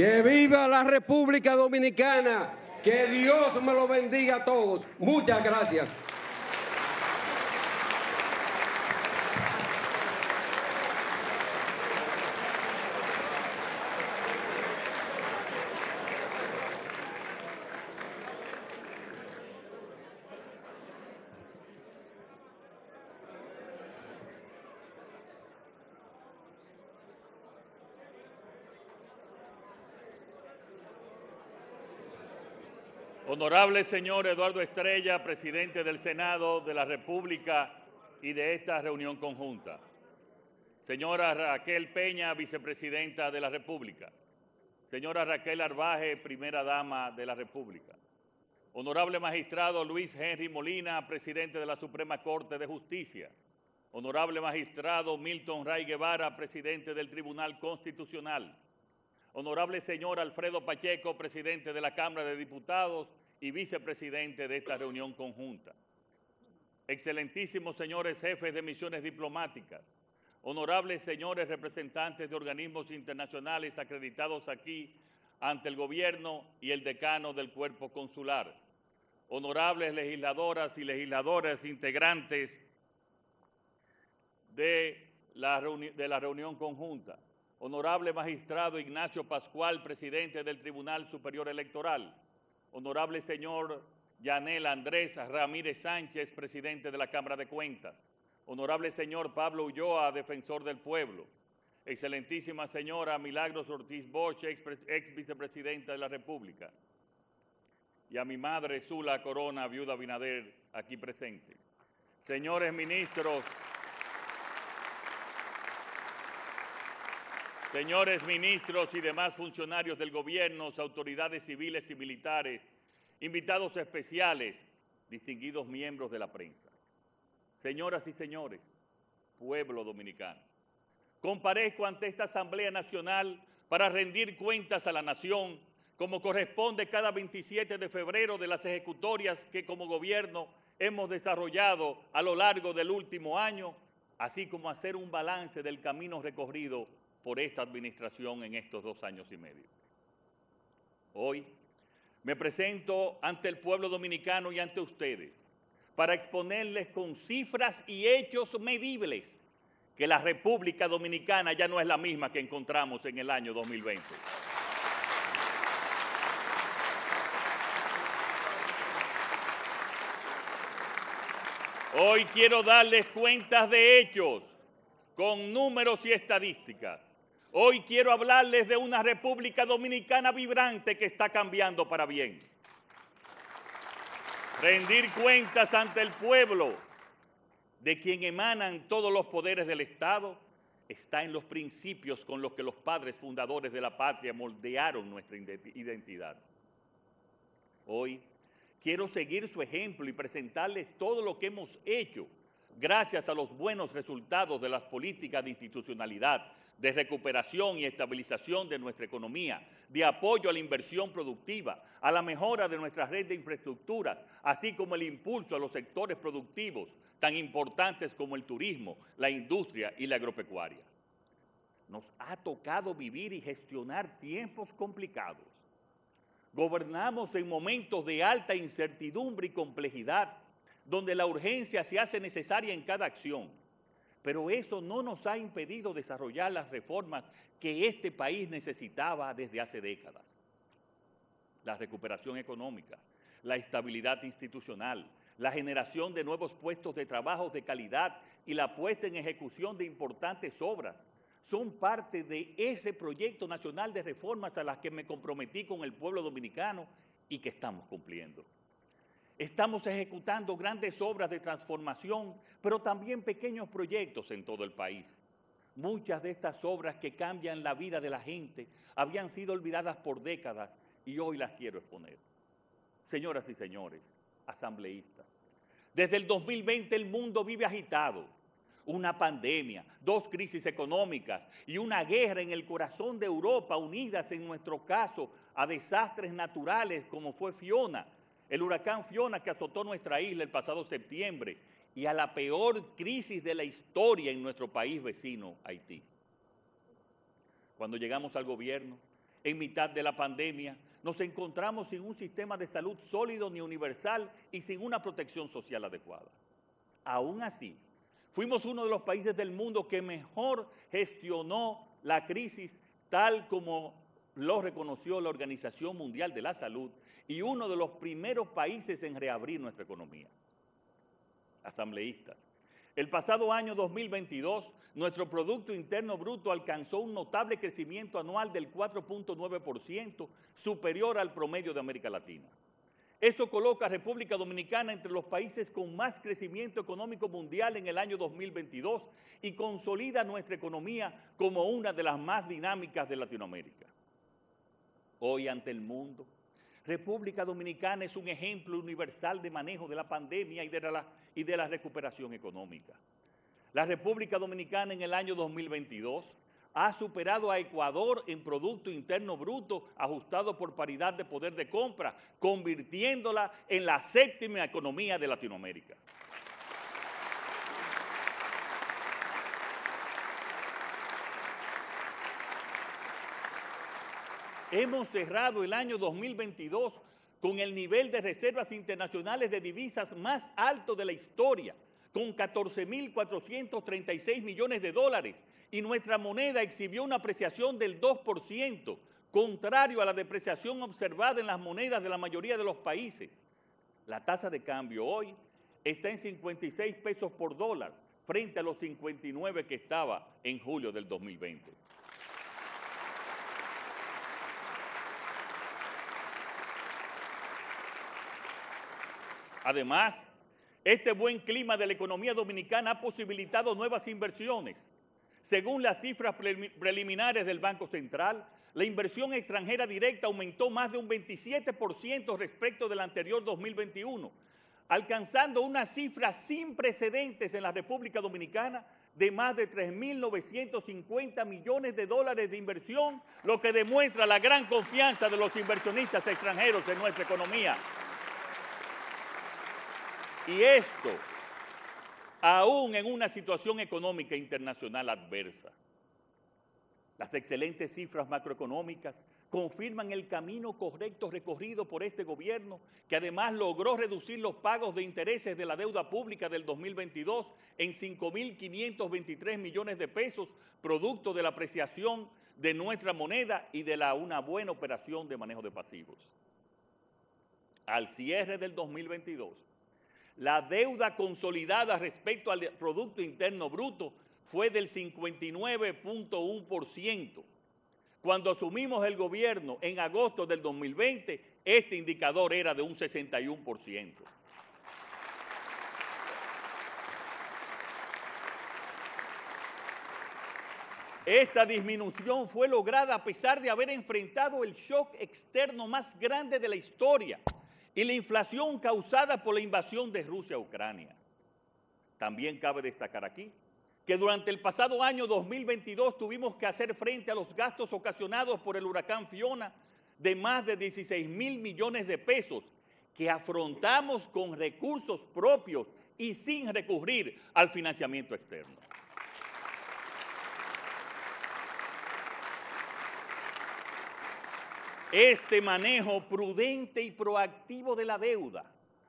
Que viva la República Dominicana. Que Dios me lo bendiga a todos. Muchas gracias. Honorable señor Eduardo Estrella, presidente del Senado de la República y de esta reunión conjunta. Señora Raquel Peña, vicepresidenta de la República. Señora Raquel Arbaje, primera dama de la República. Honorable magistrado Luis Henry Molina, presidente de la Suprema Corte de Justicia. Honorable magistrado Milton Ray Guevara, presidente del Tribunal Constitucional. Honorable señor Alfredo Pacheco, presidente de la Cámara de Diputados y vicepresidente de esta reunión conjunta. Excelentísimos señores jefes de misiones diplomáticas, honorables señores representantes de organismos internacionales acreditados aquí ante el gobierno y el decano del cuerpo consular, honorables legisladoras y legisladores integrantes de la, de la reunión conjunta, honorable magistrado Ignacio Pascual, presidente del Tribunal Superior Electoral, honorable señor Yanel Andrés Ramírez Sánchez, presidente de la Cámara de Cuentas, honorable señor Pablo Ulloa, defensor del pueblo, excelentísima señora Milagros Ortiz Bosch, ex, ex vicepresidenta de la República, y a mi madre Zula Corona, viuda Binader, aquí presente. Señores ministros, Señores ministros y demás funcionarios del gobierno, autoridades civiles y militares, invitados especiales, distinguidos miembros de la prensa. Señoras y señores, pueblo dominicano, comparezco ante esta Asamblea Nacional para rendir cuentas a la nación como corresponde cada 27 de febrero de las ejecutorias que como gobierno hemos desarrollado a lo largo del último año, así como hacer un balance del camino recorrido por esta administración en estos dos años y medio. Hoy me presento ante el pueblo dominicano y ante ustedes para exponerles con cifras y hechos medibles que la República Dominicana ya no es la misma que encontramos en el año 2020. Hoy quiero darles cuentas de hechos con números y estadísticas Hoy quiero hablarles de una República Dominicana vibrante que está cambiando para bien. Rendir cuentas ante el pueblo, de quien emanan todos los poderes del Estado, está en los principios con los que los padres fundadores de la patria moldearon nuestra identidad. Hoy quiero seguir su ejemplo y presentarles todo lo que hemos hecho gracias a los buenos resultados de las políticas de institucionalidad, de recuperación y estabilización de nuestra economía, de apoyo a la inversión productiva, a la mejora de nuestra red de infraestructuras, así como el impulso a los sectores productivos tan importantes como el turismo, la industria y la agropecuaria. Nos ha tocado vivir y gestionar tiempos complicados. Gobernamos en momentos de alta incertidumbre y complejidad, donde la urgencia se hace necesaria en cada acción pero eso no nos ha impedido desarrollar las reformas que este país necesitaba desde hace décadas. La recuperación económica, la estabilidad institucional, la generación de nuevos puestos de trabajo de calidad y la puesta en ejecución de importantes obras son parte de ese proyecto nacional de reformas a las que me comprometí con el pueblo dominicano y que estamos cumpliendo. Estamos ejecutando grandes obras de transformación, pero también pequeños proyectos en todo el país. Muchas de estas obras que cambian la vida de la gente habían sido olvidadas por décadas y hoy las quiero exponer. Señoras y señores, asambleístas, desde el 2020 el mundo vive agitado. Una pandemia, dos crisis económicas y una guerra en el corazón de Europa unidas en nuestro caso a desastres naturales como fue Fiona el huracán Fiona que azotó nuestra isla el pasado septiembre y a la peor crisis de la historia en nuestro país vecino, Haití. Cuando llegamos al gobierno, en mitad de la pandemia, nos encontramos sin un sistema de salud sólido ni universal y sin una protección social adecuada. Aún así, fuimos uno de los países del mundo que mejor gestionó la crisis tal como lo reconoció la Organización Mundial de la Salud y uno de los primeros países en reabrir nuestra economía. Asambleístas, el pasado año 2022, nuestro Producto Interno Bruto alcanzó un notable crecimiento anual del 4.9%, superior al promedio de América Latina. Eso coloca a República Dominicana entre los países con más crecimiento económico mundial en el año 2022 y consolida nuestra economía como una de las más dinámicas de Latinoamérica. Hoy ante el mundo, República Dominicana es un ejemplo universal de manejo de la pandemia y de la, y de la recuperación económica. La República Dominicana en el año 2022 ha superado a Ecuador en Producto Interno Bruto ajustado por paridad de poder de compra, convirtiéndola en la séptima economía de Latinoamérica. Hemos cerrado el año 2022 con el nivel de reservas internacionales de divisas más alto de la historia, con 14.436 millones de dólares, y nuestra moneda exhibió una apreciación del 2%, contrario a la depreciación observada en las monedas de la mayoría de los países. La tasa de cambio hoy está en 56 pesos por dólar, frente a los 59 que estaba en julio del 2020. Además, este buen clima de la economía dominicana ha posibilitado nuevas inversiones. Según las cifras preliminares del Banco Central, la inversión extranjera directa aumentó más de un 27% respecto del anterior 2021, alcanzando una cifra sin precedentes en la República Dominicana de más de 3.950 millones de dólares de inversión, lo que demuestra la gran confianza de los inversionistas extranjeros en nuestra economía. Y esto, aún en una situación económica internacional adversa. Las excelentes cifras macroeconómicas confirman el camino correcto recorrido por este gobierno, que además logró reducir los pagos de intereses de la deuda pública del 2022 en 5.523 millones de pesos, producto de la apreciación de nuestra moneda y de la, una buena operación de manejo de pasivos. Al cierre del 2022, la deuda consolidada respecto al Producto Interno Bruto fue del 59.1%. Cuando asumimos el gobierno en agosto del 2020, este indicador era de un 61%. Esta disminución fue lograda a pesar de haber enfrentado el shock externo más grande de la historia, y la inflación causada por la invasión de Rusia a Ucrania. También cabe destacar aquí que durante el pasado año 2022 tuvimos que hacer frente a los gastos ocasionados por el huracán Fiona de más de 16 mil millones de pesos que afrontamos con recursos propios y sin recurrir al financiamiento externo. Este manejo prudente y proactivo de la deuda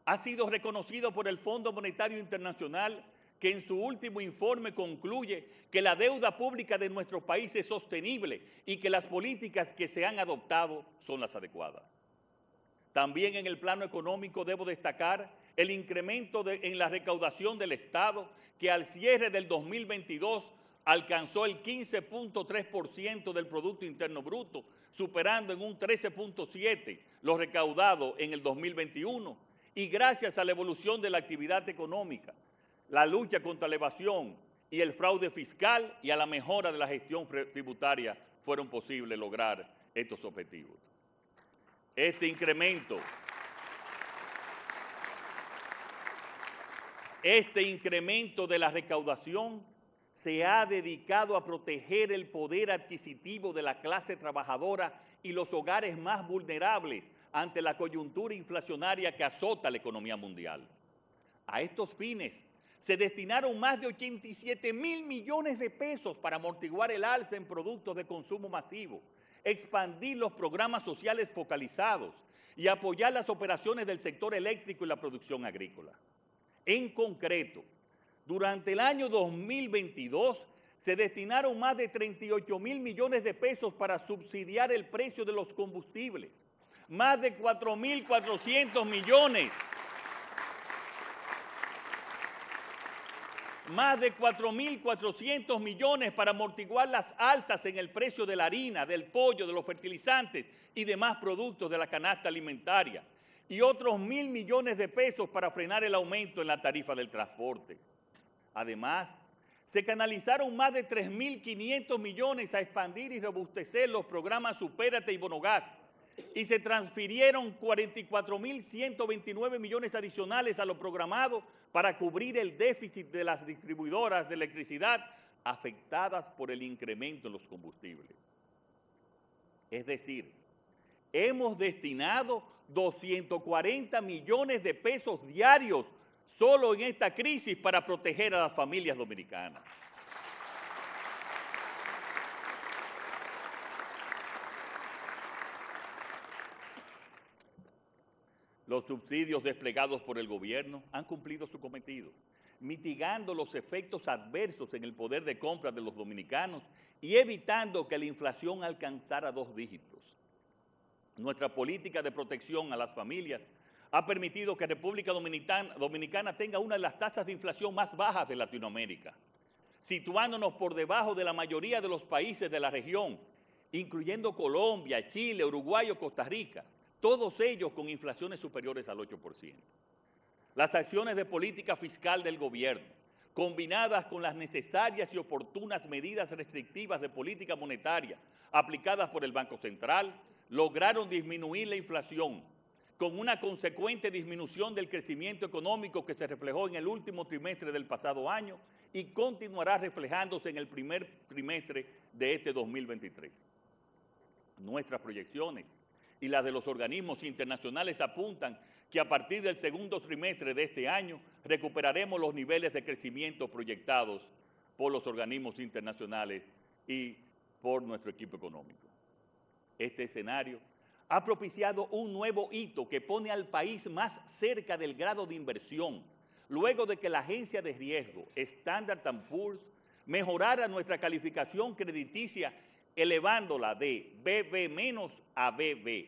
ha sido reconocido por el Fondo Monetario Internacional que en su último informe concluye que la deuda pública de nuestro país es sostenible y que las políticas que se han adoptado son las adecuadas. También en el plano económico debo destacar el incremento en la recaudación del Estado que al cierre del 2022 alcanzó el 15.3% del Producto Interno Bruto, superando en un 13.7% lo recaudado en el 2021. Y gracias a la evolución de la actividad económica, la lucha contra la evasión y el fraude fiscal y a la mejora de la gestión tributaria fueron posibles lograr estos objetivos. Este incremento, este incremento de la recaudación se ha dedicado a proteger el poder adquisitivo de la clase trabajadora y los hogares más vulnerables ante la coyuntura inflacionaria que azota la economía mundial. A estos fines se destinaron más de 87 mil millones de pesos para amortiguar el alza en productos de consumo masivo expandir los programas sociales focalizados y apoyar las operaciones del sector eléctrico y la producción agrícola. En concreto, durante el año 2022 se destinaron más de 38 mil millones de pesos para subsidiar el precio de los combustibles, más de 4 mil 400 millones. Más de 4.400 millones para amortiguar las alzas en el precio de la harina, del pollo, de los fertilizantes y demás productos de la canasta alimentaria, y otros mil millones de pesos para frenar el aumento en la tarifa del transporte. Además, se canalizaron más de 3.500 millones a expandir y robustecer los programas Supérate y Bonogás, y se transfirieron 44.129 millones adicionales a lo programado para cubrir el déficit de las distribuidoras de electricidad afectadas por el incremento en los combustibles. Es decir, hemos destinado 240 millones de pesos diarios solo en esta crisis para proteger a las familias dominicanas. Los subsidios desplegados por el gobierno han cumplido su cometido, mitigando los efectos adversos en el poder de compra de los dominicanos y evitando que la inflación alcanzara dos dígitos. Nuestra política de protección a las familias ha permitido que República Dominicana, Dominicana tenga una de las tasas de inflación más bajas de Latinoamérica, situándonos por debajo de la mayoría de los países de la región, incluyendo Colombia, Chile, Uruguay o Costa Rica todos ellos con inflaciones superiores al 8%. Las acciones de política fiscal del gobierno, combinadas con las necesarias y oportunas medidas restrictivas de política monetaria aplicadas por el Banco Central, lograron disminuir la inflación, con una consecuente disminución del crecimiento económico que se reflejó en el último trimestre del pasado año y continuará reflejándose en el primer trimestre de este 2023. Nuestras proyecciones y las de los organismos internacionales apuntan que a partir del segundo trimestre de este año recuperaremos los niveles de crecimiento proyectados por los organismos internacionales y por nuestro equipo económico. Este escenario ha propiciado un nuevo hito que pone al país más cerca del grado de inversión, luego de que la agencia de riesgo Standard Poor's mejorara nuestra calificación crediticia elevándola de BB a BB.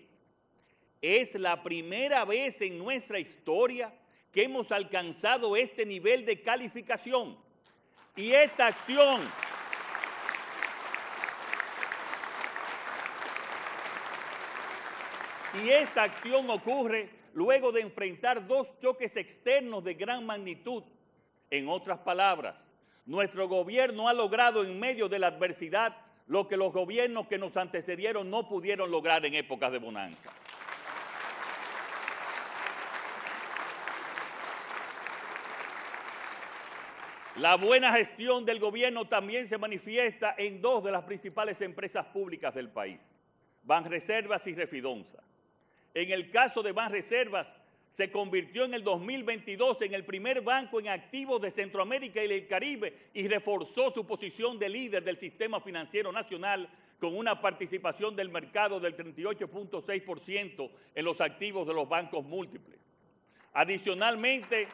Es la primera vez en nuestra historia que hemos alcanzado este nivel de calificación. Y esta acción y esta acción ocurre luego de enfrentar dos choques externos de gran magnitud. En otras palabras, nuestro gobierno ha logrado en medio de la adversidad lo que los gobiernos que nos antecedieron no pudieron lograr en épocas de bonanza. La buena gestión del gobierno también se manifiesta en dos de las principales empresas públicas del país, Banreservas y Refidonza. En el caso de Banreservas, se convirtió en el 2022 en el primer banco en activos de Centroamérica y el Caribe y reforzó su posición de líder del sistema financiero nacional con una participación del mercado del 38.6% en los activos de los bancos múltiples. Adicionalmente,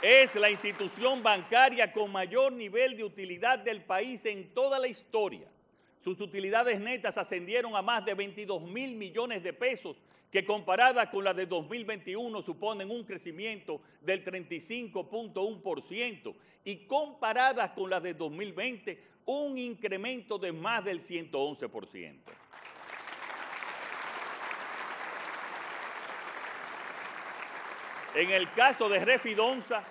es la institución bancaria con mayor nivel de utilidad del país en toda la historia sus utilidades netas ascendieron a más de 22 mil millones de pesos, que comparadas con las de 2021 suponen un crecimiento del 35.1% y comparadas con las de 2020 un incremento de más del 111%. En el caso de Refidonza,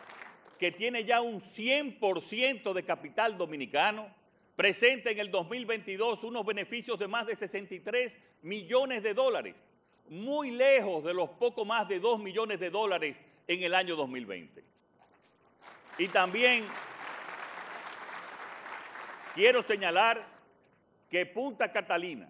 que tiene ya un 100% de capital dominicano, presenta en el 2022 unos beneficios de más de 63 millones de dólares, muy lejos de los poco más de 2 millones de dólares en el año 2020. Y también quiero señalar que Punta Catalina,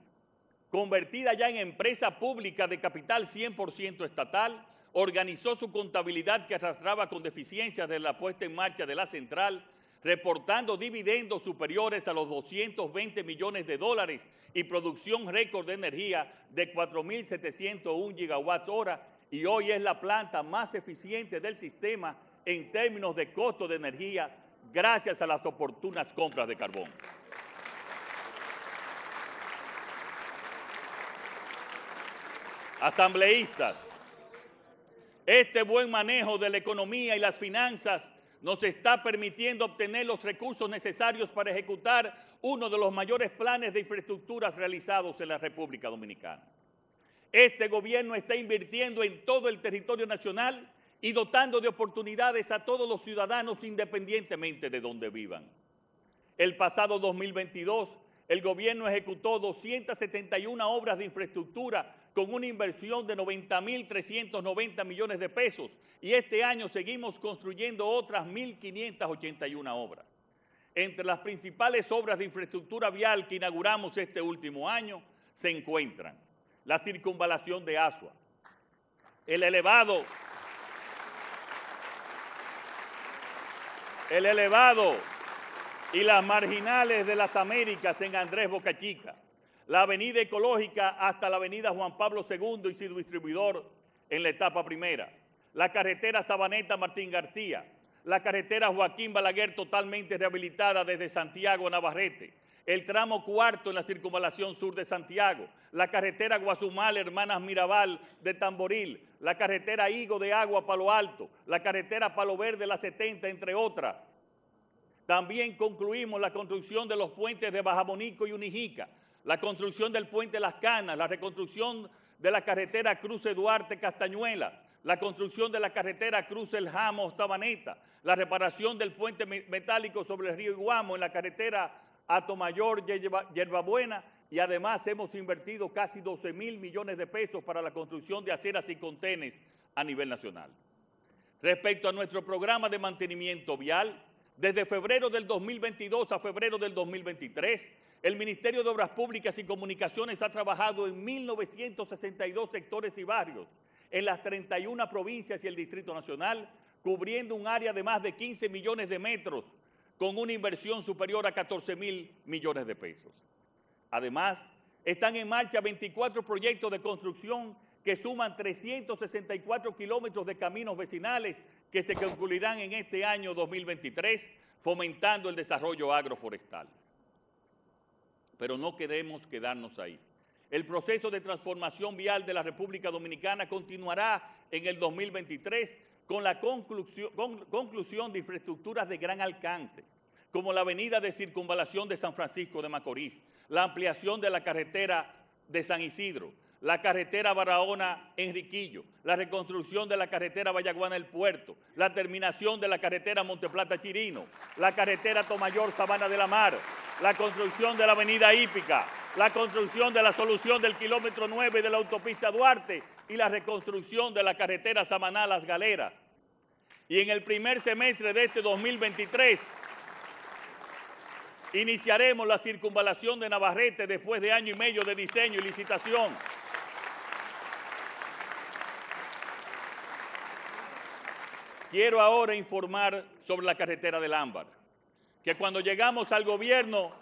convertida ya en empresa pública de capital 100% estatal, organizó su contabilidad que arrastraba con deficiencias de la puesta en marcha de la central reportando dividendos superiores a los 220 millones de dólares y producción récord de energía de 4.701 gigawatts hora y hoy es la planta más eficiente del sistema en términos de costo de energía gracias a las oportunas compras de carbón. Asambleístas, este buen manejo de la economía y las finanzas nos está permitiendo obtener los recursos necesarios para ejecutar uno de los mayores planes de infraestructuras realizados en la República Dominicana. Este gobierno está invirtiendo en todo el territorio nacional y dotando de oportunidades a todos los ciudadanos independientemente de donde vivan. El pasado 2022, el gobierno ejecutó 271 obras de infraestructura con una inversión de 90.390 millones de pesos y este año seguimos construyendo otras 1.581 obras. Entre las principales obras de infraestructura vial que inauguramos este último año se encuentran la circunvalación de Asua, el elevado, el elevado y las marginales de las Américas en Andrés Boca Chica, la avenida ecológica hasta la avenida Juan Pablo II y su distribuidor en la etapa primera, la carretera Sabaneta Martín García, la carretera Joaquín Balaguer totalmente rehabilitada desde Santiago a Navarrete, el tramo cuarto en la circunvalación sur de Santiago, la carretera Guazumal Hermanas Mirabal de Tamboril, la carretera Higo de Agua Palo Alto, la carretera Palo Verde La 70, entre otras. También concluimos la construcción de los puentes de Bajamonico y Unijica, la construcción del puente Las Canas, la reconstrucción de la carretera Cruce Duarte Castañuela, la construcción de la carretera Cruce El Jamo Sabaneta, la reparación del puente metálico sobre el río Iguamo en la carretera Atomayor Yerbabuena y además hemos invertido casi 12 mil millones de pesos para la construcción de aceras y contenes a nivel nacional. Respecto a nuestro programa de mantenimiento vial, desde febrero del 2022 a febrero del 2023, el Ministerio de Obras Públicas y Comunicaciones ha trabajado en 1.962 sectores y barrios en las 31 provincias y el Distrito Nacional, cubriendo un área de más de 15 millones de metros con una inversión superior a 14 mil millones de pesos. Además, están en marcha 24 proyectos de construcción que suman 364 kilómetros de caminos vecinales que se concluirán en este año 2023, fomentando el desarrollo agroforestal pero no queremos quedarnos ahí. El proceso de transformación vial de la República Dominicana continuará en el 2023 con la conclusión, de infraestructuras de gran alcance, como la avenida de circunvalación de San Francisco de Macorís, la ampliación de la carretera de San Isidro, la carretera Barahona-Enriquillo, la reconstrucción de la carretera Vallaguana-El Puerto, la terminación de la carretera Monteplata-Chirino, la carretera Tomayor Sabana de la Mar, la construcción de la avenida Hípica, la construcción de la solución del kilómetro 9 de la autopista Duarte y la reconstrucción de la carretera Samaná-Las Galeras. Y en el primer semestre de este 2023 iniciaremos la circunvalación de Navarrete después de año y medio de diseño y licitación. Quiero ahora informar sobre la carretera del Ámbar que cuando llegamos al gobierno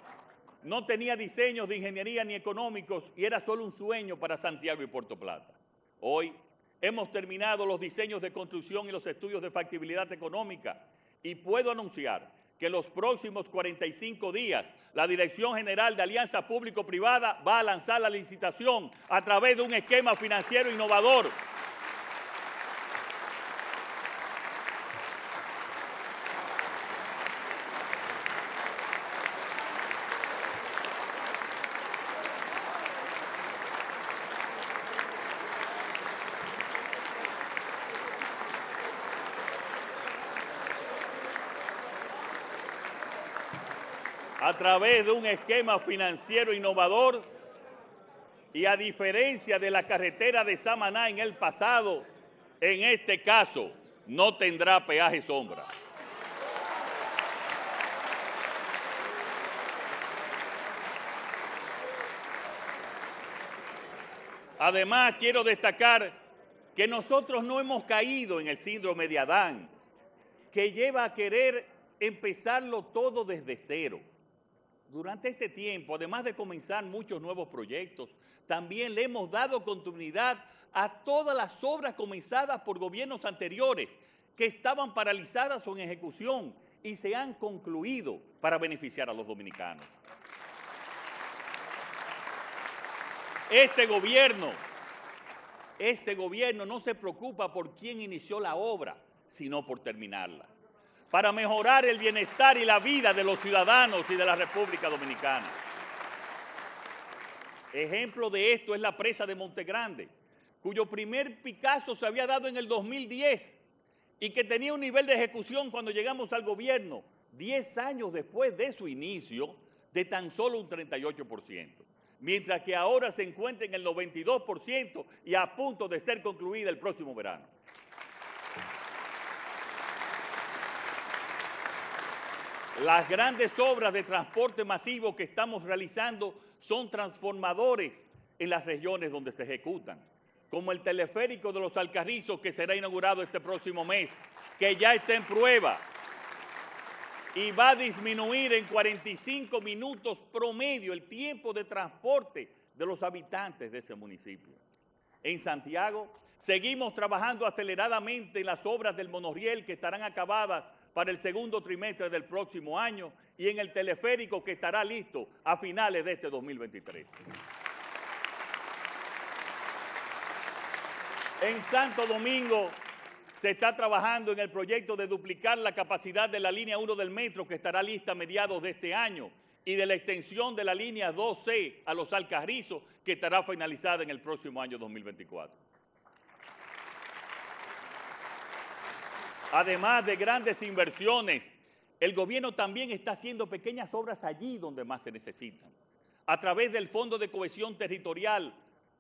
no tenía diseños de ingeniería ni económicos y era solo un sueño para Santiago y Puerto Plata. Hoy hemos terminado los diseños de construcción y los estudios de factibilidad económica y puedo anunciar que en los próximos 45 días la Dirección General de Alianza Público-Privada va a lanzar la licitación a través de un esquema financiero innovador a través de un esquema financiero innovador y a diferencia de la carretera de Samaná en el pasado, en este caso no tendrá peaje sombra. Además, quiero destacar que nosotros no hemos caído en el síndrome de Adán, que lleva a querer empezarlo todo desde cero. Durante este tiempo, además de comenzar muchos nuevos proyectos, también le hemos dado continuidad a todas las obras comenzadas por gobiernos anteriores que estaban paralizadas o en ejecución y se han concluido para beneficiar a los dominicanos. Este gobierno, este gobierno no se preocupa por quién inició la obra, sino por terminarla, para mejorar el bienestar y la vida de los ciudadanos y de la República Dominicana. Ejemplo de esto es la presa de Montegrande, cuyo primer Picasso se había dado en el 2010 y que tenía un nivel de ejecución cuando llegamos al gobierno, 10 años después de su inicio, de tan solo un 38%, mientras que ahora se encuentra en el 92% y a punto de ser concluida el próximo verano. Las grandes obras de transporte masivo que estamos realizando son transformadores en las regiones donde se ejecutan, como el teleférico de los Alcarrizos que será inaugurado este próximo mes, que ya está en prueba y va a disminuir en 45 minutos promedio el tiempo de transporte de los habitantes de ese municipio. En Santiago seguimos trabajando aceleradamente en las obras del monorriel que estarán acabadas para el segundo trimestre del próximo año y en el teleférico que estará listo a finales de este 2023. En Santo Domingo se está trabajando en el proyecto de duplicar la capacidad de la línea 1 del metro que estará lista a mediados de este año y de la extensión de la línea 2C a los Alcarrizos que estará finalizada en el próximo año 2024. Además de grandes inversiones, el gobierno también está haciendo pequeñas obras allí donde más se necesitan. A través del Fondo de Cohesión Territorial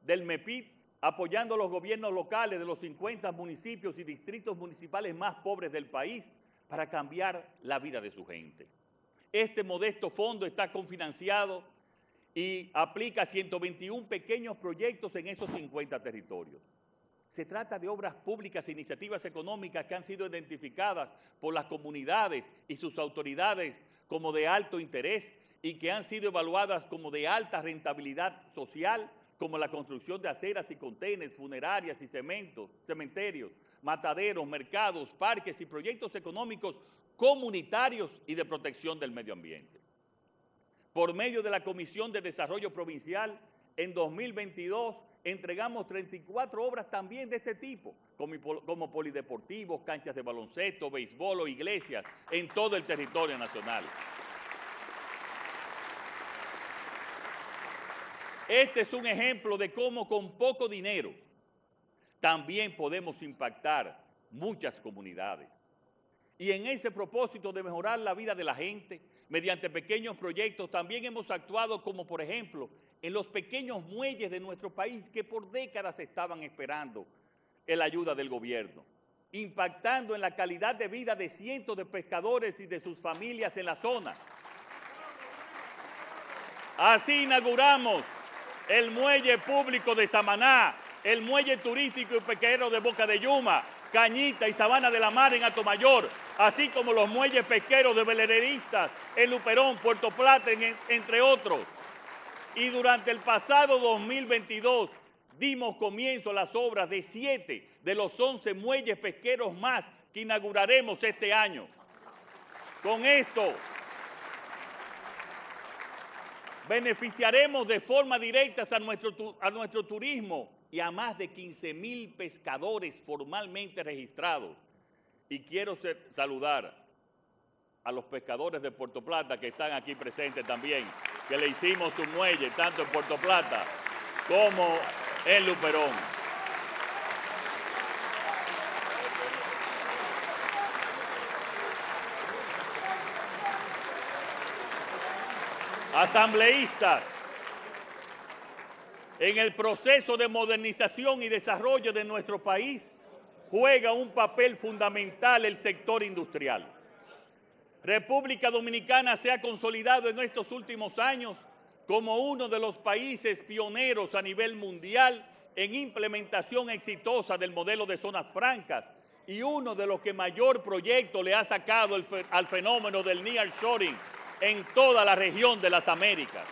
del MEPIT, apoyando a los gobiernos locales de los 50 municipios y distritos municipales más pobres del país para cambiar la vida de su gente. Este modesto fondo está confinanciado y aplica 121 pequeños proyectos en esos 50 territorios. Se trata de obras públicas e iniciativas económicas que han sido identificadas por las comunidades y sus autoridades como de alto interés y que han sido evaluadas como de alta rentabilidad social, como la construcción de aceras y contenes, funerarias y cementos, cementerios, mataderos, mercados, parques y proyectos económicos comunitarios y de protección del medio ambiente. Por medio de la Comisión de Desarrollo Provincial, en 2022 entregamos 34 obras también de este tipo, como, polideportivos, canchas de baloncesto, béisbol o iglesias en todo el territorio nacional. Este es un ejemplo de cómo con poco dinero también podemos impactar muchas comunidades. Y en ese propósito de mejorar la vida de la gente, mediante pequeños proyectos, también hemos actuado como, por ejemplo, en los pequeños muelles de nuestro país que por décadas estaban esperando la ayuda del gobierno, impactando en la calidad de vida de cientos de pescadores y de sus familias en la zona. Así inauguramos el muelle público de Samaná, el muelle turístico y pesquero de Boca de Yuma, Cañita y Sabana de la Mar en Atomayor, así como los muelles pesqueros de Velereristas en Luperón, Puerto Plata, entre otros y durante el pasado 2022 dimos comienzo a las obras de siete de los once muelles pesqueros más que inauguraremos este año. Con esto beneficiaremos de forma directa a nuestro, a nuestro turismo y a más de 15 mil pescadores formalmente registrados. Y quiero saludar a los pescadores de Puerto Plata que están aquí presentes también que le hicimos un muelle tanto en Puerto Plata como en Luperón. Asambleístas, en el proceso de modernización y desarrollo de nuestro país juega un papel fundamental el sector industrial. República Dominicana se ha consolidado en estos últimos años como uno de los países pioneros a nivel mundial en implementación exitosa del modelo de zonas francas y uno de los que mayor proyecto le ha sacado al fenómeno del nearshoring en toda la región de las Américas.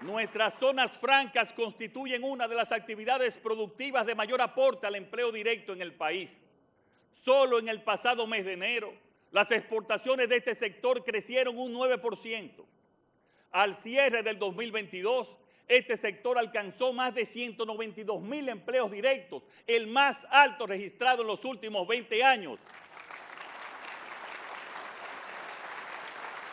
Nuestras zonas francas constituyen una de las actividades productivas de mayor aporte al empleo directo en el país. Solo en el pasado mes de enero, las exportaciones de este sector crecieron un 9%. Al cierre del 2022, este sector alcanzó más de 192 mil empleos directos, el más alto registrado en los últimos 20 años.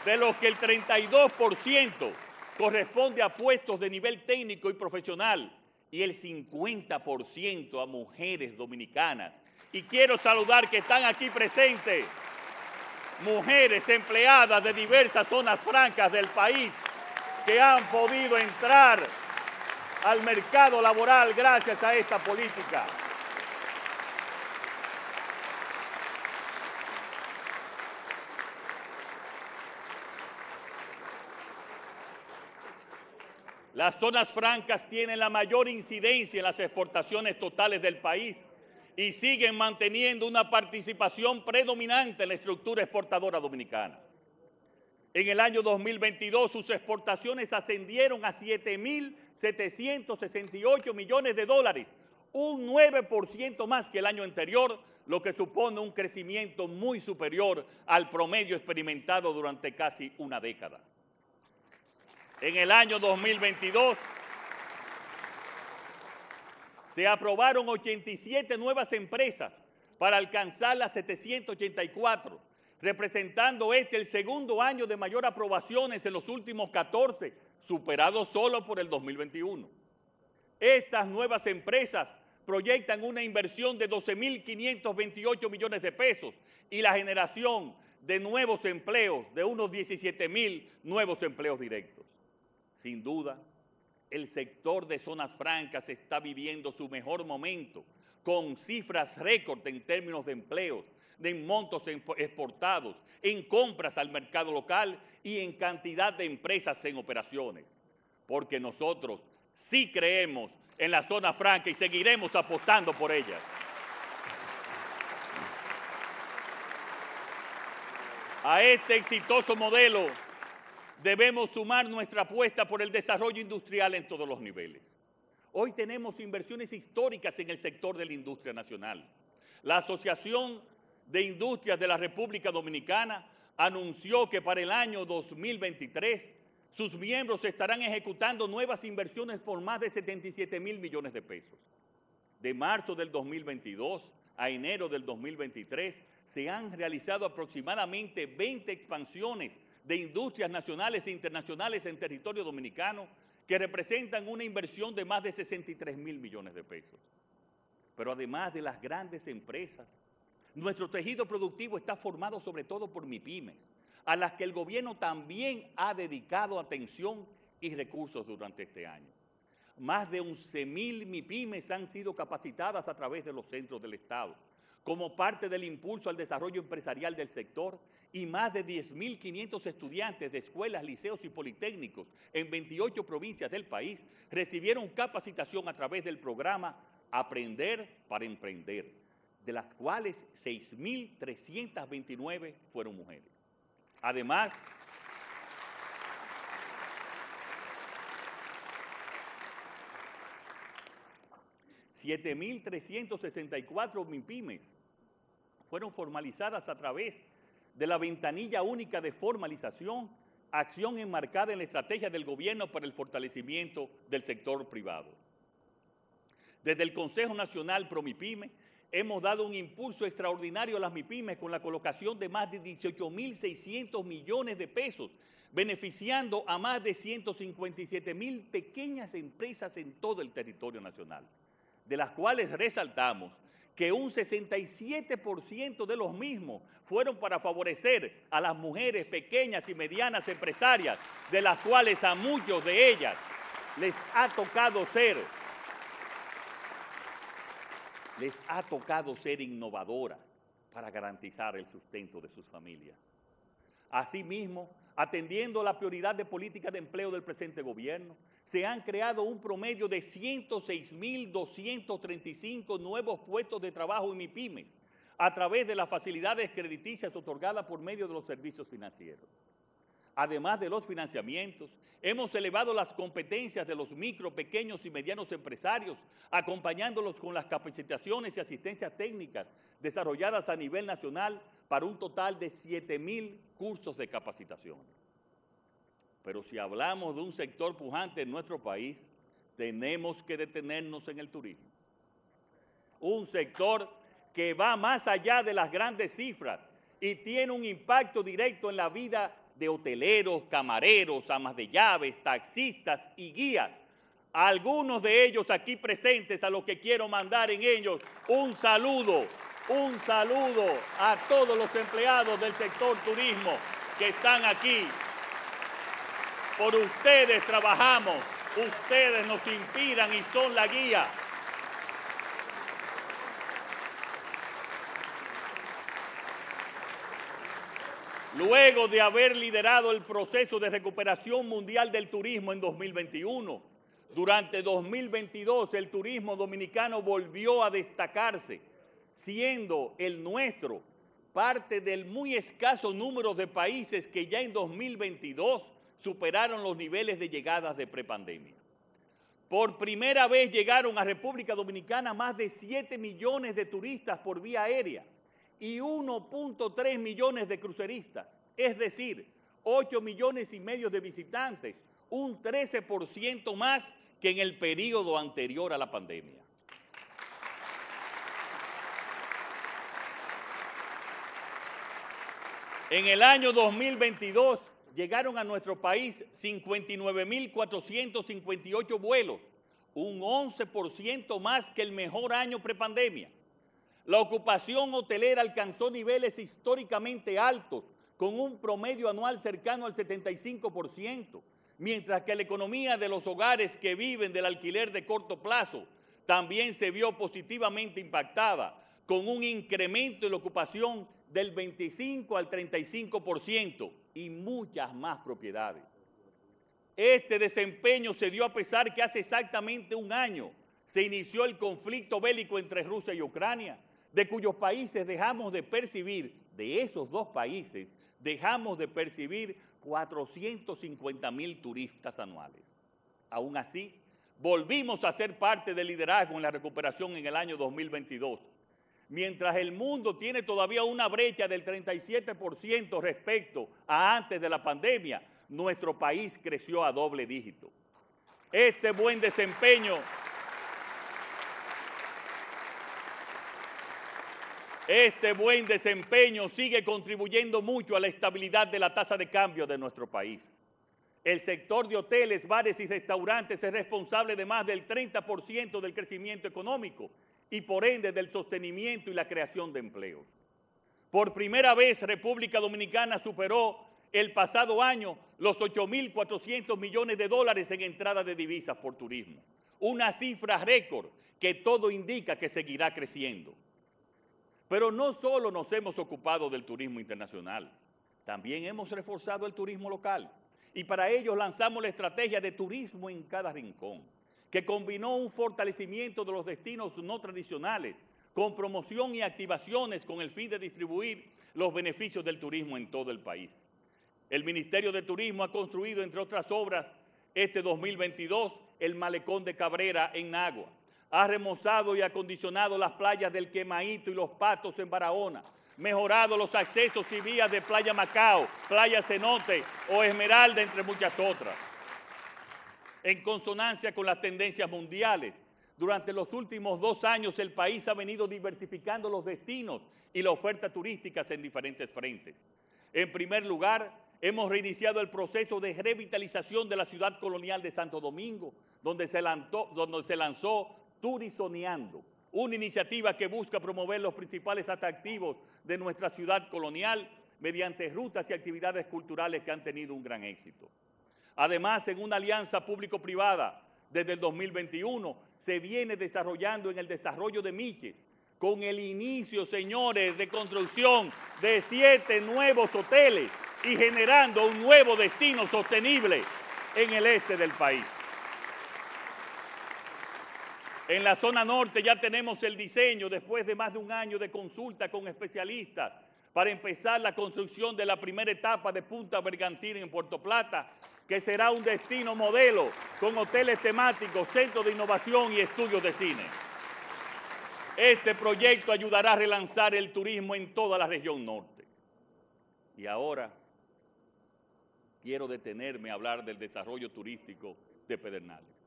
De los que el 32% corresponde a puestos de nivel técnico y profesional y el 50% a mujeres dominicanas. Y quiero saludar que están aquí presentes mujeres empleadas de diversas zonas francas del país que han podido entrar al mercado laboral gracias a esta política. Las zonas francas tienen la mayor incidencia en las exportaciones totales del país y siguen manteniendo una participación predominante en la estructura exportadora dominicana. En el año 2022 sus exportaciones ascendieron a 7.768 millones de dólares, un 9% más que el año anterior, lo que supone un crecimiento muy superior al promedio experimentado durante casi una década. En el año 2022 se aprobaron 87 nuevas empresas para alcanzar las 784 representando este el segundo año de mayor aprobaciones en los últimos 14, superado solo por el 2021. Estas nuevas empresas proyectan una inversión de 12.528 millones de pesos y la generación de nuevos empleos, de unos 17.000 nuevos empleos directos. Sin duda, el sector de zonas francas está viviendo su mejor momento, con cifras récord en términos de empleos, en montos exportados, en compras al mercado local y en cantidad de empresas en operaciones. Porque nosotros sí creemos en la zona franca y seguiremos apostando por ellas. A este exitoso modelo debemos sumar nuestra apuesta por el desarrollo industrial en todos los niveles. Hoy tenemos inversiones históricas en el sector de la industria nacional. La Asociación de Industrias de la República Dominicana anunció que para el año 2023 sus miembros estarán ejecutando nuevas inversiones por más de 77 mil millones de pesos. De marzo del 2022 a enero del 2023 se han realizado aproximadamente 20 expansiones de industrias nacionales e internacionales en territorio dominicano que representan una inversión de más de 63 mil millones de pesos. Pero además de las grandes empresas, nuestro tejido productivo está formado sobre todo por MIPIMES, a las que el gobierno también ha dedicado atención y recursos durante este año. Más de 11.000 MIPIMES han sido capacitadas a través de los centros del Estado como parte del impulso al desarrollo empresarial del sector y más de 10.500 estudiantes de escuelas, liceos y politécnicos en 28 provincias del país recibieron capacitación a través del programa Aprender para Emprender de las cuales 6.329 fueron mujeres. Además, ...7.364 MIPIMES fueron formalizadas a través de la ventanilla única de formalización, acción enmarcada en la estrategia del gobierno para el fortalecimiento del sector privado. Desde el Consejo Nacional ProMIPIME hemos dado un impulso extraordinario a las MIPIMES con la colocación de más de 18.600 millones de pesos, beneficiando a más de 157 mil pequeñas empresas en todo el territorio nacional, de las cuales resaltamos que un 67% de los mismos fueron para favorecer a las mujeres pequeñas y medianas empresarias, de las cuales a muchos de ellas les ha tocado ser les ha tocado ser innovadoras para garantizar el sustento de sus familias. Asimismo, atendiendo la prioridad de política de empleo del presente gobierno, se han creado un promedio de 106.235 nuevos puestos de trabajo en MIPIMES a través de las facilidades crediticias otorgadas por medio de los servicios financieros. Además de los financiamientos, hemos elevado las competencias de los micro, pequeños y medianos empresarios, acompañándolos con las capacitaciones y asistencias técnicas desarrolladas a nivel nacional para un total de 7.000 cursos de capacitación. Pero si hablamos de un sector pujante en nuestro país, tenemos que detenernos en el turismo. Un sector que va más allá de las grandes cifras y tiene un impacto directo en la vida de hoteleros, camareros, amas de llaves, taxistas y guías. algunos de ellos aquí presentes a los que quiero mandar en ellos un saludo, un saludo a todos los empleados del sector turismo que están aquí. Por ustedes trabajamos, ustedes nos inspiran y son la guía luego de haber liderado el proceso de recuperación mundial del turismo en 2021. Durante 2022 el turismo dominicano volvió a destacarse, siendo el nuestro parte del muy escaso número de países que ya en 2022 superaron los niveles de llegadas de prepandemia. Por primera vez llegaron a República Dominicana más de 7 millones de turistas por vía aérea y 1.3 millones de cruceristas, es decir, 8 millones y medio de visitantes, un 13% más que en el periodo anterior a la pandemia. En el año 2022 llegaron a nuestro país 59.458 vuelos, un 11% más que el mejor año prepandemia. La ocupación hotelera alcanzó niveles históricamente altos, con un promedio anual cercano al 75%, mientras que la economía de los hogares que viven del alquiler de corto plazo también se vio positivamente impactada, con un incremento en la ocupación del 25 al 35% y muchas más propiedades. Este desempeño se dio a pesar que hace exactamente un año se inició el conflicto bélico entre Rusia y Ucrania, de cuyos países dejamos de percibir, de esos dos países, dejamos de percibir 450 mil turistas anuales. Aún así, volvimos a ser parte del liderazgo en la recuperación en el año 2022. Mientras el mundo tiene todavía una brecha del 37% respecto a antes de la pandemia, nuestro país creció a doble dígito. Este buen desempeño Este buen desempeño sigue contribuyendo mucho a la estabilidad de la tasa de cambio de nuestro país. El sector de hoteles, bares y restaurantes es responsable de más del 30% del crecimiento económico y por ende del sostenimiento y la creación de empleos. Por primera vez República Dominicana superó el pasado año los 8.400 millones de dólares en entrada de divisas por turismo, una cifra récord que todo indica que seguirá creciendo. Pero no solo nos hemos ocupado del turismo internacional, también hemos reforzado el turismo local. Y para ello lanzamos la estrategia de turismo en cada rincón, que combinó un fortalecimiento de los destinos no tradicionales con promoción y activaciones con el fin de distribuir los beneficios del turismo en todo el país. El Ministerio de Turismo ha construido, entre otras obras, este 2022, el Malecón de Cabrera en Nagua, ha remozado y acondicionado las playas del Quemaíto y los Patos en Barahona, mejorado los accesos y vías de Playa Macao, Playa Cenote o Esmeralda, entre muchas otras. En consonancia con las tendencias mundiales, durante los últimos dos años el país ha venido diversificando los destinos y la oferta turística en diferentes frentes. En primer lugar, hemos reiniciado el proceso de revitalización de la ciudad colonial de Santo Domingo, donde se lanzó, donde se lanzó Turizoneando, una iniciativa que busca promover los principales atractivos de nuestra ciudad colonial mediante rutas y actividades culturales que han tenido un gran éxito. Además, en una alianza público-privada, desde el 2021 se viene desarrollando en el desarrollo de Miches, con el inicio, señores, de construcción de siete nuevos hoteles y generando un nuevo destino sostenible en el este del país. En la zona norte ya tenemos el diseño, después de más de un año de consulta con especialistas, para empezar la construcción de la primera etapa de Punta Bergantín en Puerto Plata, que será un destino modelo con hoteles temáticos, centros de innovación y estudios de cine. Este proyecto ayudará a relanzar el turismo en toda la región norte. Y ahora quiero detenerme a hablar del desarrollo turístico de Pedernales.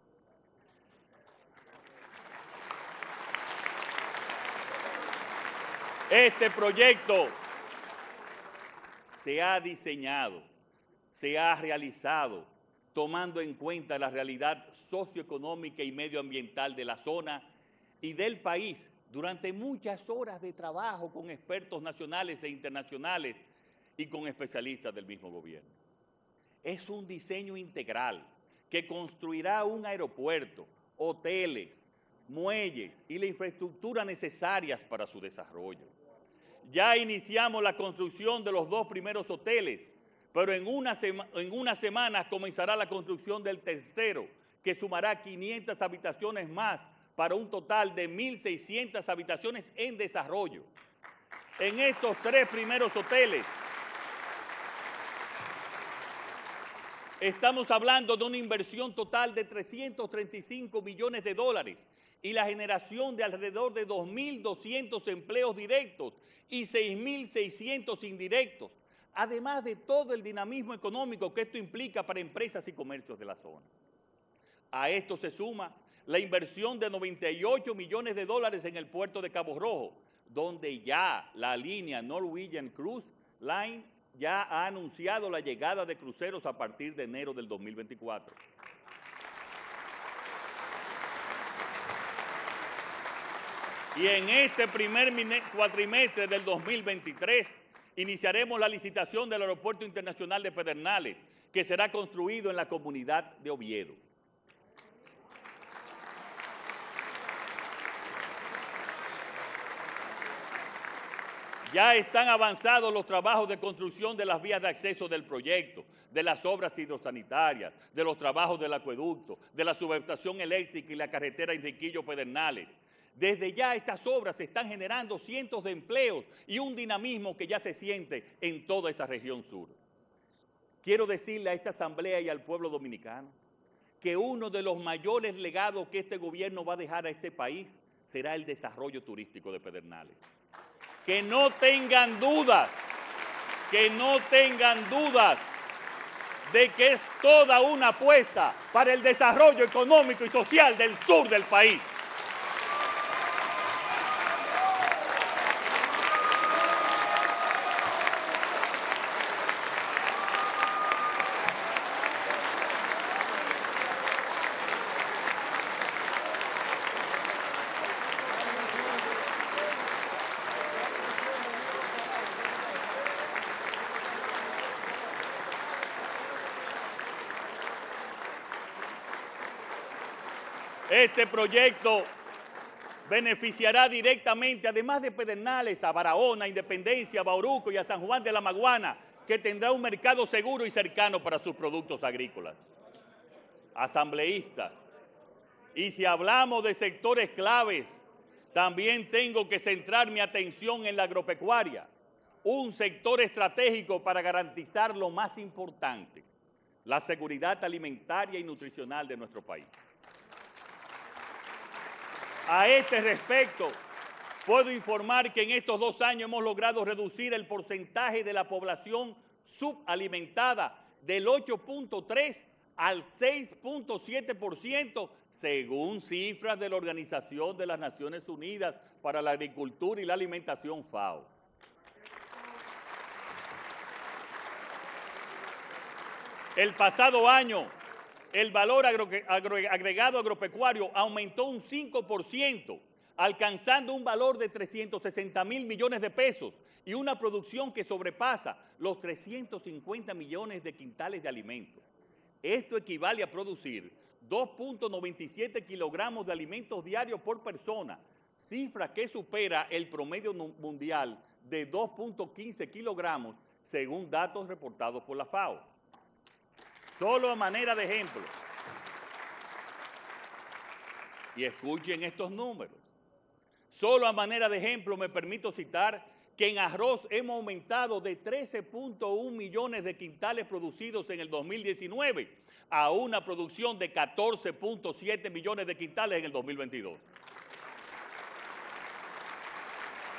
Este proyecto se ha diseñado, se ha realizado tomando en cuenta la realidad socioeconómica y medioambiental de la zona y del país durante muchas horas de trabajo con expertos nacionales e internacionales y con especialistas del mismo gobierno. Es un diseño integral que construirá un aeropuerto, hoteles, muelles y la infraestructura necesarias para su desarrollo. Ya iniciamos la construcción de los dos primeros hoteles, pero en, una semanas comenzará la construcción del tercero, que sumará 500 habitaciones más para un total de 1.600 habitaciones en desarrollo. En estos tres primeros hoteles estamos hablando de una inversión total de 335 millones de dólares y la generación de alrededor de 2.200 empleos directos y 6.600 indirectos, además de todo el dinamismo económico que esto implica para empresas y comercios de la zona. A esto se suma la inversión de 98 millones de dólares en el puerto de Cabo Rojo, donde ya la línea Norwegian Cruise Line ya ha anunciado la llegada de cruceros a partir de enero del 2024. Y en este primer cuatrimestre del 2023 iniciaremos la licitación del Aeropuerto Internacional de Pedernales, que será construido en la comunidad de Oviedo. Ya están avanzados los trabajos de construcción de las vías de acceso del proyecto, de las obras hidrosanitarias, de los trabajos del acueducto, de la subestación eléctrica y la carretera Enriquillo-Pedernales. Desde ya estas obras están generando cientos de empleos y un dinamismo que ya se siente en toda esa región sur. Quiero decirle a esta asamblea y al pueblo dominicano que uno de los mayores legados que este gobierno va a dejar a este país será el desarrollo turístico de Pedernales. Que no tengan dudas, que no tengan dudas de que es toda una apuesta para el desarrollo económico y social del sur del país. Este proyecto beneficiará directamente, además de Pedernales, a Barahona, Independencia, a Bauruco y a San Juan de la Maguana, que tendrá un mercado seguro y cercano para sus productos agrícolas. Asambleístas, y si hablamos de sectores claves, también tengo que centrar mi atención en la agropecuaria, un sector estratégico para garantizar lo más importante, la seguridad alimentaria y nutricional de nuestro país. A este respecto, puedo informar que en estos dos años hemos logrado reducir el porcentaje de la población subalimentada del 8.3 al 6.7%, según cifras de la Organización de las Naciones Unidas para la Agricultura y la Alimentación FAO. El pasado año, el valor agregado agropecuario aumentó un 5%, alcanzando un valor de 360 mil millones de pesos y una producción que sobrepasa los 350 millones de quintales de alimentos. Esto equivale a producir 2.97 kilogramos de alimentos diarios por persona, cifra que supera el promedio mundial de 2.15 kilogramos según datos reportados por la FAO. Solo a manera de ejemplo. Y escuchen estos números. Solo a manera de ejemplo me permito citar que en arroz hemos aumentado de 13.1 millones de quintales producidos en el 2019 a una producción de 14.7 millones de quintales en el 2022.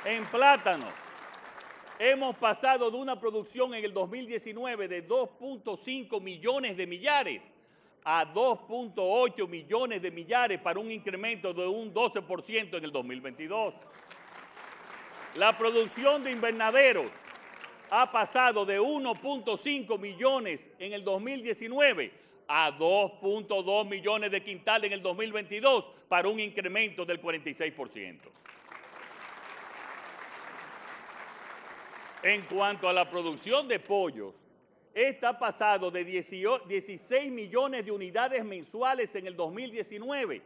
En plátano, hemos pasado de una producción en el 2019 de 2.5 millones de millares a 2.8 millones de millares para un incremento de un 12% en el 2022. La producción de invernaderos ha pasado de 1.5 millones en el 2019 a 2.2 millones de quintales en el 2022 para un incremento del 46%. En cuanto a la producción de pollos, esta ha pasado de 16 millones de unidades mensuales en el 2019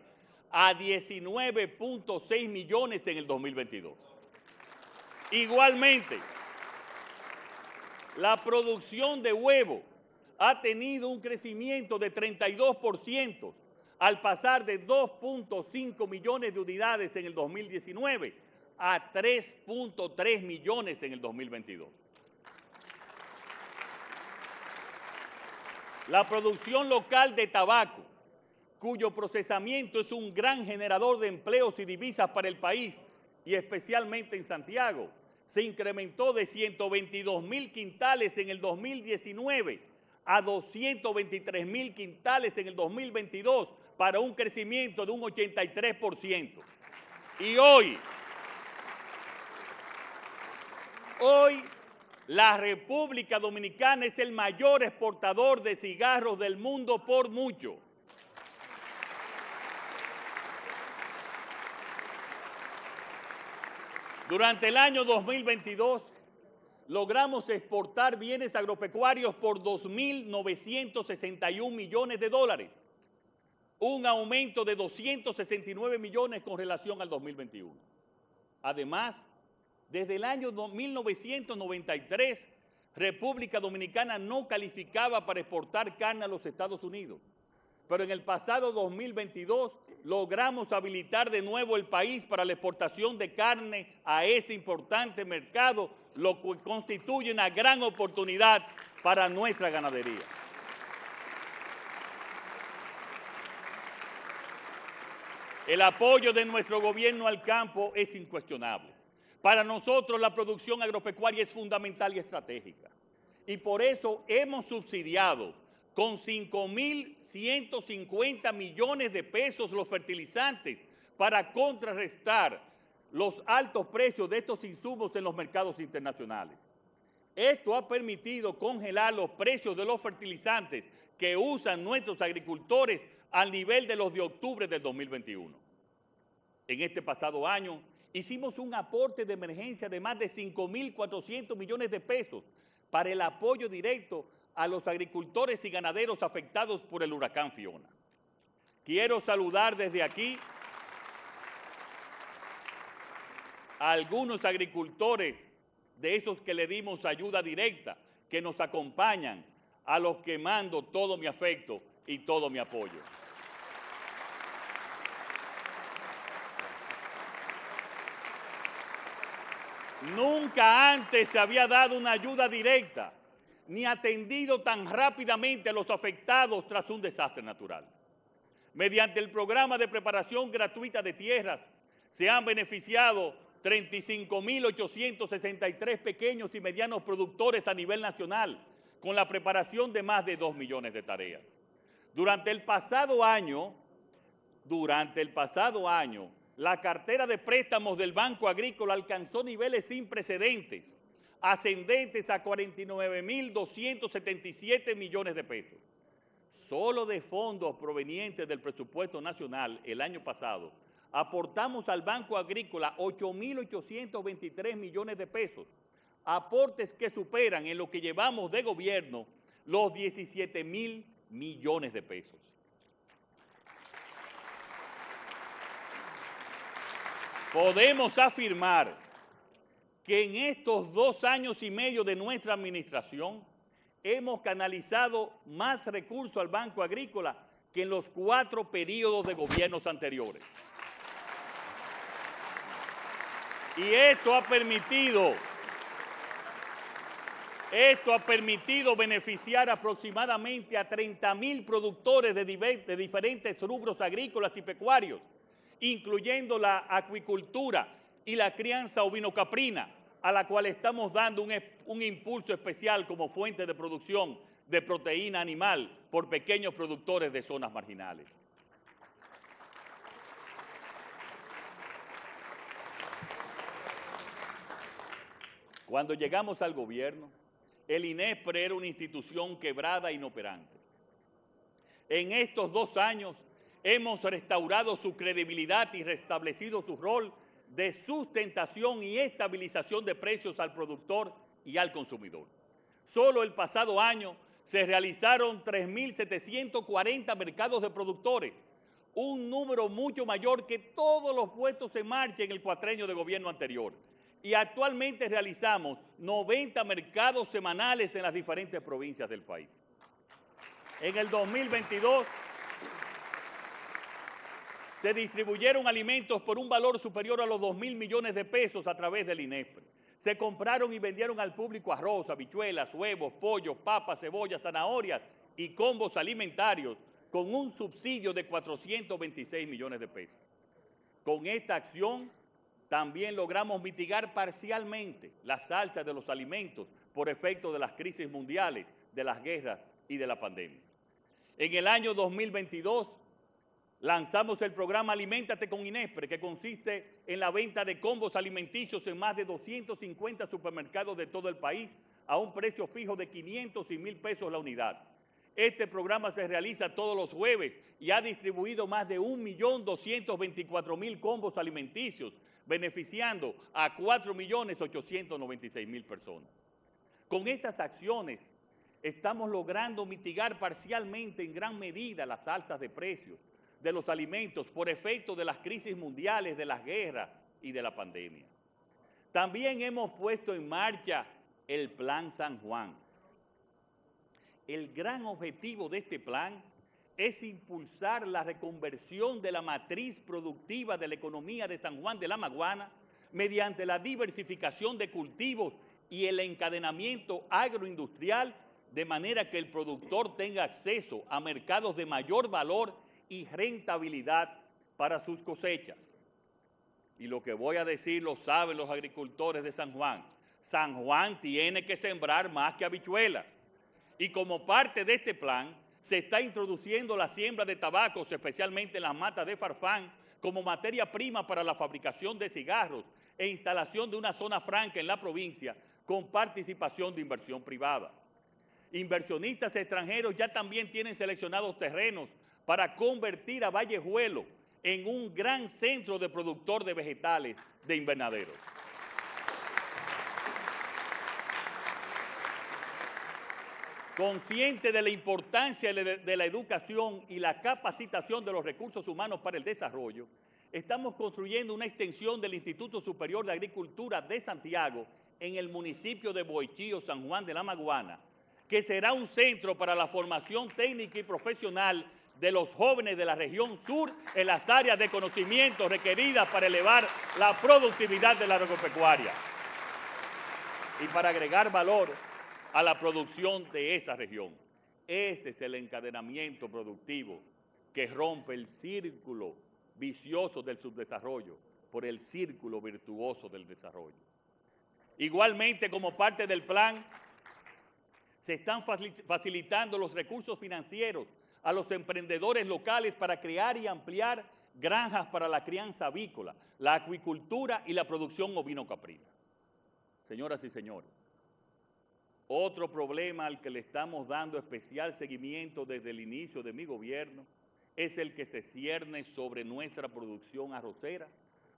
a 19.6 millones en el 2022. Igualmente, la producción de huevo ha tenido un crecimiento de 32% al pasar de 2.5 millones de unidades en el 2019 a 3.3 millones en el 2022. La producción local de tabaco, cuyo procesamiento es un gran generador de empleos y divisas para el país y especialmente en Santiago, se incrementó de 122 mil quintales en el 2019 a 223 mil quintales en el 2022 para un crecimiento de un 83%. Y hoy, hoy la República Dominicana es el mayor exportador de cigarros del mundo por mucho. Durante el año 2022 logramos exportar bienes agropecuarios por 2.961 millones de dólares, un aumento de 269 millones con relación al 2021. Además, desde el año 1993, República Dominicana no calificaba para exportar carne a los Estados Unidos. Pero en el pasado 2022 logramos habilitar de nuevo el país para la exportación de carne a ese importante mercado, lo que constituye una gran oportunidad para nuestra ganadería. El apoyo de nuestro gobierno al campo es incuestionable. Para nosotros la producción agropecuaria es fundamental y estratégica. Y por eso hemos subsidiado con 5.150 millones de pesos los fertilizantes para contrarrestar los altos precios de estos insumos en los mercados internacionales. Esto ha permitido congelar los precios de los fertilizantes que usan nuestros agricultores al nivel de los de octubre del 2021. En este pasado año, hicimos un aporte de emergencia de más de 5.400 millones de pesos para el apoyo directo a los agricultores y ganaderos afectados por el huracán Fiona. Quiero saludar desde aquí a algunos agricultores de esos que le dimos ayuda directa, que nos acompañan, a los que mando todo mi afecto y todo mi apoyo. Nunca antes se había dado una ayuda directa ni atendido tan rápidamente a los afectados tras un desastre natural. Mediante el programa de preparación gratuita de tierras se han beneficiado 35.863 pequeños y medianos productores a nivel nacional con la preparación de más de 2 millones de tareas. Durante el pasado año, durante el pasado año, la cartera de préstamos del Banco Agrícola alcanzó niveles sin precedentes, ascendentes a 49.277 millones de pesos. Solo de fondos provenientes del presupuesto nacional el año pasado, aportamos al Banco Agrícola 8.823 millones de pesos, aportes que superan en lo que llevamos de gobierno los 17 mil millones de pesos. Podemos afirmar que en estos dos años y medio de nuestra administración hemos canalizado más recursos al Banco Agrícola que en los cuatro periodos de gobiernos anteriores. Y esto ha permitido, esto ha permitido beneficiar aproximadamente a 30 mil productores de, de diferentes rubros agrícolas y pecuarios, incluyendo la acuicultura y la crianza ovino-caprina, a la cual estamos dando un, un, impulso especial como fuente de producción de proteína animal por pequeños productores de zonas marginales. Cuando llegamos al gobierno, el INESPRE era una institución quebrada e inoperante. En estos dos años hemos restaurado su credibilidad y restablecido su rol de sustentación y estabilización de precios al productor y al consumidor. Solo el pasado año se realizaron 3.740 mercados de productores, un número mucho mayor que todos los puestos en marcha en el cuatrenio de gobierno anterior. Y actualmente realizamos 90 mercados semanales en las diferentes provincias del país. En el 2022 se distribuyeron alimentos por un valor superior a los 2 mil millones de pesos a través del INEPRE. Se compraron y vendieron al público arroz, habichuelas, huevos, pollos, papas, cebollas, zanahorias y combos alimentarios con un subsidio de 426 millones de pesos. Con esta acción también logramos mitigar parcialmente la salsa de los alimentos por efecto de las crisis mundiales, de las guerras y de la pandemia. En el año 2022 Lanzamos el programa Aliméntate con Inespre, que consiste en la venta de combos alimenticios en más de 250 supermercados de todo el país a un precio fijo de 500 y mil pesos la unidad. Este programa se realiza todos los jueves y ha distribuido más de 1.224.000 combos alimenticios, beneficiando a 4.896.000 personas. Con estas acciones estamos logrando mitigar parcialmente en gran medida las alzas de precios, de los alimentos por efecto de las crisis mundiales, de las guerras y de la pandemia. También hemos puesto en marcha el Plan San Juan. El gran objetivo de este plan es impulsar la reconversión de la matriz productiva de la economía de San Juan de la Maguana mediante la diversificación de cultivos y el encadenamiento agroindustrial de manera que el productor tenga acceso a mercados de mayor valor y rentabilidad para sus cosechas. Y lo que voy a decir lo saben los agricultores de San Juan. San Juan tiene que sembrar más que habichuelas. Y como parte de este plan, se está introduciendo la siembra de tabacos, especialmente en las matas de farfán, como materia prima para la fabricación de cigarros e instalación de una zona franca en la provincia con participación de inversión privada. Inversionistas extranjeros ya también tienen seleccionados terrenos para convertir a Vallejuelo en un gran centro de productor de vegetales de invernadero. Consciente de la importancia de la educación y la capacitación de los recursos humanos para el desarrollo, estamos construyendo una extensión del Instituto Superior de Agricultura de Santiago en el municipio de Boichío, San Juan de la Maguana, que será un centro para la formación técnica y profesional de los jóvenes de la región sur en las áreas de conocimiento requeridas para elevar la productividad de la agropecuaria y para agregar valor a la producción de esa región. Ese es el encadenamiento productivo que rompe el círculo vicioso del subdesarrollo por el círculo virtuoso del desarrollo. Igualmente, como parte del plan, se están facilitando los recursos financieros a los emprendedores locales para crear y ampliar granjas para la crianza avícola, la acuicultura y la producción ovino-caprina. Señoras y señores, otro problema al que le estamos dando especial seguimiento desde el inicio de mi gobierno es el que se cierne sobre nuestra producción arrocera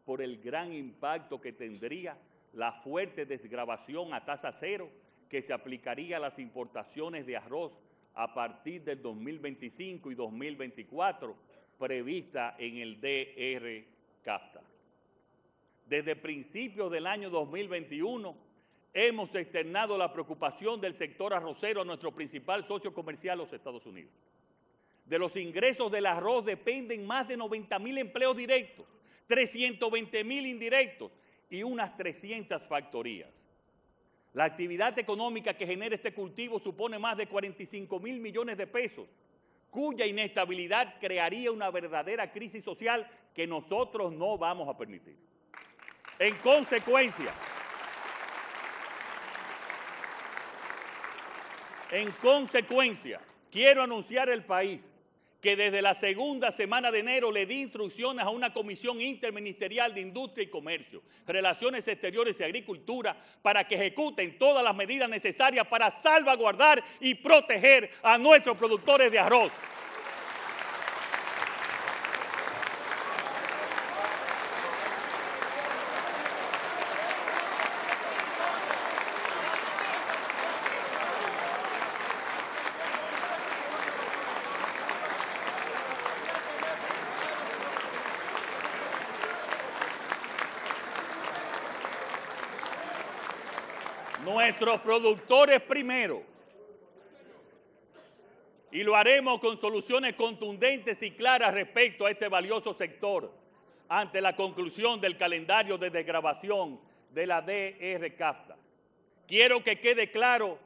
por el gran impacto que tendría la fuerte desgrabación a tasa cero que se aplicaría a las importaciones de arroz a partir del 2025 y 2024 prevista en el DR CAFTA. desde principios del año 2021 hemos externado la preocupación del sector arrocero a nuestro principal socio comercial, los Estados Unidos. De los ingresos del arroz dependen más de 90 mil empleos directos, 320 mil indirectos y unas 300 factorías. La actividad económica que genera este cultivo supone más de 45 mil millones de pesos, cuya inestabilidad crearía una verdadera crisis social que nosotros no vamos a permitir. En consecuencia, en consecuencia, quiero anunciar al país que desde la segunda semana de enero le di instrucciones a una comisión interministerial de industria y comercio, relaciones exteriores y agricultura para que ejecuten todas las medidas necesarias para salvaguardar y proteger a nuestros productores de arroz. Nuestros productores primero. Y lo haremos con soluciones contundentes y claras respecto a este valioso sector ante la conclusión del calendario de desgrabación de la DR CAFTA. Quiero que quede claro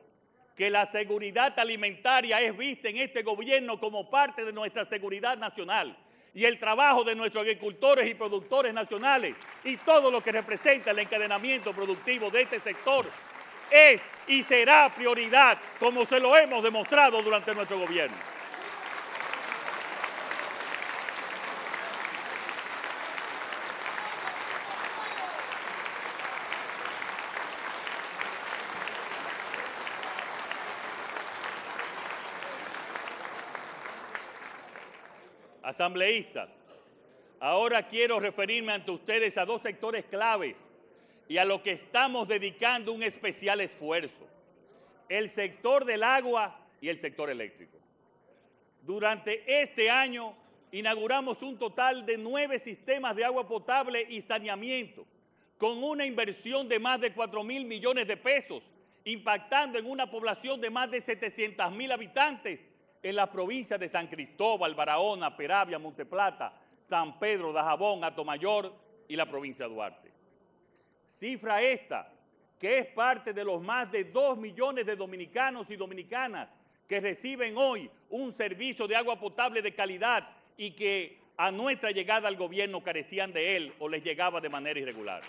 que la seguridad alimentaria es vista en este gobierno como parte de nuestra seguridad nacional y el trabajo de nuestros agricultores y productores nacionales y todo lo que representa el encadenamiento productivo de este sector es y será prioridad, como se lo hemos demostrado durante nuestro gobierno. Asambleístas, ahora quiero referirme ante ustedes a dos sectores claves y a lo que estamos dedicando un especial esfuerzo, el sector del agua y el sector eléctrico. Durante este año inauguramos un total de nueve sistemas de agua potable y saneamiento, con una inversión de más de 4 mil millones de pesos, impactando en una población de más de 700 mil habitantes en las provincias de San Cristóbal, Barahona, Peravia, Monteplata, San Pedro, Dajabón, Atomayor y la provincia de Duarte. Cifra esta, que es parte de los más de dos millones de dominicanos y dominicanas que reciben hoy un servicio de agua potable de calidad y que a nuestra llegada al gobierno carecían de él o les llegaba de manera irregular.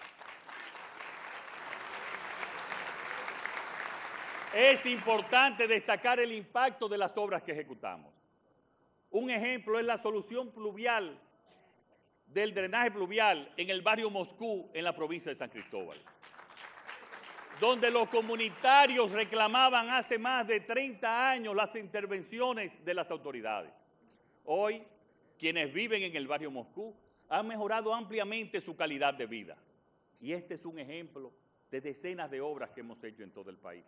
Es importante destacar el impacto de las obras que ejecutamos. Un ejemplo es la solución pluvial del drenaje pluvial en el barrio Moscú, en la provincia de San Cristóbal, donde los comunitarios reclamaban hace más de 30 años las intervenciones de las autoridades. Hoy, quienes viven en el barrio Moscú han mejorado ampliamente su calidad de vida. Y este es un ejemplo de decenas de obras que hemos hecho en todo el país.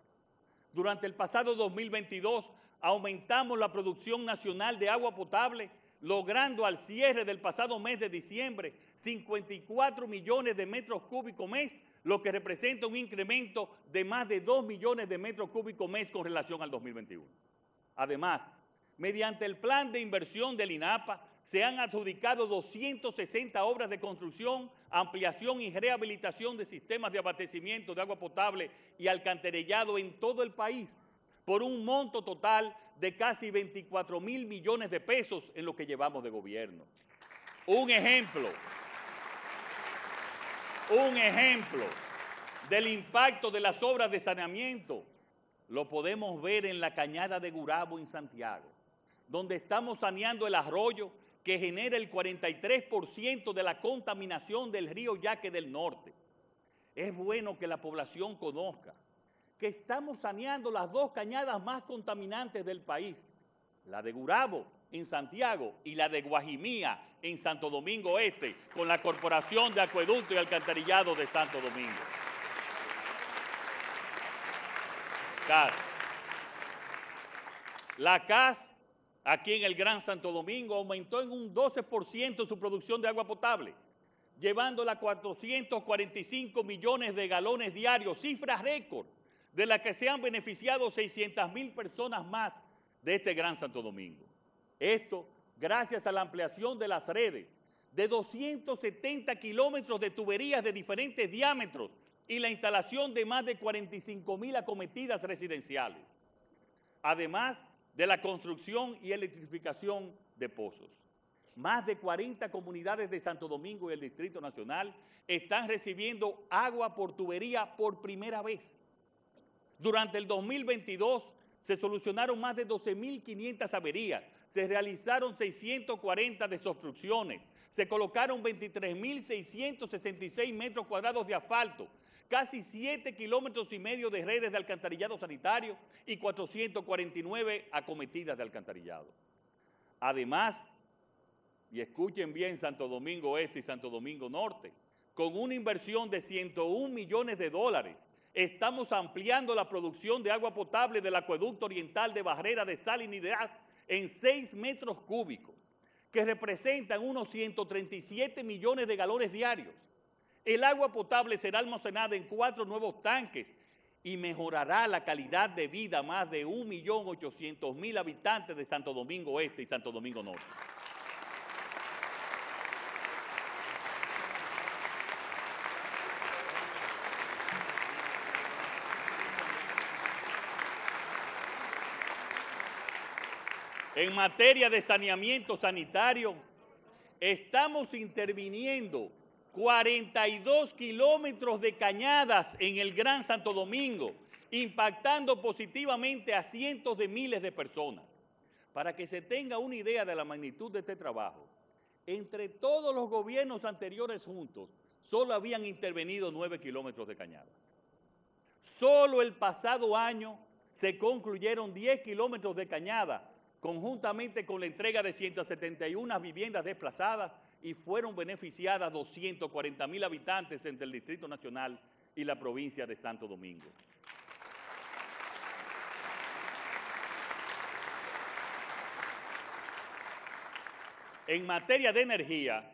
Durante el pasado 2022 aumentamos la producción nacional de agua potable logrando al cierre del pasado mes de diciembre 54 millones de metros cúbicos mes, lo que representa un incremento de más de 2 millones de metros cúbicos mes con relación al 2021. Además, mediante el plan de inversión del INAPA, se han adjudicado 260 obras de construcción, ampliación y rehabilitación de sistemas de abastecimiento de agua potable y alcantarillado en todo el país, por un monto total de casi 24 mil millones de pesos en lo que llevamos de gobierno. Un ejemplo, un ejemplo del impacto de las obras de saneamiento lo podemos ver en la cañada de Gurabo en Santiago, donde estamos saneando el arroyo que genera el 43% de la contaminación del río Yaque del Norte. Es bueno que la población conozca que estamos saneando las dos cañadas más contaminantes del país, la de Gurabo en Santiago y la de Guajimía en Santo Domingo Este, con la Corporación de Acueducto y Alcantarillado de Santo Domingo. CAS. La CAS, aquí en el Gran Santo Domingo, aumentó en un 12% su producción de agua potable llevándola a 445 millones de galones diarios, cifra récord, de la que se han beneficiado 600 mil personas más de este Gran Santo Domingo. Esto gracias a la ampliación de las redes de 270 kilómetros de tuberías de diferentes diámetros y la instalación de más de 45 mil acometidas residenciales, además de la construcción y electrificación de pozos. Más de 40 comunidades de Santo Domingo y el Distrito Nacional están recibiendo agua por tubería por primera vez. Durante el 2022 se solucionaron más de 12.500 averías, se realizaron 640 desobstrucciones, se colocaron 23.666 metros cuadrados de asfalto, casi 7 kilómetros y medio de redes de alcantarillado sanitario y 449 acometidas de alcantarillado. Además, y escuchen bien Santo Domingo Este y Santo Domingo Norte, con una inversión de 101 millones de dólares, estamos ampliando la producción de agua potable del acueducto oriental de Barrera de Salinidad en 6 metros cúbicos, que representan unos 137 millones de galones diarios. El agua potable será almacenada en cuatro nuevos tanques y mejorará la calidad de vida a más de 1.800.000 habitantes de Santo Domingo Este y Santo Domingo Norte. En materia de saneamiento sanitario, estamos interviniendo 42 kilómetros de cañadas en el Gran Santo Domingo, impactando positivamente a cientos de miles de personas. Para que se tenga una idea de la magnitud de este trabajo, entre todos los gobiernos anteriores juntos, solo habían intervenido 9 kilómetros de cañada. Solo el pasado año se concluyeron 10 kilómetros de cañada, conjuntamente con la entrega de 171 viviendas desplazadas y fueron beneficiadas 240 mil habitantes entre el Distrito Nacional y la provincia de Santo Domingo. En materia de energía,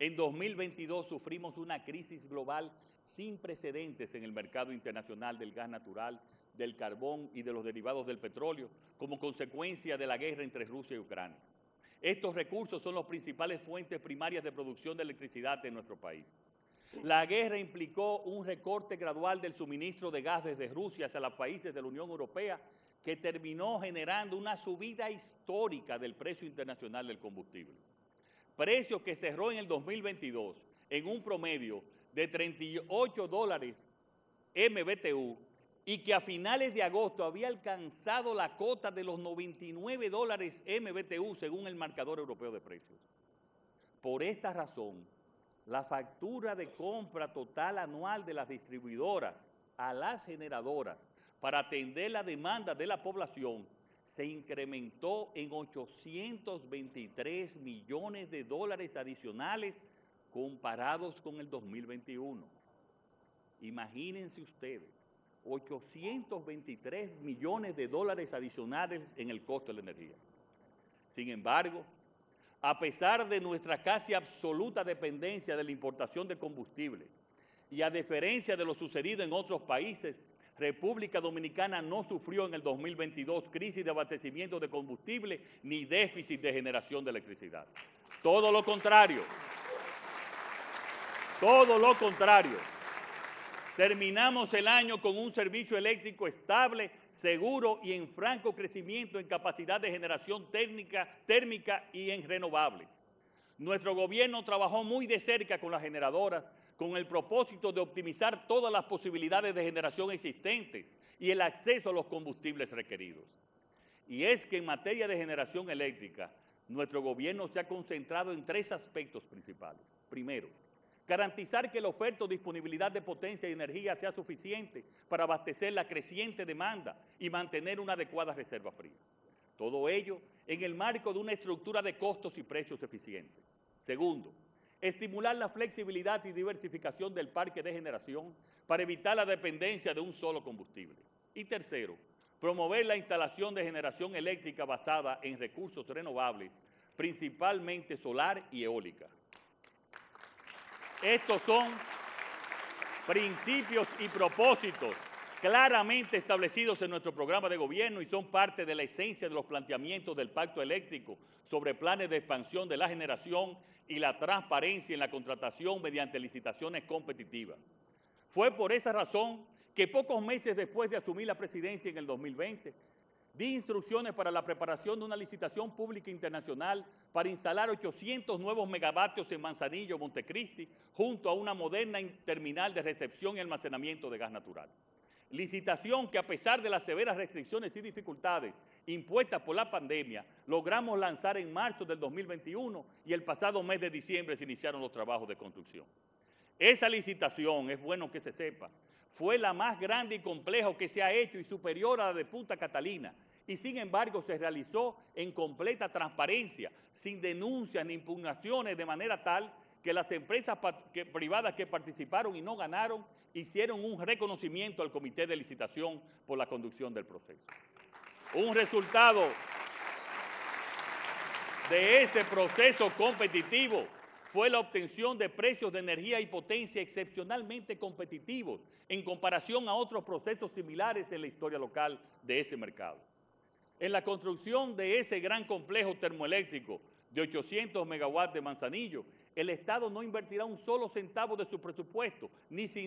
en 2022 sufrimos una crisis global sin precedentes en el mercado internacional del gas natural, del carbón y de los derivados del petróleo como consecuencia de la guerra entre Rusia y Ucrania. Estos recursos son las principales fuentes primarias de producción de electricidad en nuestro país. La guerra implicó un recorte gradual del suministro de gas desde Rusia hacia los países de la Unión Europea que terminó generando una subida histórica del precio internacional del combustible. Precio que cerró en el 2022 en un promedio de 38 dólares MBTU y que a finales de agosto había alcanzado la cota de los 99 dólares MBTU según el marcador europeo de precios. Por esta razón, la factura de compra total anual de las distribuidoras a las generadoras para atender la demanda de la población se incrementó en 823 millones de dólares adicionales comparados con el 2021. Imagínense ustedes 823 millones de dólares adicionales en el costo de la energía. Sin embargo, a pesar de nuestra casi absoluta dependencia de la importación de combustible y a diferencia de lo sucedido en otros países, República Dominicana no sufrió en el 2022 crisis de abastecimiento de combustible ni déficit de generación de electricidad. Todo lo contrario. Todo lo contrario. Terminamos el año con un servicio eléctrico estable, seguro y en franco crecimiento en capacidad de generación térmica, y en renovable. Nuestro gobierno trabajó muy de cerca con las generadoras con el propósito de optimizar todas las posibilidades de generación existentes y el acceso a los combustibles requeridos. Y es que en materia de generación eléctrica, nuestro gobierno se ha concentrado en tres aspectos principales. Primero, garantizar que la oferta o disponibilidad de potencia y energía sea suficiente para abastecer la creciente demanda y mantener una adecuada reserva fría. Todo ello en el marco de una estructura de costos y precios eficientes. Segundo, estimular la flexibilidad y diversificación del parque de generación para evitar la dependencia de un solo combustible. Y tercero, promover la instalación de generación eléctrica basada en recursos renovables, principalmente solar y eólica. Estos son principios y propósitos claramente establecidos en nuestro programa de gobierno y son parte de la esencia de los planteamientos del Pacto Eléctrico sobre planes de expansión de la generación y la transparencia en la contratación mediante licitaciones competitivas. Fue por esa razón que pocos meses después de asumir la presidencia en el 2020, di instrucciones para la preparación de una licitación pública internacional para instalar 800 nuevos megavatios en Manzanillo, Montecristi, junto a una moderna terminal de recepción y almacenamiento de gas natural. Licitación que a pesar de las severas restricciones y dificultades impuestas por la pandemia, logramos lanzar en marzo del 2021 y el pasado mes de diciembre se iniciaron los trabajos de construcción. Esa licitación, es bueno que se sepa, fue la más grande y compleja que se ha hecho y superior a la de Punta Catalina. Y sin embargo se realizó en completa transparencia, sin denuncias ni impugnaciones, de manera tal que las empresas privadas que participaron y no ganaron hicieron un reconocimiento al comité de licitación por la conducción del proceso. Un resultado de ese proceso competitivo fue la obtención de precios de energía y potencia excepcionalmente competitivos en comparación a otros procesos similares en la historia local de ese mercado. En la construcción de ese gran complejo termoeléctrico de 800 megawatts de Manzanillo, el Estado no invertirá un solo centavo de su presupuesto, ni se,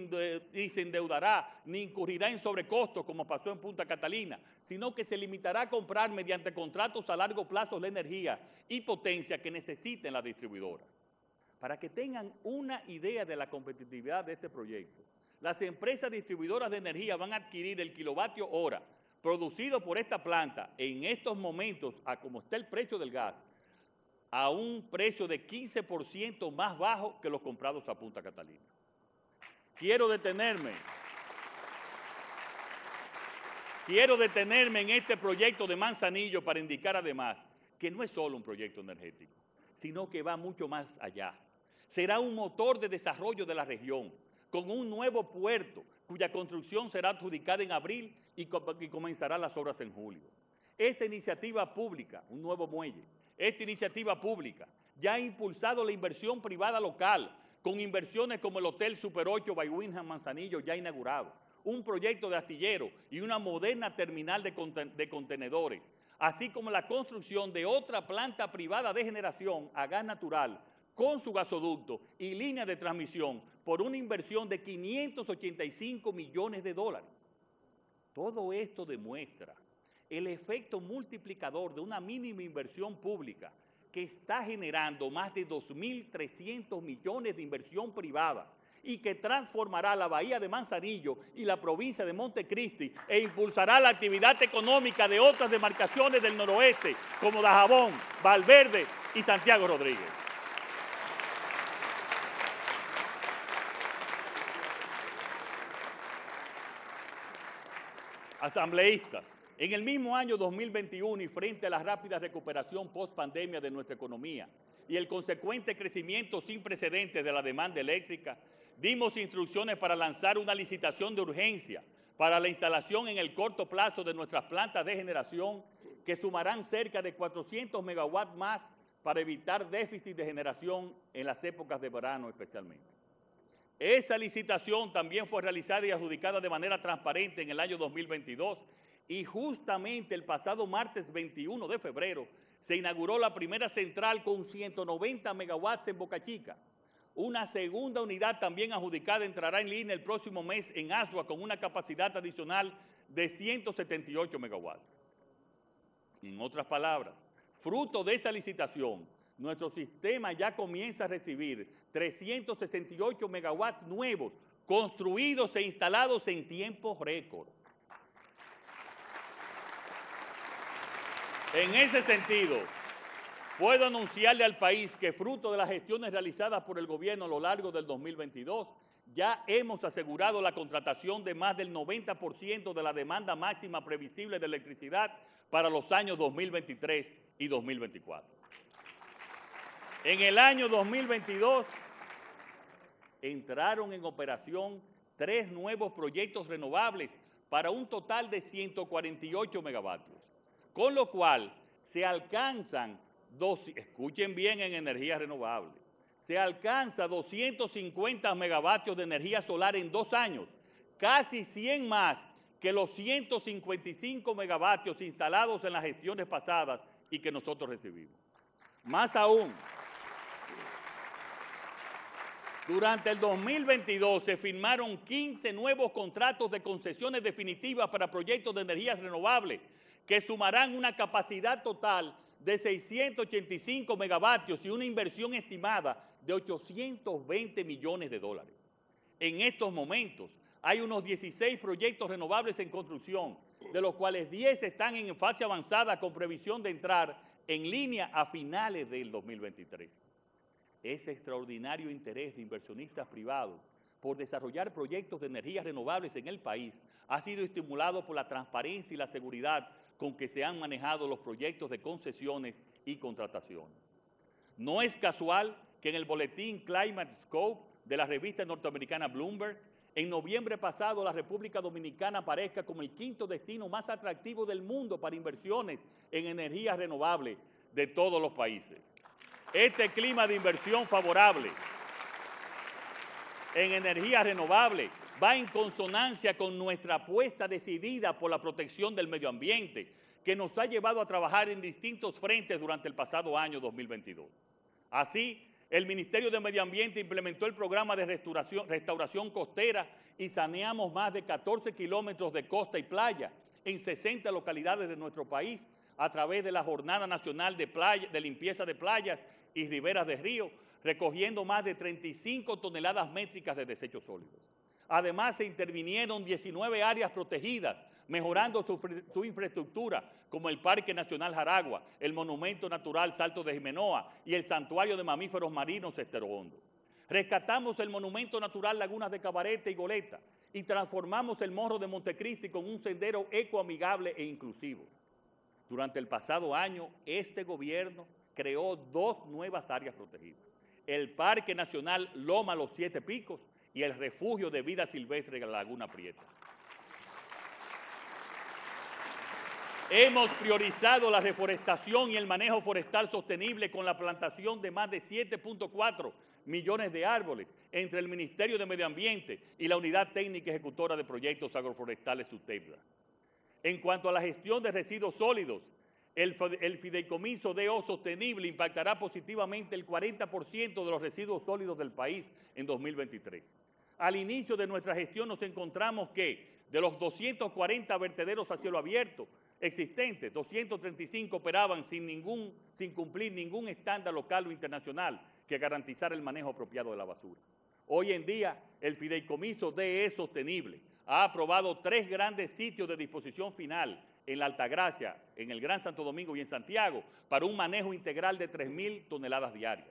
endeudará, ni incurrirá en sobrecostos como pasó en Punta Catalina, sino que se limitará a comprar mediante contratos a largo plazo la energía y potencia que necesiten la distribuidora. Para que tengan una idea de la competitividad de este proyecto, las empresas distribuidoras de energía van a adquirir el kilovatio hora producido por esta planta en estos momentos, a como está el precio del gas, a un precio de 15% más bajo que los comprados a Punta Catalina. Quiero detenerme. Quiero detenerme en este proyecto de Manzanillo para indicar además que no es solo un proyecto energético, sino que va mucho más allá será un motor de desarrollo de la región, con un nuevo puerto cuya construcción será adjudicada en abril y, comenzará las obras en julio. Esta iniciativa pública, un nuevo muelle, esta iniciativa pública ya ha impulsado la inversión privada local con inversiones como el Hotel Super 8 by Winham Manzanillo ya inaugurado, un proyecto de astillero y una moderna terminal de contenedores, así como la construcción de otra planta privada de generación a gas natural con su gasoducto y línea de transmisión por una inversión de 585 millones de dólares. Todo esto demuestra el efecto multiplicador de una mínima inversión pública que está generando más de 2.300 millones de inversión privada y que transformará la bahía de Manzanillo y la provincia de Montecristi e impulsará la actividad económica de otras demarcaciones del noroeste como Dajabón, Valverde y Santiago Rodríguez. Asambleístas, en el mismo año 2021 y frente a la rápida recuperación post-pandemia de nuestra economía y el consecuente crecimiento sin precedentes de la demanda eléctrica, dimos instrucciones para lanzar una licitación de urgencia para la instalación en el corto plazo de nuestras plantas de generación que sumarán cerca de 400 megawatts más para evitar déficit de generación en las épocas de verano especialmente. Esa licitación también fue realizada y adjudicada de manera transparente en el año 2022 y justamente el pasado martes 21 de febrero se inauguró la primera central con 190 megawatts en Boca Chica. Una segunda unidad también adjudicada entrará en línea el próximo mes en Asua con una capacidad adicional de 178 megawatts. En otras palabras, fruto de esa licitación, nuestro sistema ya comienza a recibir 368 megawatts nuevos, construidos e instalados en tiempo récord. En ese sentido, puedo anunciarle al país que fruto de las gestiones realizadas por el gobierno a lo largo del 2022, ya hemos asegurado la contratación de más del 90% de la demanda máxima previsible de electricidad para los años 2023 y 2024. En el año 2022 entraron en operación tres nuevos proyectos renovables para un total de 148 megavatios, con lo cual se alcanzan, dos, escuchen bien en energía renovable, se alcanza 250 megavatios de energía solar en dos años, casi 100 más que los 155 megavatios instalados en las gestiones pasadas y que nosotros recibimos. Más aún, durante el 2022 se firmaron 15 nuevos contratos de concesiones definitivas para proyectos de energías renovables que sumarán una capacidad total de 685 megavatios y una inversión estimada de 820 millones de dólares. En estos momentos hay unos 16 proyectos renovables en construcción, de los cuales 10 están en fase avanzada con previsión de entrar en línea a finales del 2023. Ese extraordinario interés de inversionistas privados por desarrollar proyectos de energías renovables en el país ha sido estimulado por la transparencia y la seguridad con que se han manejado los proyectos de concesiones y contrataciones. No es casual que en el boletín Climate Scope de la revista norteamericana Bloomberg, en noviembre pasado la República Dominicana aparezca como el quinto destino más atractivo del mundo para inversiones en energías renovables de todos los países. Este clima de inversión favorable en energías renovables va en consonancia con nuestra apuesta decidida por la protección del medio ambiente, que nos ha llevado a trabajar en distintos frentes durante el pasado año 2022. Así, el Ministerio de Medio Ambiente implementó el programa de restauración, costera y saneamos más de 14 kilómetros de costa y playa en 60 localidades de nuestro país a través de la Jornada Nacional de Limpieza de Playas y Riberas de Río, recogiendo más de 35 toneladas métricas de desechos sólidos. Además, se intervinieron 19 áreas protegidas, mejorando su, su, infraestructura, como el Parque Nacional Jaragua, el Monumento Natural Salto de Jimenoa y el Santuario de Mamíferos Marinos Estero Hondo. Rescatamos el Monumento Natural Lagunas de Cabarete y Goleta y transformamos el Morro de Montecristi con un sendero ecoamigable e inclusivo. Durante el pasado año, este gobierno creó dos nuevas áreas protegidas. El Parque Nacional Loma Los Siete Picos y el Refugio de Vida Silvestre de la Laguna Prieta. Hemos priorizado la reforestación y el manejo forestal sostenible con la plantación de más de 7.4 millones de árboles entre el Ministerio de Medio Ambiente y la Unidad Técnica Ejecutora de Proyectos Agroforestales SUTEPLA. En cuanto a la gestión de residuos sólidos, el, fideicomiso DO sostenible impactará positivamente el 40% de los residuos sólidos del país en 2023. Al inicio de nuestra gestión nos encontramos que de los 240 vertederos a cielo abierto existentes, 235 operaban sin, ningún, sin cumplir ningún estándar local o internacional que garantizara el manejo apropiado de la basura. Hoy en día, el fideicomiso DE Sostenible ha aprobado tres grandes sitios de disposición final en la Altagracia, en el Gran Santo Domingo y en Santiago, para un manejo integral de 3.000 toneladas diarias.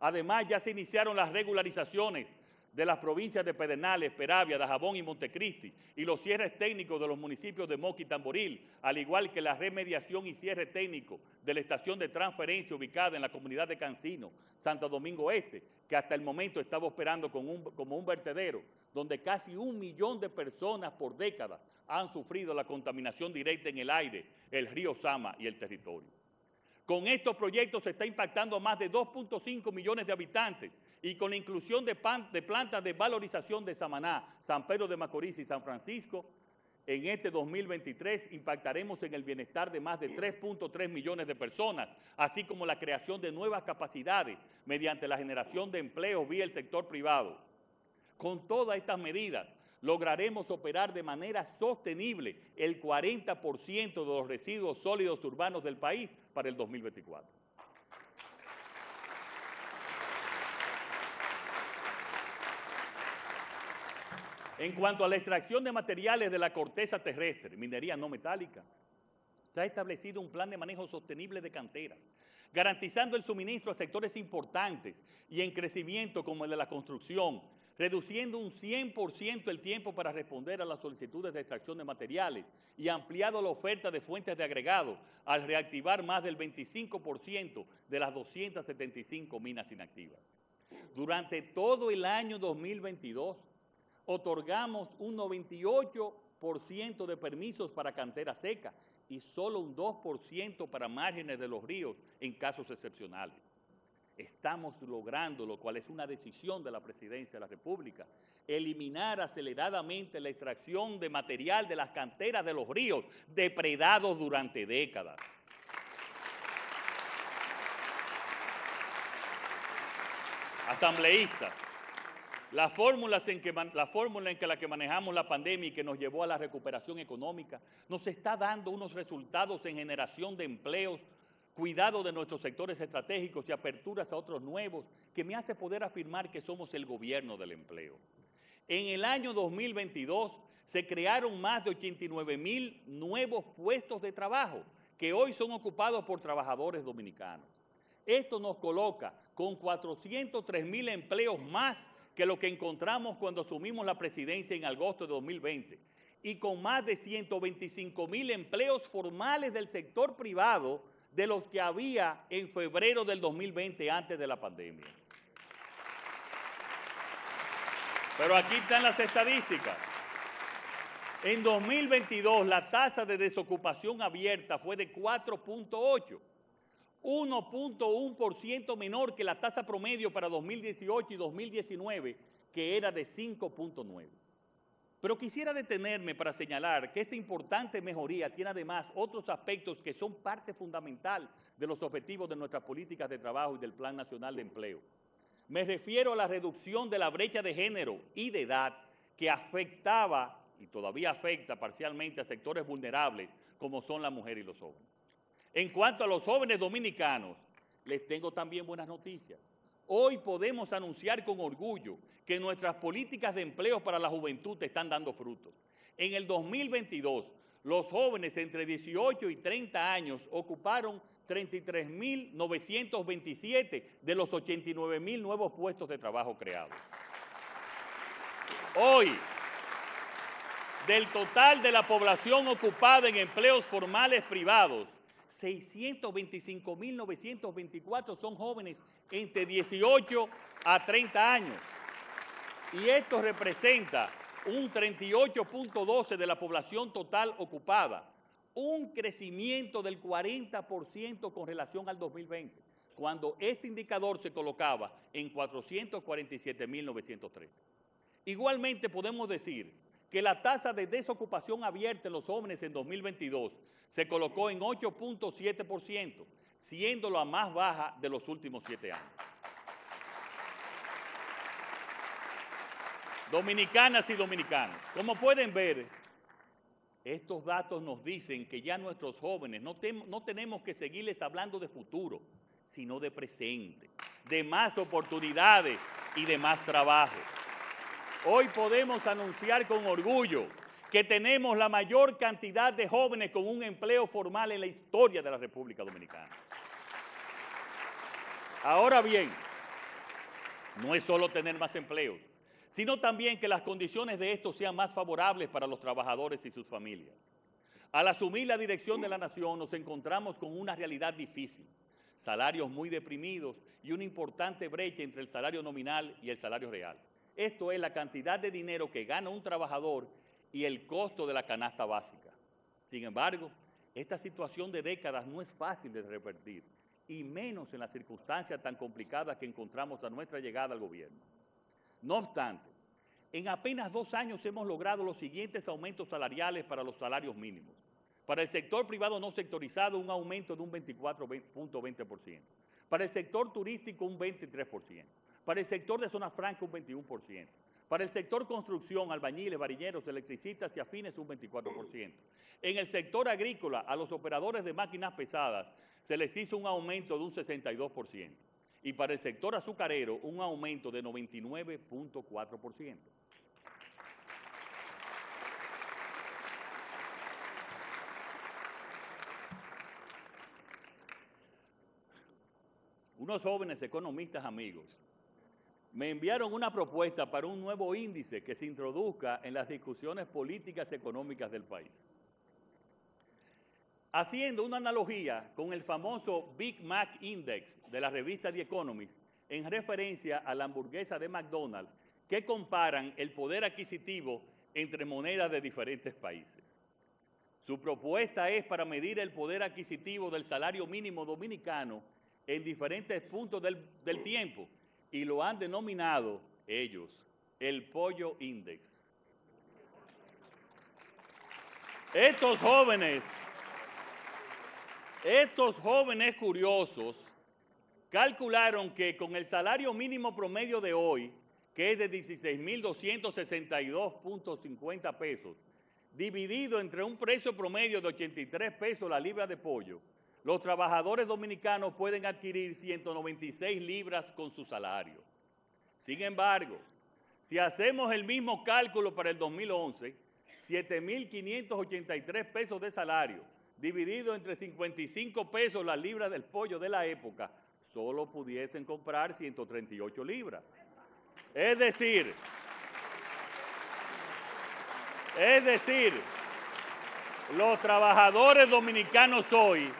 Además, ya se iniciaron las regularizaciones de las provincias de Pedernales, Peravia, Dajabón y Montecristi, y los cierres técnicos de los municipios de Moqui y Tamboril, al igual que la remediación y cierre técnico de la estación de transferencia ubicada en la comunidad de Cancino, Santo Domingo Este, que hasta el momento estaba operando como un, como un vertedero, donde casi un millón de personas por décadas han sufrido la contaminación directa en el aire, el río Sama y el territorio. Con estos proyectos se está impactando a más de 2.5 millones de habitantes y con la inclusión de, de, plantas de valorización de Samaná, San Pedro de Macorís y San Francisco, en este 2023 impactaremos en el bienestar de más de 3.3 millones de personas, así como la creación de nuevas capacidades mediante la generación de empleos vía el sector privado. Con todas estas medidas, lograremos operar de manera sostenible el 40% de los residuos sólidos urbanos del país para el 2024. En cuanto a la extracción de materiales de la corteza terrestre, minería no metálica, se ha establecido un plan de manejo sostenible de cantera, garantizando el suministro a sectores importantes y en crecimiento como el de la construcción, reduciendo un 100% el tiempo para responder a las solicitudes de extracción de materiales y ampliado la oferta de fuentes de agregado al reactivar más del 25% de las 275 minas inactivas. Durante todo el año 2022, otorgamos un 98% de permisos para cantera seca y solo un 2% para márgenes de los ríos en casos excepcionales. Estamos logrando, lo cual es una decisión de la Presidencia de la República, eliminar aceleradamente la extracción de material de las canteras de los ríos depredados durante décadas. Asambleístas, la fórmula en que, la fórmula en que la que manejamos la pandemia y que nos llevó a la recuperación económica nos está dando unos resultados en generación de empleos, cuidado de nuestros sectores estratégicos y aperturas a otros nuevos que me hace poder afirmar que somos el gobierno del empleo. En el año 2022 se crearon más de 89 mil nuevos puestos de trabajo que hoy son ocupados por trabajadores dominicanos. Esto nos coloca con 403 mil empleos más que lo que encontramos cuando asumimos la presidencia en agosto de 2020 y con más de 125 mil empleos formales del sector privado de los que había en febrero del 2020 antes de la pandemia. Pero aquí están las estadísticas. En 2022 la tasa de desocupación abierta fue de 4.8 1.1% menor que la tasa promedio para 2018 y 2019, que era de 5.9. Pero quisiera detenerme para señalar que esta importante mejoría tiene además otros aspectos que son parte fundamental de los objetivos de nuestras políticas de trabajo y del Plan Nacional de Empleo. Me refiero a la reducción de la brecha de género y de edad que afectaba y todavía afecta parcialmente a sectores vulnerables como son la mujer y los jóvenes. En cuanto a los jóvenes dominicanos, les tengo también buenas noticias. Hoy podemos anunciar con orgullo que nuestras políticas de empleo para la juventud están dando frutos. En el 2022, los jóvenes entre 18 y 30 años ocuparon 33.927 de los 89.000 nuevos puestos de trabajo creados. Hoy, del total de la población ocupada en empleos formales privados, 625.924 son jóvenes entre 18 a 30 años. Y esto representa un 38.12 de la población total ocupada, un crecimiento del 40% con relación al 2020, cuando este indicador se colocaba en 447.913. Igualmente podemos decir que la tasa de desocupación abierta en los jóvenes en 2022 se colocó en 8.7%, siendo la más baja de los últimos siete años. Dominicanas y dominicanos, como pueden ver, estos datos nos dicen que ya nuestros jóvenes no, no tenemos que seguirles hablando de futuro, sino de presente, de más oportunidades y de más trabajo. Hoy podemos anunciar con orgullo que tenemos la mayor cantidad de jóvenes con un empleo formal en la historia de la República Dominicana. Ahora bien, no es solo tener más empleos, sino también que las condiciones de estos sean más favorables para los trabajadores y sus familias. Al asumir la dirección de la nación nos encontramos con una realidad difícil, salarios muy deprimidos y una importante brecha entre el salario nominal y el salario real. Esto es la cantidad de dinero que gana un trabajador y el costo de la canasta básica. Sin embargo, esta situación de décadas no es fácil de revertir, y menos en las circunstancias tan complicadas que encontramos a nuestra llegada al gobierno. No obstante, en apenas dos años hemos logrado los siguientes aumentos salariales para los salarios mínimos. Para el sector privado no sectorizado, un aumento de un 24.20%. Para el sector turístico, un 23%. Para el sector de zonas francas, un 21%. Para el sector construcción, albañiles, variñeros, electricistas y afines, un 24%. En el sector agrícola, a los operadores de máquinas pesadas se les hizo un aumento de un 62%. Y para el sector azucarero, un aumento de 99.4%. Unos jóvenes economistas amigos me enviaron una propuesta para un nuevo índice que se introduzca en las discusiones políticas y económicas del país. Haciendo una analogía con el famoso Big Mac Index de la revista The Economist, en referencia a la hamburguesa de McDonald's, que comparan el poder adquisitivo entre monedas de diferentes países. Su propuesta es para medir el poder adquisitivo del salario mínimo dominicano en diferentes puntos del, del tiempo y lo han denominado ellos el pollo index. Estos jóvenes, estos jóvenes curiosos calcularon que con el salario mínimo promedio de hoy, que es de 16.262.50 pesos, dividido entre un precio promedio de 83 pesos la libra de pollo, los trabajadores dominicanos pueden adquirir 196 libras con su salario. Sin embargo, si hacemos el mismo cálculo para el 2011, 7.583 pesos de salario, dividido entre 55 pesos la libra del pollo de la época, solo pudiesen comprar 138 libras. Es decir, es decir, los trabajadores dominicanos hoy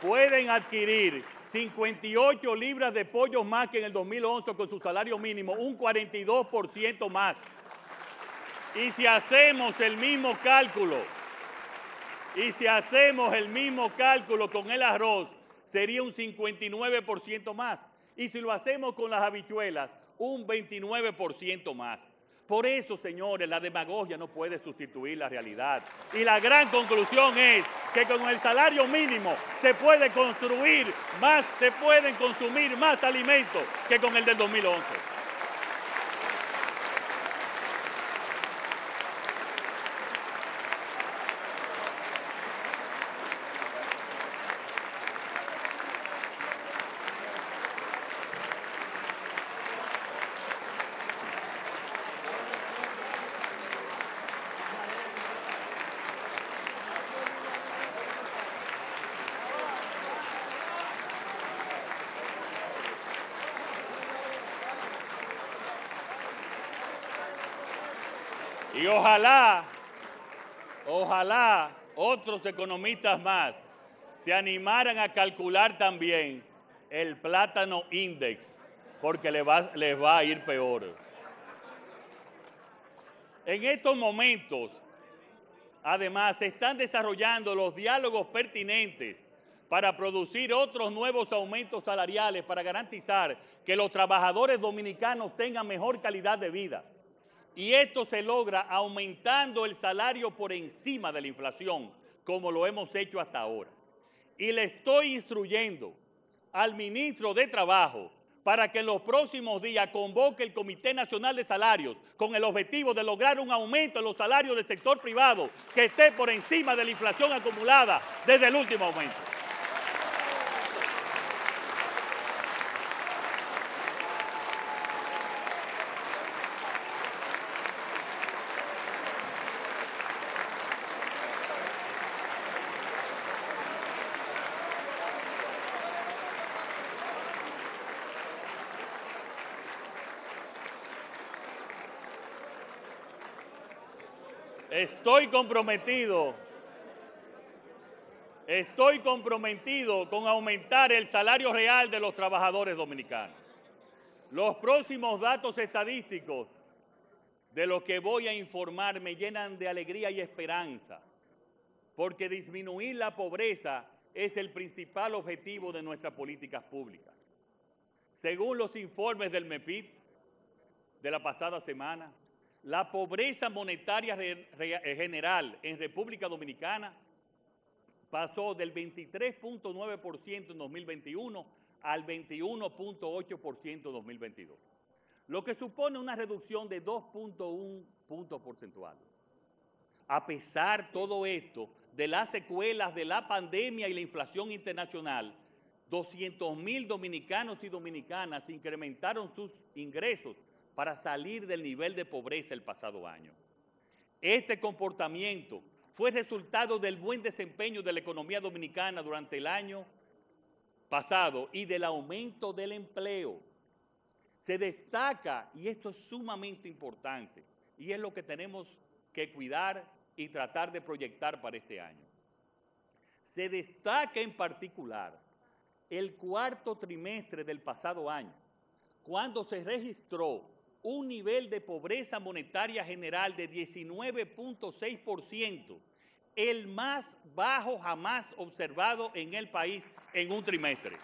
pueden adquirir 58 libras de pollo más que en el 2011 con su salario mínimo, un 42% más. Y si hacemos el mismo cálculo, y si hacemos el mismo cálculo con el arroz, sería un 59% más. Y si lo hacemos con las habichuelas, un 29% más. Por eso, señores, la demagogia no puede sustituir la realidad. Y la gran conclusión es que con el salario mínimo se puede construir más, se pueden consumir más alimentos que con el del 2011. Y ojalá, ojalá otros economistas más se animaran a calcular también el plátano index, porque les va, les va a ir peor. En estos momentos, además, se están desarrollando los diálogos pertinentes para producir otros nuevos aumentos salariales para garantizar que los trabajadores dominicanos tengan mejor calidad de vida. Y esto se logra aumentando el salario por encima de la inflación, como lo hemos hecho hasta ahora. Y le estoy instruyendo al ministro de Trabajo para que en los próximos días convoque el Comité Nacional de Salarios con el objetivo de lograr un aumento en los salarios del sector privado que esté por encima de la inflación acumulada desde el último aumento. Estoy comprometido, estoy comprometido con aumentar el salario real de los trabajadores dominicanos. Los próximos datos estadísticos de los que voy a informar me llenan de alegría y esperanza, porque disminuir la pobreza es el principal objetivo de nuestras políticas públicas. Según los informes del MEPIT de la pasada semana, la pobreza monetaria eh, general en República Dominicana pasó del 23.9% en 2021 al 21.8% en 2022, lo que supone una reducción de 2.1 puntos porcentuales. A pesar todo esto, de las secuelas de la pandemia y la inflación internacional, 200 mil dominicanos y dominicanas incrementaron sus ingresos para salir del nivel de pobreza el pasado año. Este comportamiento fue resultado del buen desempeño de la economía dominicana durante el año pasado y del aumento del empleo. Se destaca, y esto es sumamente importante, y es lo que tenemos que cuidar y tratar de proyectar para este año. Se destaca en particular el cuarto trimestre del pasado año, cuando se registró un nivel de pobreza monetaria general de 19.6%, el más bajo jamás observado en el país en un trimestre.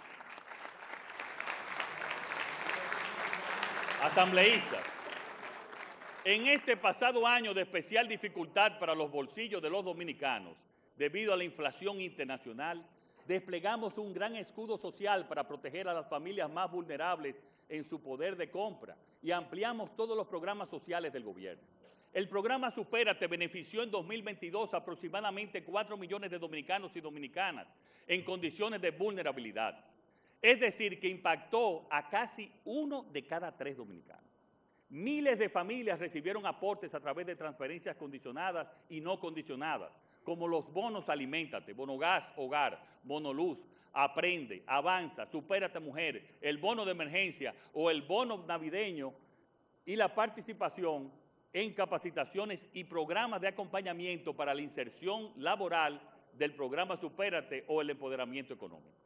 Asambleístas, en este pasado año de especial dificultad para los bolsillos de los dominicanos, debido a la inflación internacional, desplegamos un gran escudo social para proteger a las familias más vulnerables en su poder de compra y ampliamos todos los programas sociales del gobierno. El programa Supérate benefició en 2022 aproximadamente 4 millones de dominicanos y dominicanas en condiciones de vulnerabilidad. Es decir, que impactó a casi uno de cada tres dominicanos. Miles de familias recibieron aportes a través de transferencias condicionadas y no condicionadas, como los bonos Aliméntate, Bono Gas Hogar, Bono Luz, Aprende, Avanza, Supérate Mujer, el bono de emergencia o el bono navideño y la participación en capacitaciones y programas de acompañamiento para la inserción laboral del programa Supérate o el empoderamiento económico.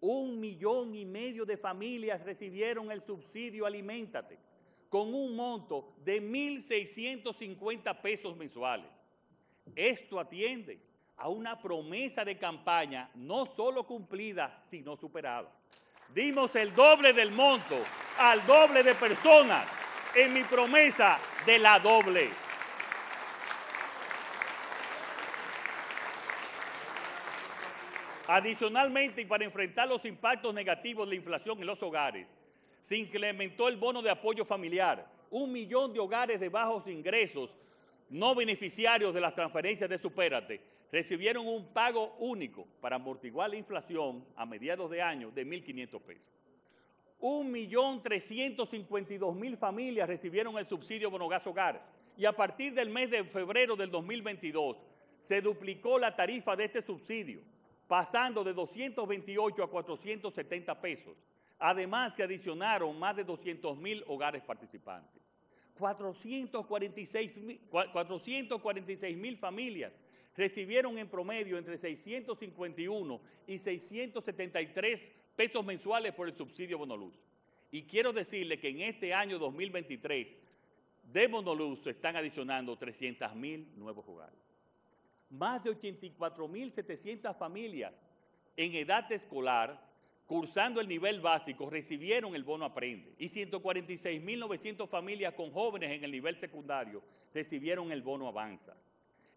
Un millón y medio de familias recibieron el subsidio Aliméntate con un monto de 1.650 pesos mensuales. Esto atiende a una promesa de campaña no solo cumplida, sino superada. Dimos el doble del monto al doble de personas en mi promesa de la doble. Adicionalmente, y para enfrentar los impactos negativos de la inflación en los hogares, se incrementó el bono de apoyo familiar. Un millón de hogares de bajos ingresos, no beneficiarios de las transferencias de Supérate, recibieron un pago único para amortiguar la inflación a mediados de año de 1.500 pesos. Un millón mil familias recibieron el subsidio Bonogas Hogar y a partir del mes de febrero del 2022 se duplicó la tarifa de este subsidio, pasando de 228 a 470 pesos. Además, se adicionaron más de 200 mil hogares participantes. 446 mil familias recibieron en promedio entre 651 y 673 pesos mensuales por el subsidio Bonoluz. Y quiero decirle que en este año 2023 de Bonoluz se están adicionando 300 mil nuevos hogares. Más de 84 mil 700 familias en edad escolar cursando el nivel básico recibieron el bono Aprende y 146.900 familias con jóvenes en el nivel secundario recibieron el bono Avanza.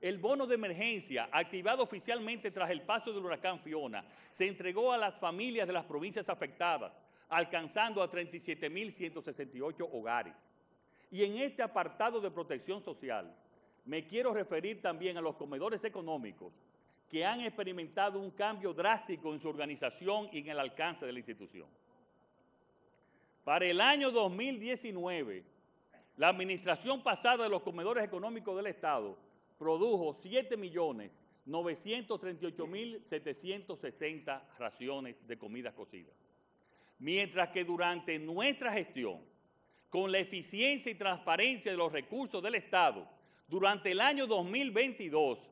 El bono de emergencia, activado oficialmente tras el paso del huracán Fiona, se entregó a las familias de las provincias afectadas, alcanzando a 37.168 hogares. Y en este apartado de protección social, me quiero referir también a los comedores económicos que han experimentado un cambio drástico en su organización y en el alcance de la institución. Para el año 2019, la administración pasada de los comedores económicos del Estado produjo 7.938.760 raciones de comida cocida. Mientras que durante nuestra gestión, con la eficiencia y transparencia de los recursos del Estado, durante el año 2022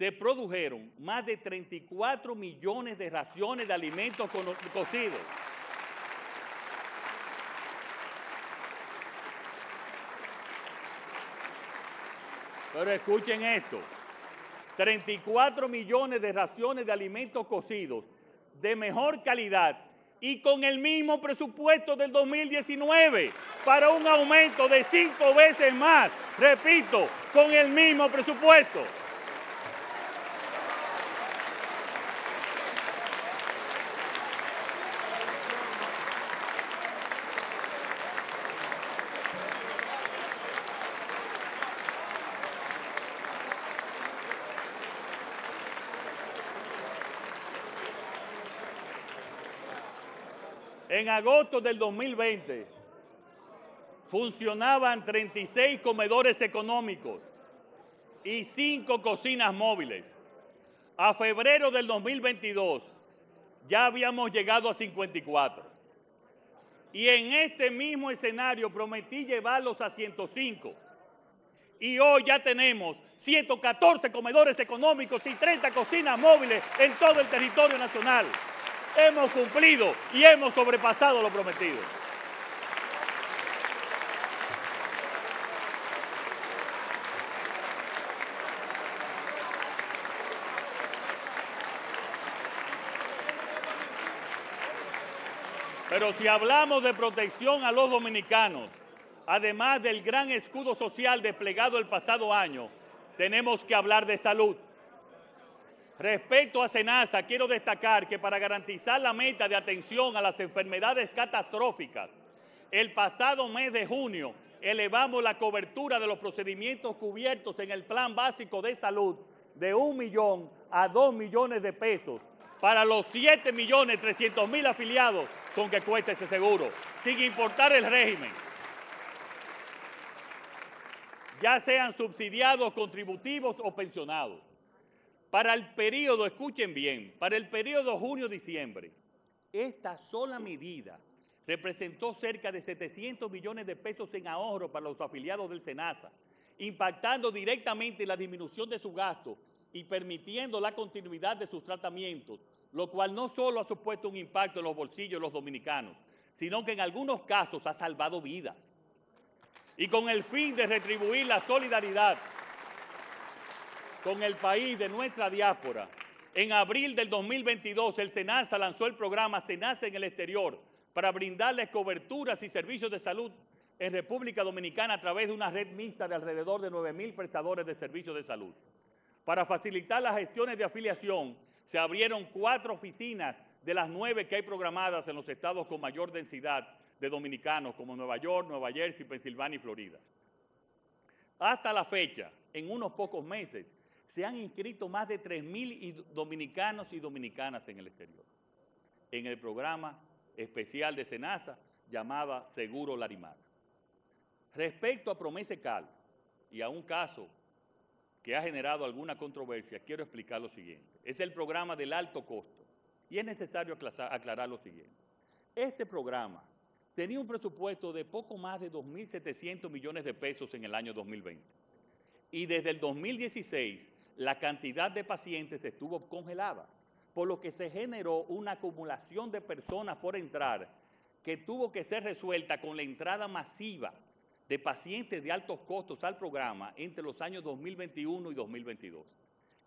se produjeron más de 34 millones de raciones de alimentos cocidos. Pero escuchen esto, 34 millones de raciones de alimentos cocidos de mejor calidad y con el mismo presupuesto del 2019 para un aumento de cinco veces más, repito, con el mismo presupuesto. En agosto del 2020 funcionaban 36 comedores económicos y 5 cocinas móviles. A febrero del 2022 ya habíamos llegado a 54. Y en este mismo escenario prometí llevarlos a 105. Y hoy ya tenemos 114 comedores económicos y 30 cocinas móviles en todo el territorio nacional hemos cumplido y hemos sobrepasado lo prometido. Pero si hablamos de protección a los dominicanos, además del gran escudo social desplegado el pasado año, tenemos que hablar de salud. Respecto a SENASA, quiero destacar que para garantizar la meta de atención a las enfermedades catastróficas, el pasado mes de junio elevamos la cobertura de los procedimientos cubiertos en el Plan Básico de Salud de un millón a dos millones de pesos para los 7 millones 300 mil afiliados con que cuesta ese seguro, sin importar el régimen. Ya sean subsidiados, contributivos o pensionados. Para el periodo, escuchen bien, para el periodo junio-diciembre, esta sola medida representó cerca de 700 millones de pesos en ahorro para los afiliados del SENASA, impactando directamente la disminución de su gasto y permitiendo la continuidad de sus tratamientos, lo cual no solo ha supuesto un impacto en los bolsillos de los dominicanos, sino que en algunos casos ha salvado vidas. Y con el fin de retribuir la solidaridad con el país de nuestra diáspora, en abril del 2022 el SENASA lanzó el programa SENASA en el exterior para brindarles coberturas y servicios de salud en República Dominicana a través de una red mixta de alrededor de 9 mil prestadores de servicios de salud. Para facilitar las gestiones de afiliación, se abrieron cuatro oficinas de las nueve que hay programadas en los estados con mayor densidad de dominicanos, como Nueva York, Nueva Jersey, Pensilvania y Florida. Hasta la fecha, en unos pocos meses, se han inscrito más de 3.000 dominicanos y dominicanas en el exterior, en el programa especial de SENASA llamada Seguro Larimar. Respecto a Promesecal y a un caso que ha generado alguna controversia, quiero explicar lo siguiente. Es el programa del alto costo y es necesario aclarar lo siguiente. Este programa tenía un presupuesto de poco más de 2.700 millones de pesos en el año 2020 y desde el 2016 la cantidad de pacientes estuvo congelada por lo que se generó una acumulación de personas por entrar que tuvo que ser resuelta con la entrada masiva de pacientes de altos costos al programa entre los años 2021 y 2022.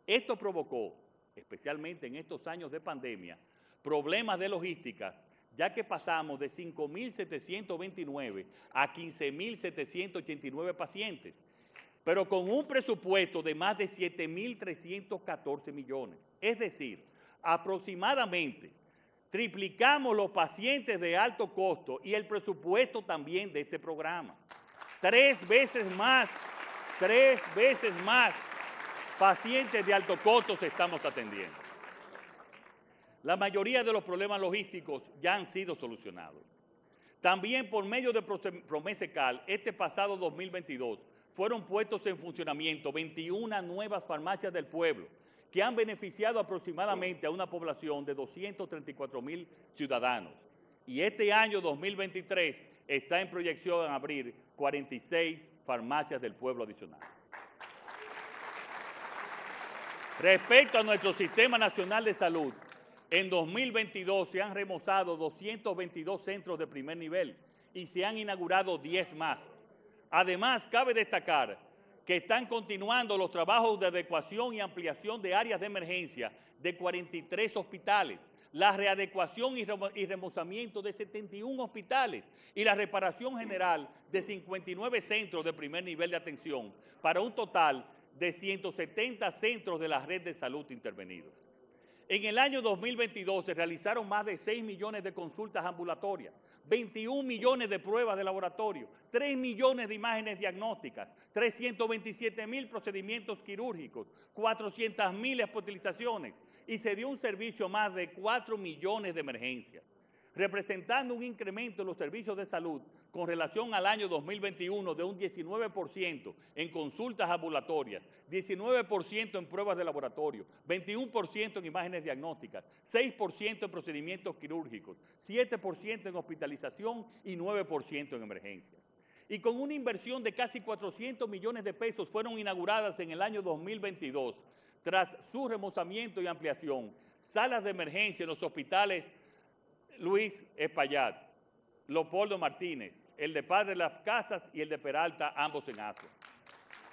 Esto provocó, especialmente en estos años de pandemia, problemas de logísticas, ya que pasamos de 5.729 a 15.789 pacientes, pero con un presupuesto de más de 7.314 millones. Es decir, aproximadamente triplicamos los pacientes de alto costo y el presupuesto también de este programa. Tres veces más, tres veces más pacientes de alto costo se estamos atendiendo. La mayoría de los problemas logísticos ya han sido solucionados. También por medio de Promesecal, este pasado 2022, fueron puestos en funcionamiento 21 nuevas farmacias del pueblo, que han beneficiado aproximadamente a una población de 234 mil ciudadanos. Y este año 2023 está en proyección abrir 46 farmacias del pueblo adicional. Respecto a nuestro Sistema Nacional de Salud, en 2022 se han remozado 222 centros de primer nivel y se han inaugurado 10 más. Además, cabe destacar que están continuando los trabajos de adecuación y ampliación de áreas de emergencia de 43 hospitales, la readecuación y remozamiento de 71 hospitales y la reparación general de 59 centros de primer nivel de atención para un total de 170 centros de la red de salud intervenidos. En el año 2022 se realizaron más de 6 millones de consultas ambulatorias, 21 millones de pruebas de laboratorio, 3 millones de imágenes diagnósticas, 327 mil procedimientos quirúrgicos, 400 mil hospitalizaciones y se dio un servicio a más de 4 millones de emergencias representando un incremento en los servicios de salud con relación al año 2021 de un 19% en consultas ambulatorias, 19% en pruebas de laboratorio, 21% en imágenes diagnósticas, 6% en procedimientos quirúrgicos, 7% en hospitalización y 9% en emergencias. Y con una inversión de casi 400 millones de pesos fueron inauguradas en el año 2022, tras su remozamiento y ampliación, salas de emergencia en los hospitales Luis Espaillat, Leopoldo Martínez, el de Padre de las Casas y el de Peralta, ambos en Asua.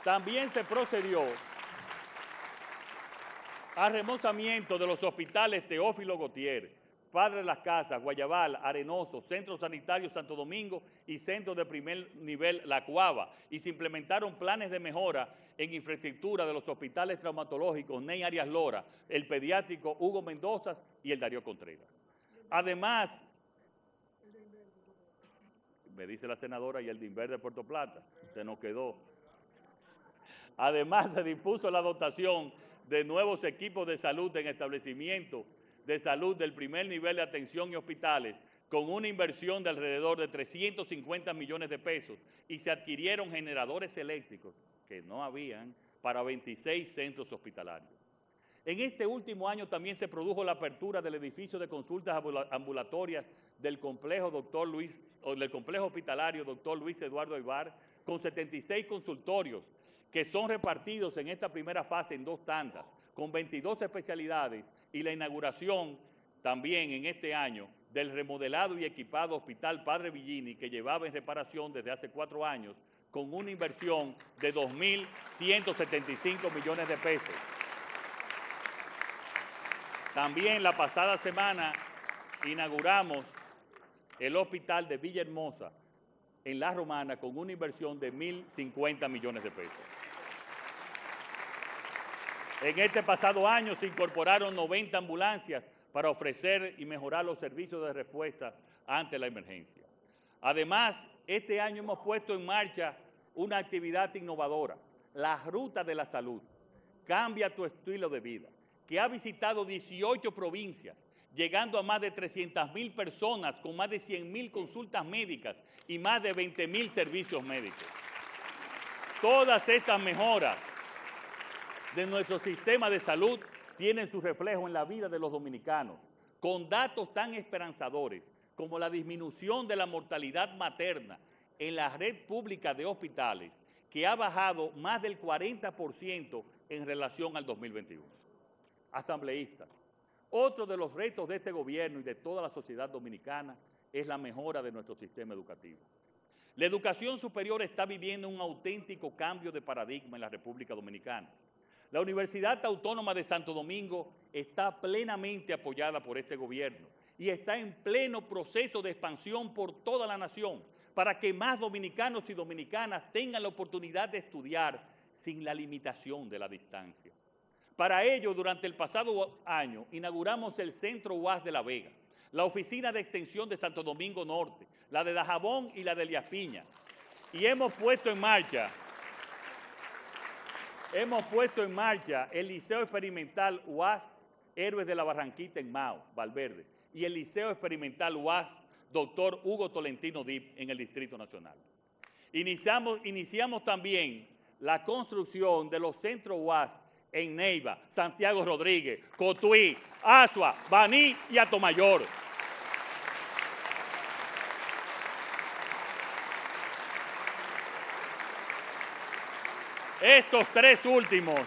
También se procedió al remozamiento de los hospitales Teófilo Gautier, Padre de las Casas, Guayabal, Arenoso, Centro Sanitario Santo Domingo y Centro de Primer Nivel La Cuava. Y se implementaron planes de mejora en infraestructura de los hospitales traumatológicos Ney Arias Lora, el pediátrico Hugo Mendoza y el Darío Contreras. Además, me dice la senadora, y el DINVER de Puerto Plata, se nos quedó. Además, se dispuso la dotación de nuevos equipos de salud en establecimientos de salud del primer nivel de atención y hospitales con una inversión de alrededor de 350 millones de pesos y se adquirieron generadores eléctricos que no habían para 26 centros hospitalarios. En este último año también se produjo la apertura del edificio de consultas ambulatorias del complejo, doctor Luis, del complejo hospitalario Dr. Luis Eduardo Ibar, con 76 consultorios que son repartidos en esta primera fase en dos tandas, con 22 especialidades y la inauguración también en este año del remodelado y equipado Hospital Padre Villini, que llevaba en reparación desde hace cuatro años, con una inversión de 2.175 millones de pesos. También la pasada semana inauguramos el hospital de Villahermosa, en La Romana, con una inversión de 1.050 millones de pesos. En este pasado año se incorporaron 90 ambulancias para ofrecer y mejorar los servicios de respuesta ante la emergencia. Además, este año hemos puesto en marcha una actividad innovadora, la Ruta de la Salud. Cambia tu estilo de vida que ha visitado 18 provincias, llegando a más de 300 mil personas con más de 100 mil consultas médicas y más de 20 mil servicios médicos. Todas estas mejoras de nuestro sistema de salud tienen su reflejo en la vida de los dominicanos, con datos tan esperanzadores como la disminución de la mortalidad materna en la red pública de hospitales, que ha bajado más del 40% en relación al 2021 asambleístas. Otro de los retos de este gobierno y de toda la sociedad dominicana es la mejora de nuestro sistema educativo. La educación superior está viviendo un auténtico cambio de paradigma en la República Dominicana. La Universidad Autónoma de Santo Domingo está plenamente apoyada por este gobierno y está en pleno proceso de expansión por toda la nación para que más dominicanos y dominicanas tengan la oportunidad de estudiar sin la limitación de la distancia. Para ello, durante el pasado año, inauguramos el Centro UAS de La Vega, la Oficina de Extensión de Santo Domingo Norte, la de Dajabón y la de Elías Piña. Y hemos puesto en marcha, hemos puesto en marcha el Liceo Experimental UAS Héroes de la Barranquita en Mao, Valverde, y el Liceo Experimental UAS Doctor Hugo Tolentino Dip en el Distrito Nacional. Iniciamos, iniciamos también la construcción de los centros UAS en Neiva, Santiago Rodríguez, Cotuí, Asua, Baní y Atomayor. Estos tres últimos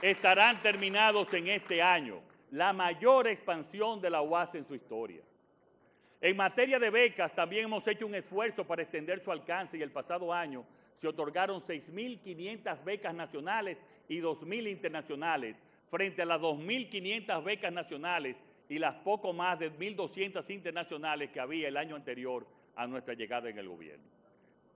estarán terminados en este año, la mayor expansión de la UAS en su historia. En materia de becas, también hemos hecho un esfuerzo para extender su alcance y el pasado año se otorgaron 6.500 becas nacionales y 2.000 internacionales, frente a las 2.500 becas nacionales y las poco más de 1.200 internacionales que había el año anterior a nuestra llegada en el gobierno.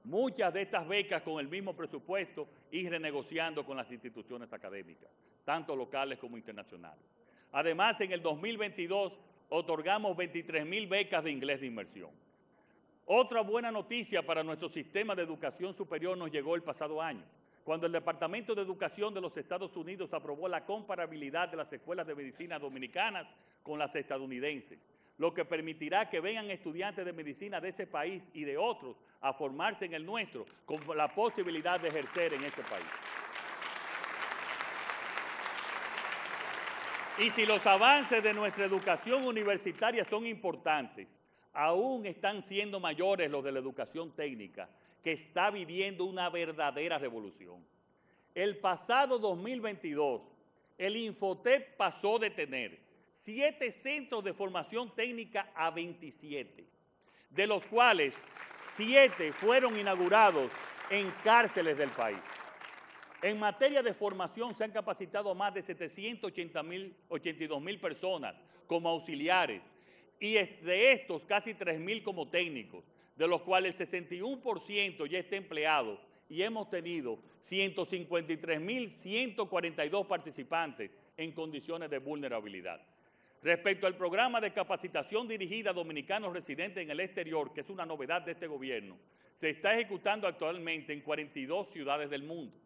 Muchas de estas becas con el mismo presupuesto y renegociando con las instituciones académicas, tanto locales como internacionales. Además, en el 2022 otorgamos 23.000 becas de inglés de inmersión. Otra buena noticia para nuestro sistema de educación superior nos llegó el pasado año, cuando el Departamento de Educación de los Estados Unidos aprobó la comparabilidad de las escuelas de medicina dominicanas con las estadounidenses, lo que permitirá que vengan estudiantes de medicina de ese país y de otros a formarse en el nuestro, con la posibilidad de ejercer en ese país. Y si los avances de nuestra educación universitaria son importantes, aún están siendo mayores los de la educación técnica, que está viviendo una verdadera revolución. El pasado 2022, el Infotep pasó de tener siete centros de formación técnica a 27, de los cuales siete fueron inaugurados en cárceles del país. En materia de formación se han capacitado más de 782 mil personas como auxiliares y de estos casi 3 mil como técnicos, de los cuales el 61% ya está empleado y hemos tenido 153.142 participantes en condiciones de vulnerabilidad. Respecto al programa de capacitación dirigida a dominicanos residentes en el exterior, que es una novedad de este gobierno, se está ejecutando actualmente en 42 ciudades del mundo.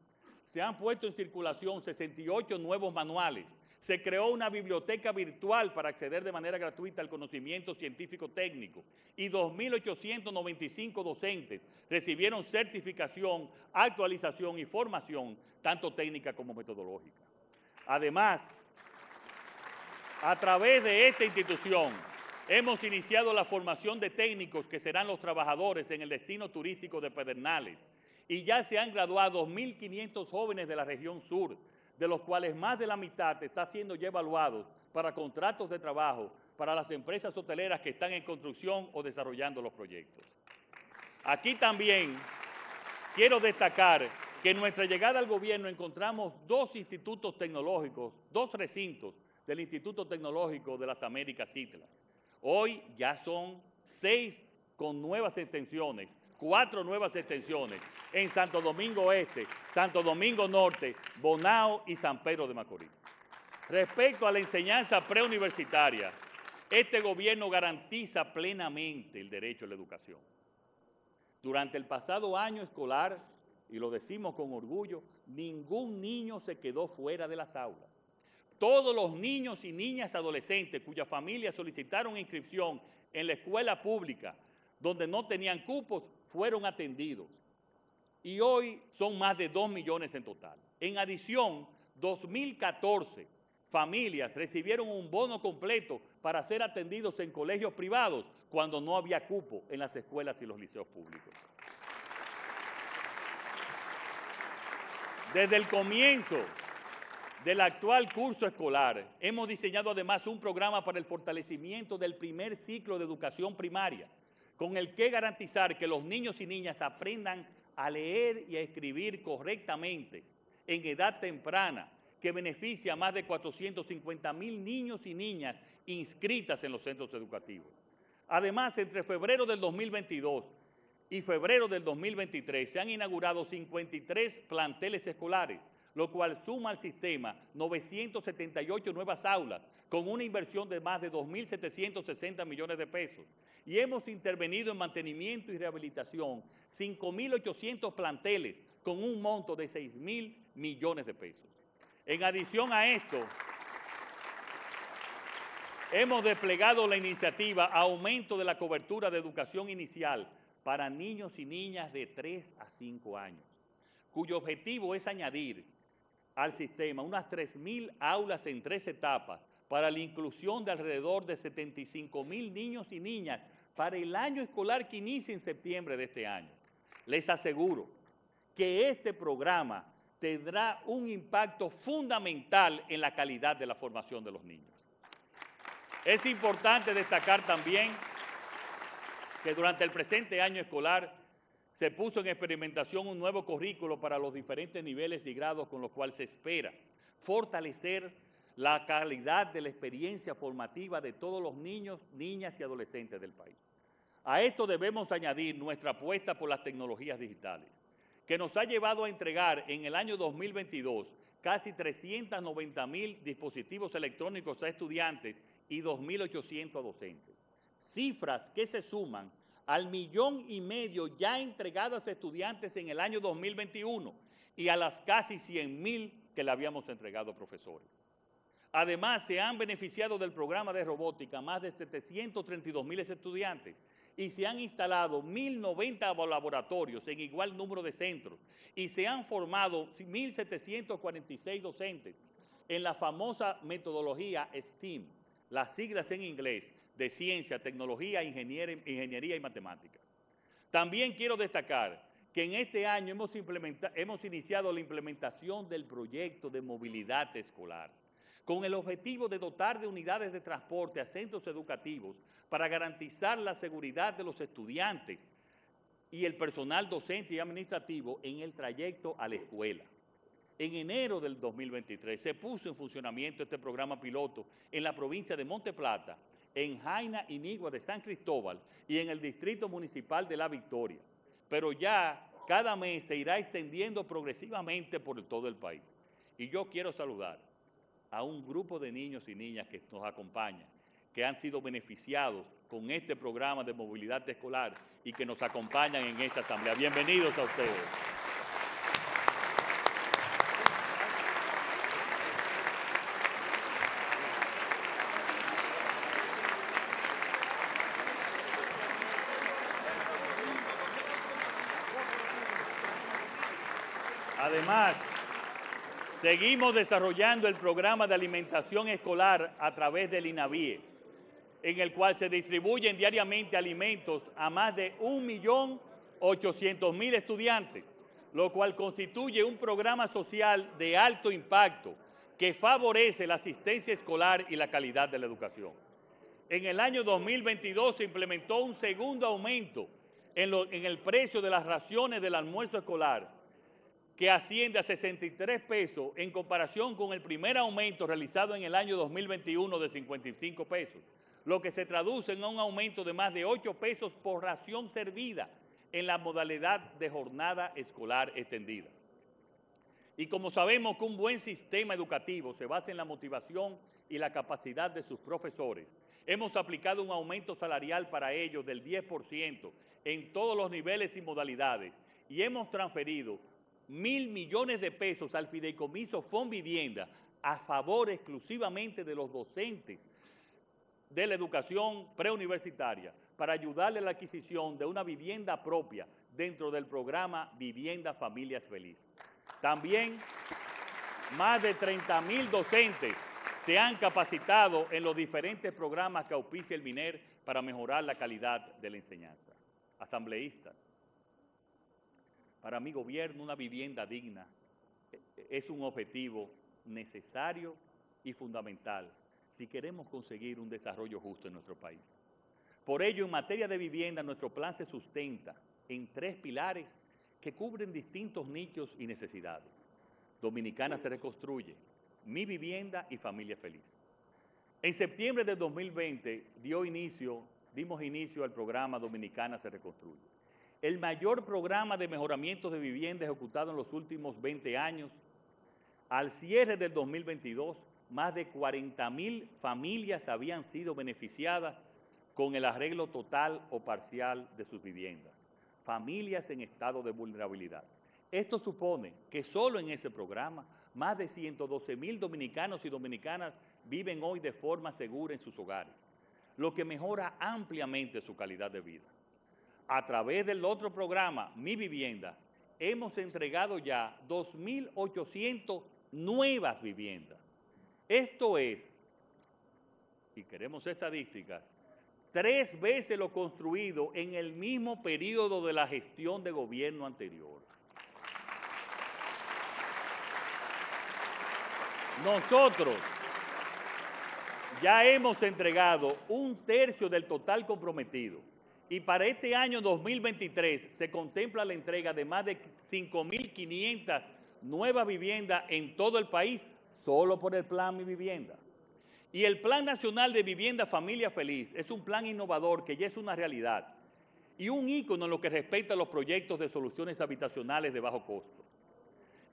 Se han puesto en circulación 68 nuevos manuales. Se creó una biblioteca virtual para acceder de manera gratuita al conocimiento científico técnico y 2.895 docentes recibieron certificación, actualización y formación, tanto técnica como metodológica. Además, a través de esta institución, hemos iniciado la formación de técnicos que serán los trabajadores en el destino turístico de Pedernales y ya se han graduado 1.500 jóvenes de la región sur, de los cuales más de la mitad está siendo ya evaluados para contratos de trabajo para las empresas hoteleras que están en construcción o desarrollando los proyectos. Aquí también quiero destacar que en nuestra llegada al gobierno encontramos dos institutos tecnológicos, dos recintos del Instituto Tecnológico de las Américas Islas. Hoy ya son seis con nuevas extensiones, cuatro nuevas extensiones en Santo Domingo Este, Santo Domingo Norte, Bonao y San Pedro de Macorís. Respecto a la enseñanza preuniversitaria, este gobierno garantiza plenamente el derecho a la educación. Durante el pasado año escolar, y lo decimos con orgullo, ningún niño se quedó fuera de las aulas todos los niños y niñas adolescentes cuyas familias solicitaron inscripción en la escuela pública donde no tenían cupos fueron atendidos. Y hoy son más de 2 millones en total. En adición, 2014 familias recibieron un bono completo para ser atendidos en colegios privados cuando no había cupo en las escuelas y los liceos públicos. Desde el comienzo del actual curso escolar, hemos diseñado además un programa para el fortalecimiento del primer ciclo de educación primaria, con el que garantizar que los niños y niñas aprendan a leer y a escribir correctamente en edad temprana, que beneficia a más de 450 mil niños y niñas inscritas en los centros educativos. Además, entre febrero del 2022 y febrero del 2023 se han inaugurado 53 planteles escolares, lo cual suma al sistema 978 nuevas aulas con una inversión de más de 2.760 millones de pesos. Y hemos intervenido en mantenimiento y rehabilitación 5.800 planteles con un monto de 6.000 millones de pesos. En adición a esto, hemos desplegado la iniciativa Aumento de la cobertura de educación inicial para niños y niñas de 3 a 5 años, cuyo objetivo es añadir al sistema unas 3.000 aulas en tres etapas para la inclusión de alrededor de 75.000 niños y niñas para el año escolar que inicia en septiembre de este año. Les aseguro que este programa tendrá un impacto fundamental en la calidad de la formación de los niños. Es importante destacar también que durante el presente año escolar se puso en experimentación un nuevo currículo para los diferentes niveles y grados con los cuales se espera fortalecer la calidad de la experiencia formativa de todos los niños, niñas y adolescentes del país. A esto debemos añadir nuestra apuesta por las tecnologías digitales, que nos ha llevado a entregar en el año 2022 casi 390 mil dispositivos electrónicos a estudiantes y 2.800 a docentes. Cifras que se suman al millón y medio ya entregadas a estudiantes en el año 2021 y a las casi 100 mil que le habíamos entregado a profesores. Además, se han beneficiado del programa de robótica más de 732 mil estudiantes y se han instalado 1.090 laboratorios en igual número de centros y se han formado 1.746 docentes en la famosa metodología STEAM, las siglas en inglés, de ciencia, tecnología, ingeniería y matemática. También quiero destacar que en este año hemos, hemos iniciado la implementación del proyecto de movilidad escolar, con el objetivo de dotar de unidades de transporte a centros educativos para garantizar la seguridad de los estudiantes y el personal docente y administrativo en el trayecto a la escuela. En enero del 2023 se puso en funcionamiento este programa piloto en la provincia de Monte Plata, en Jaina y Nigua de San Cristóbal y en el Distrito Municipal de La Victoria. Pero ya cada mes se irá extendiendo progresivamente por todo el país. Y yo quiero saludar a un grupo de niños y niñas que nos acompañan, que han sido beneficiados con este programa de movilidad escolar y que nos acompañan en esta asamblea. Bienvenidos a ustedes. Además, seguimos desarrollando el programa de alimentación escolar a través del INAVIE, en el cual se distribuyen diariamente alimentos a más de 1.800.000 estudiantes, lo cual constituye un programa social de alto impacto que favorece la asistencia escolar y la calidad de la educación. En el año 2022 se implementó un segundo aumento en, en el precio de las raciones del almuerzo escolar, que asciende a 63 pesos en comparación con el primer aumento realizado en el año 2021 de 55 pesos, lo que se traduce en un aumento de más de 8 pesos por ración servida en la modalidad de jornada escolar extendida. Y como sabemos que un buen sistema educativo se basa en la motivación y la capacidad de sus profesores, hemos aplicado un aumento salarial para ellos del 10% en todos los niveles y modalidades y hemos transferido mil millones de pesos al fideicomiso FON Vivienda a favor exclusivamente de los docentes de la educación preuniversitaria para ayudarle a la adquisición de una vivienda propia dentro del programa Vivienda Familias Felices. También más de 30 mil docentes se han capacitado en los diferentes programas que auspicia el MINER para mejorar la calidad de la enseñanza. Asambleístas, para mi gobierno una vivienda digna es un objetivo necesario y fundamental si queremos conseguir un desarrollo justo en nuestro país. Por ello, en materia de vivienda, nuestro plan se sustenta en tres pilares que cubren distintos nichos y necesidades. Dominicana se reconstruye, mi vivienda y familia feliz. En septiembre de 2020 dio inicio, dimos inicio al programa Dominicana se reconstruye el mayor programa de mejoramiento de vivienda ejecutado en los últimos 20 años. Al cierre del 2022, más de 40 mil familias habían sido beneficiadas con el arreglo total o parcial de sus viviendas. Familias en estado de vulnerabilidad. Esto supone que solo en ese programa más de 112 mil dominicanos y dominicanas viven hoy de forma segura en sus hogares, lo que mejora ampliamente su calidad de vida a través del otro programa, Mi Vivienda, hemos entregado ya 2.800 nuevas viviendas. Esto es, y queremos estadísticas, tres veces lo construido en el mismo periodo de la gestión de gobierno anterior. Nosotros ya hemos entregado un tercio del total comprometido y para este año 2023 se contempla la entrega de más de 5.500 nuevas viviendas en todo el país, solo por el Plan Mi Vivienda. Y el Plan Nacional de Vivienda Familia Feliz es un plan innovador que ya es una realidad y un ícono en lo que respecta a los proyectos de soluciones habitacionales de bajo costo.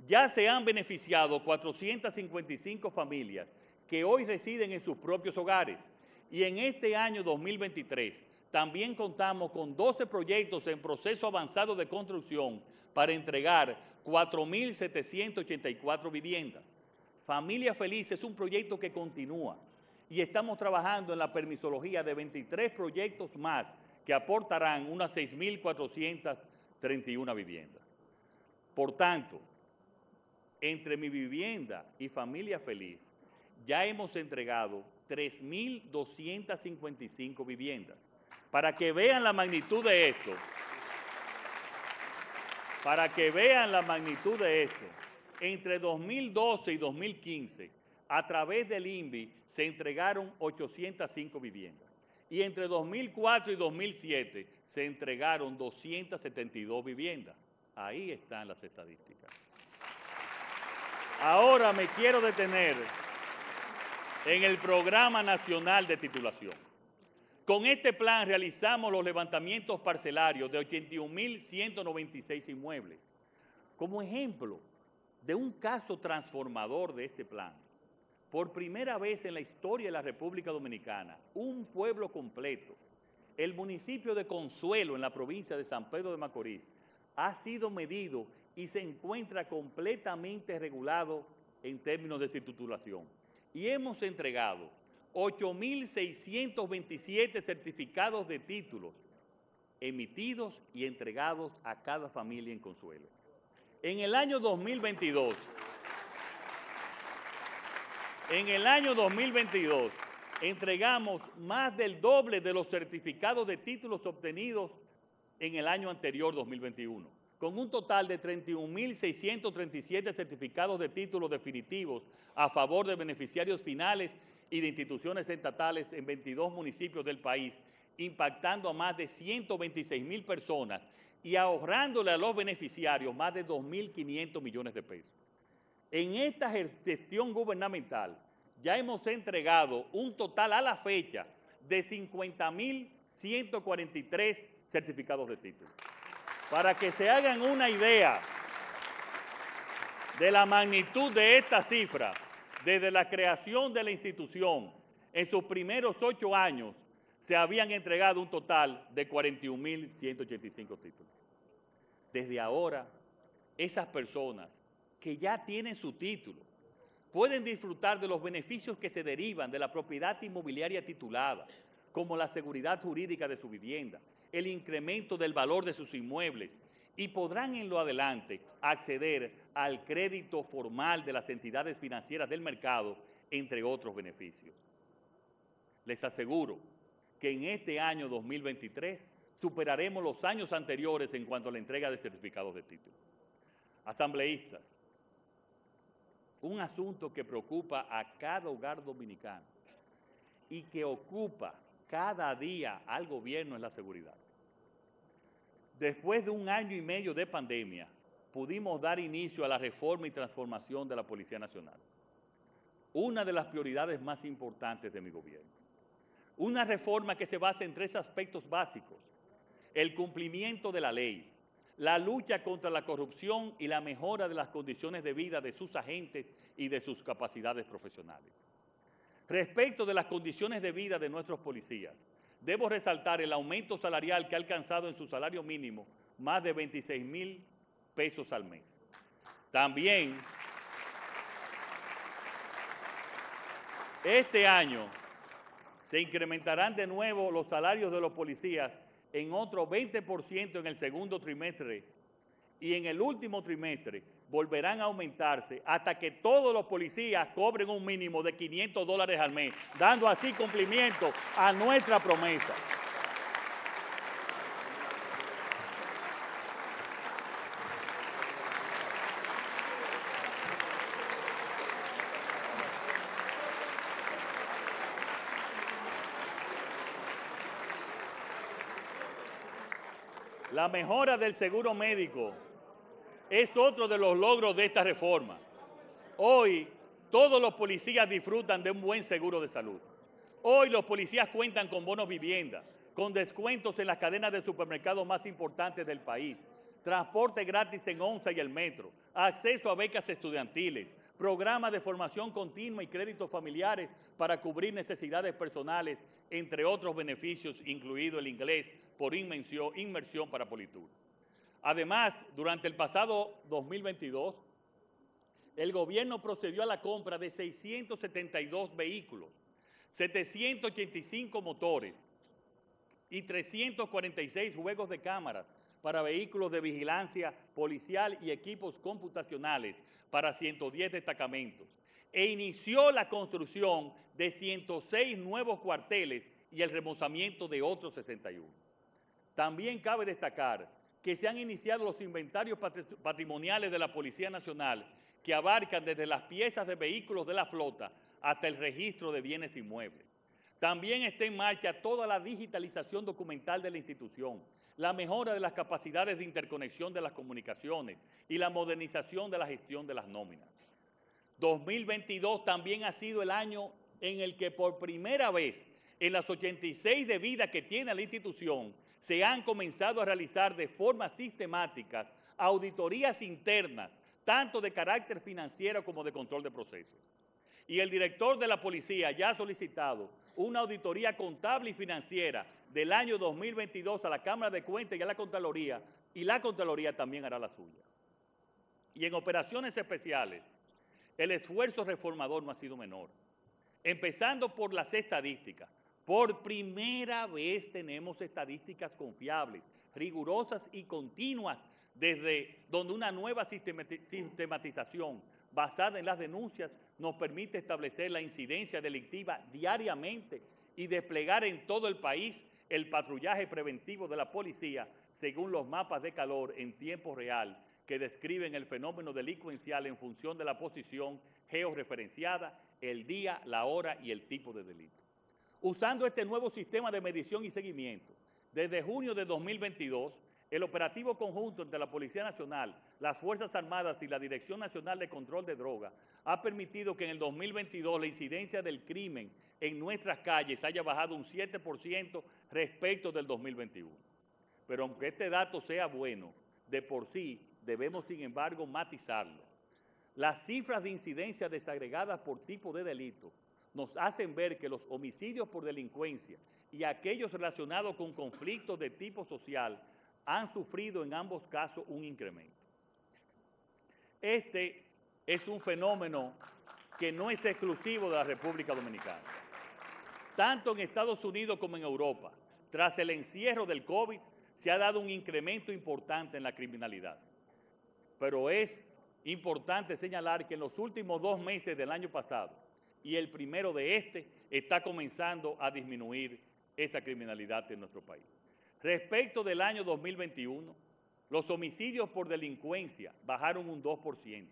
Ya se han beneficiado 455 familias que hoy residen en sus propios hogares y en este año 2023 también contamos con 12 proyectos en proceso avanzado de construcción para entregar 4.784 viviendas. Familia Feliz es un proyecto que continúa y estamos trabajando en la permisología de 23 proyectos más que aportarán unas 6.431 viviendas. Por tanto, entre mi vivienda y Familia Feliz, ya hemos entregado 3.255 viviendas para que vean la magnitud de esto, para que vean la magnitud de esto, entre 2012 y 2015, a través del INVI se entregaron 805 viviendas. Y entre 2004 y 2007 se entregaron 272 viviendas. Ahí están las estadísticas. Ahora me quiero detener en el Programa Nacional de Titulación. Con este plan realizamos los levantamientos parcelarios de 81.196 inmuebles. Como ejemplo de un caso transformador de este plan, por primera vez en la historia de la República Dominicana, un pueblo completo, el municipio de Consuelo en la provincia de San Pedro de Macorís, ha sido medido y se encuentra completamente regulado en términos de su titulación. Y hemos entregado 8.627 certificados de títulos emitidos y entregados a cada familia en Consuelo. En el año 2022, en el año 2022 entregamos más del doble de los certificados de títulos obtenidos en el año anterior 2021 con un total de 31.637 certificados de títulos definitivos a favor de beneficiarios finales y de instituciones estatales en 22 municipios del país, impactando a más de 126.000 personas y ahorrándole a los beneficiarios más de 2.500 millones de pesos. En esta gestión gubernamental ya hemos entregado un total a la fecha de 50.143 certificados de títulos. Para que se hagan una idea de la magnitud de esta cifra, desde la creación de la institución, en sus primeros ocho años, se habían entregado un total de 41.185 títulos. Desde ahora, esas personas que ya tienen su título pueden disfrutar de los beneficios que se derivan de la propiedad inmobiliaria titulada, como la seguridad jurídica de su vivienda, el incremento del valor de sus inmuebles y podrán en lo adelante acceder al crédito formal de las entidades financieras del mercado, entre otros beneficios. Les aseguro que en este año 2023 superaremos los años anteriores en cuanto a la entrega de certificados de título. Asambleístas, un asunto que preocupa a cada hogar dominicano y que ocupa cada día al gobierno es la seguridad. Después de un año y medio de pandemia, pudimos dar inicio a la reforma y transformación de la Policía Nacional. Una de las prioridades más importantes de mi gobierno. Una reforma que se basa en tres aspectos básicos. El cumplimiento de la ley, la lucha contra la corrupción y la mejora de las condiciones de vida de sus agentes y de sus capacidades profesionales. Respecto de las condiciones de vida de nuestros policías, debo resaltar el aumento salarial que ha alcanzado en su salario mínimo más de 26 mil pesos al mes. También, este año se incrementarán de nuevo los salarios de los policías en otro 20% en el segundo trimestre y en el último trimestre volverán a aumentarse hasta que todos los policías cobren un mínimo de 500 dólares al mes, dando así cumplimiento a nuestra promesa. La mejora del seguro médico es otro de los logros de esta reforma. Hoy todos los policías disfrutan de un buen seguro de salud. Hoy los policías cuentan con bonos vivienda, con descuentos en las cadenas de supermercados más importantes del país, transporte gratis en ONSA y el metro, acceso a becas estudiantiles, programas de formación continua y créditos familiares para cubrir necesidades personales, entre otros beneficios, incluido el inglés por inmersión, para Politur. Además, durante el pasado 2022, el gobierno procedió a la compra de 672 vehículos, 785 motores y 346 juegos de cámaras para vehículos de vigilancia policial y equipos computacionales para 110 destacamentos e inició la construcción de 106 nuevos cuarteles y el remozamiento de otros 61. También cabe destacar que se han iniciado los inventarios patrimoniales de la Policía Nacional que abarcan desde las piezas de vehículos de la flota hasta el registro de bienes inmuebles. También está en marcha toda la digitalización documental de la institución, la mejora de las capacidades de interconexión de las comunicaciones y la modernización de la gestión de las nóminas. 2022 también ha sido el año en el que por primera vez en las 86 de vida que tiene la institución se han comenzado a realizar de forma sistemática auditorías internas, tanto de carácter financiero como de control de procesos. Y el director de la policía ya ha solicitado una auditoría contable y financiera del año 2022 a la Cámara de Cuentas y a la Contraloría, y la Contraloría también hará la suya. Y en operaciones especiales, el esfuerzo reformador no ha sido menor. Empezando por las estadísticas. Por primera vez tenemos estadísticas confiables, rigurosas y continuas, desde donde una nueva sistematización basada en las denuncias nos permite establecer la incidencia delictiva diariamente y desplegar en todo el país el patrullaje preventivo de la policía según los mapas de calor en tiempo real que describen el fenómeno delincuencial en función de la posición georreferenciada, el día, la hora y el tipo de delito. Usando este nuevo sistema de medición y seguimiento, desde junio de 2022, el operativo conjunto entre la Policía Nacional, las Fuerzas Armadas y la Dirección Nacional de Control de Drogas ha permitido que en el 2022 la incidencia del crimen en nuestras calles haya bajado un 7% respecto del 2021. Pero aunque este dato sea bueno, de por sí debemos sin embargo matizarlo. Las cifras de incidencia desagregadas por tipo de delito nos hacen ver que los homicidios por delincuencia y aquellos relacionados con conflictos de tipo social han sufrido en ambos casos un incremento. Este es un fenómeno que no es exclusivo de la República Dominicana. Tanto en Estados Unidos como en Europa, tras el encierro del COVID, se ha dado un incremento importante en la criminalidad. Pero es importante señalar que en los últimos dos meses del año pasado y el primero de este, está comenzando a disminuir esa criminalidad en nuestro país. Respecto del año 2021, los homicidios por delincuencia bajaron un 2%,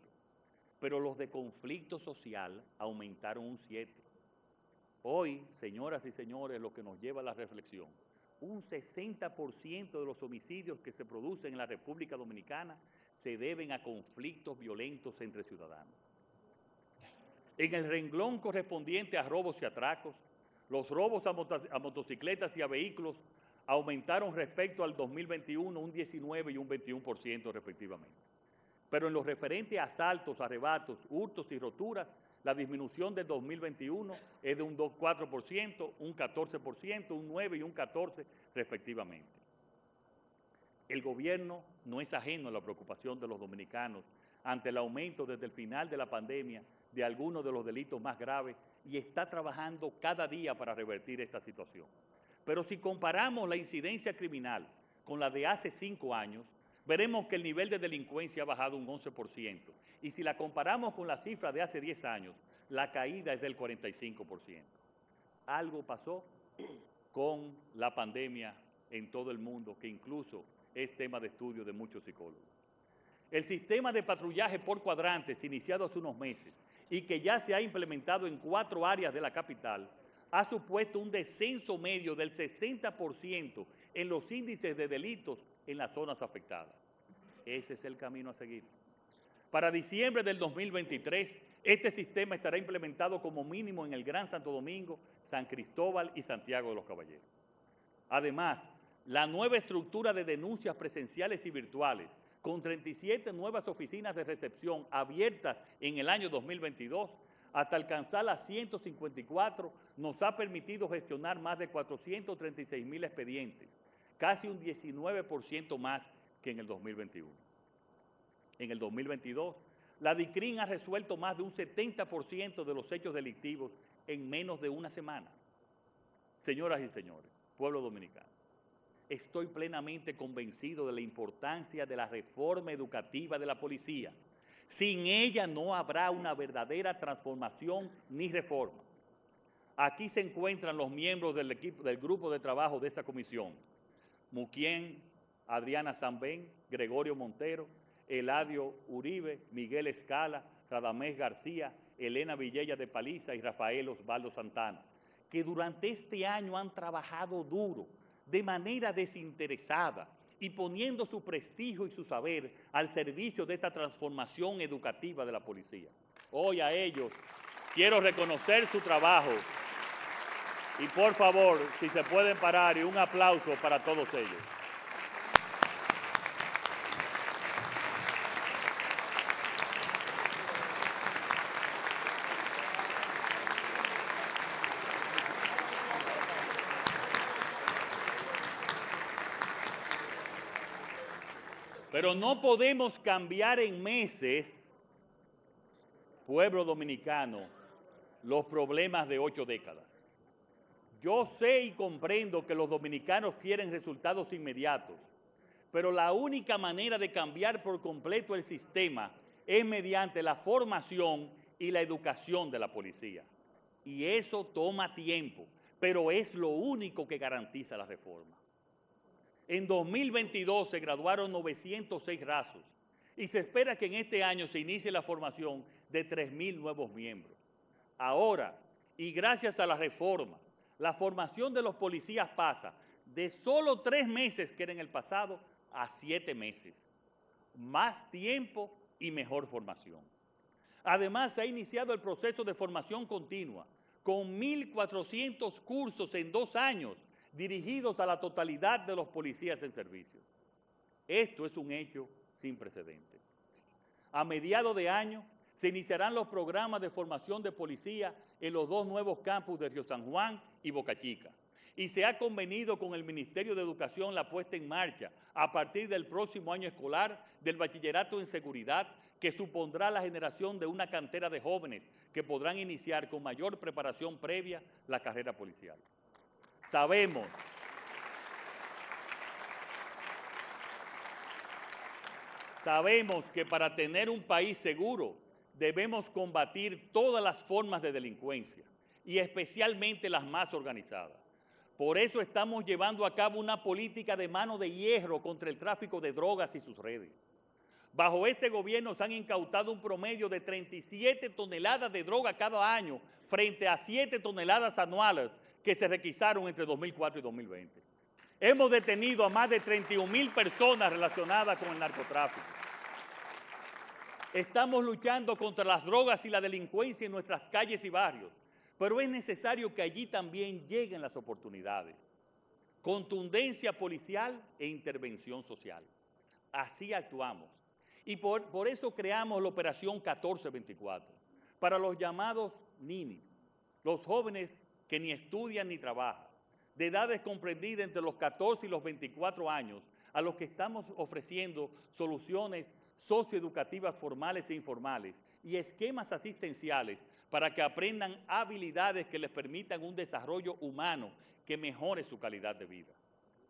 pero los de conflicto social aumentaron un 7%. Hoy, señoras y señores, lo que nos lleva a la reflexión, un 60% de los homicidios que se producen en la República Dominicana se deben a conflictos violentos entre ciudadanos. En el renglón correspondiente a robos y atracos, los robos a, motocicletas y a vehículos aumentaron respecto al 2021 un 19 y un 21% respectivamente. Pero en lo referente a asaltos, arrebatos, hurtos y roturas, la disminución de 2021 es de un 4%, un 14%, un 9 y un 14% respectivamente. El gobierno no es ajeno a la preocupación de los dominicanos ante el aumento desde el final de la pandemia de algunos de los delitos más graves y está trabajando cada día para revertir esta situación. Pero si comparamos la incidencia criminal con la de hace cinco años, veremos que el nivel de delincuencia ha bajado un 11%. Y si la comparamos con la cifra de hace 10 años, la caída es del 45%. Algo pasó con la pandemia en todo el mundo, que incluso es tema de estudio de muchos psicólogos. El sistema de patrullaje por cuadrantes, iniciado hace unos meses y que ya se ha implementado en cuatro áreas de la capital, ha supuesto un descenso medio del 60% en los índices de delitos en las zonas afectadas. Ese es el camino a seguir. Para diciembre del 2023, este sistema estará implementado como mínimo en el Gran Santo Domingo, San Cristóbal y Santiago de los Caballeros. Además, la nueva estructura de denuncias presenciales y virtuales, con 37 nuevas oficinas de recepción abiertas en el año 2022, hasta alcanzar las 154, nos ha permitido gestionar más de 436 mil expedientes, casi un 19% más que en el 2021. En el 2022, la DICRIN ha resuelto más de un 70% de los hechos delictivos en menos de una semana. Señoras y señores, pueblo dominicano, estoy plenamente convencido de la importancia de la reforma educativa de la policía sin ella no habrá una verdadera transformación ni reforma. Aquí se encuentran los miembros del, equipo, del grupo de trabajo de esa comisión. Muquien, Adriana Zambén, Gregorio Montero, Eladio Uribe, Miguel Escala, Radamés García, Elena Villella de Paliza y Rafael Osvaldo Santana, que durante este año han trabajado duro, de manera desinteresada, y poniendo su prestigio y su saber al servicio de esta transformación educativa de la policía. Hoy a ellos quiero reconocer su trabajo y por favor, si se pueden parar y un aplauso para todos ellos. Pero no podemos cambiar en meses, pueblo dominicano, los problemas de ocho décadas. Yo sé y comprendo que los dominicanos quieren resultados inmediatos, pero la única manera de cambiar por completo el sistema es mediante la formación y la educación de la policía. Y eso toma tiempo, pero es lo único que garantiza la reforma. En 2022 se graduaron 906 rasos y se espera que en este año se inicie la formación de 3.000 nuevos miembros. Ahora, y gracias a la reforma, la formación de los policías pasa de solo tres meses, que era en el pasado, a siete meses. Más tiempo y mejor formación. Además, se ha iniciado el proceso de formación continua, con 1.400 cursos en dos años dirigidos a la totalidad de los policías en servicio. Esto es un hecho sin precedentes. A mediados de año se iniciarán los programas de formación de policía en los dos nuevos campus de Río San Juan y Boca Chica. Y se ha convenido con el Ministerio de Educación la puesta en marcha a partir del próximo año escolar del bachillerato en seguridad que supondrá la generación de una cantera de jóvenes que podrán iniciar con mayor preparación previa la carrera policial. Sabemos Sabemos que para tener un país seguro debemos combatir todas las formas de delincuencia y especialmente las más organizadas. Por eso estamos llevando a cabo una política de mano de hierro contra el tráfico de drogas y sus redes. Bajo este gobierno se han incautado un promedio de 37 toneladas de droga cada año frente a 7 toneladas anuales que se requisaron entre 2004 y 2020. Hemos detenido a más de 31 mil personas relacionadas con el narcotráfico. Estamos luchando contra las drogas y la delincuencia en nuestras calles y barrios, pero es necesario que allí también lleguen las oportunidades. Contundencia policial e intervención social. Así actuamos. Y por, por eso creamos la Operación 1424, para los llamados ninis, los jóvenes que ni estudian ni trabajan, de edades comprendidas entre los 14 y los 24 años, a los que estamos ofreciendo soluciones socioeducativas formales e informales y esquemas asistenciales para que aprendan habilidades que les permitan un desarrollo humano que mejore su calidad de vida.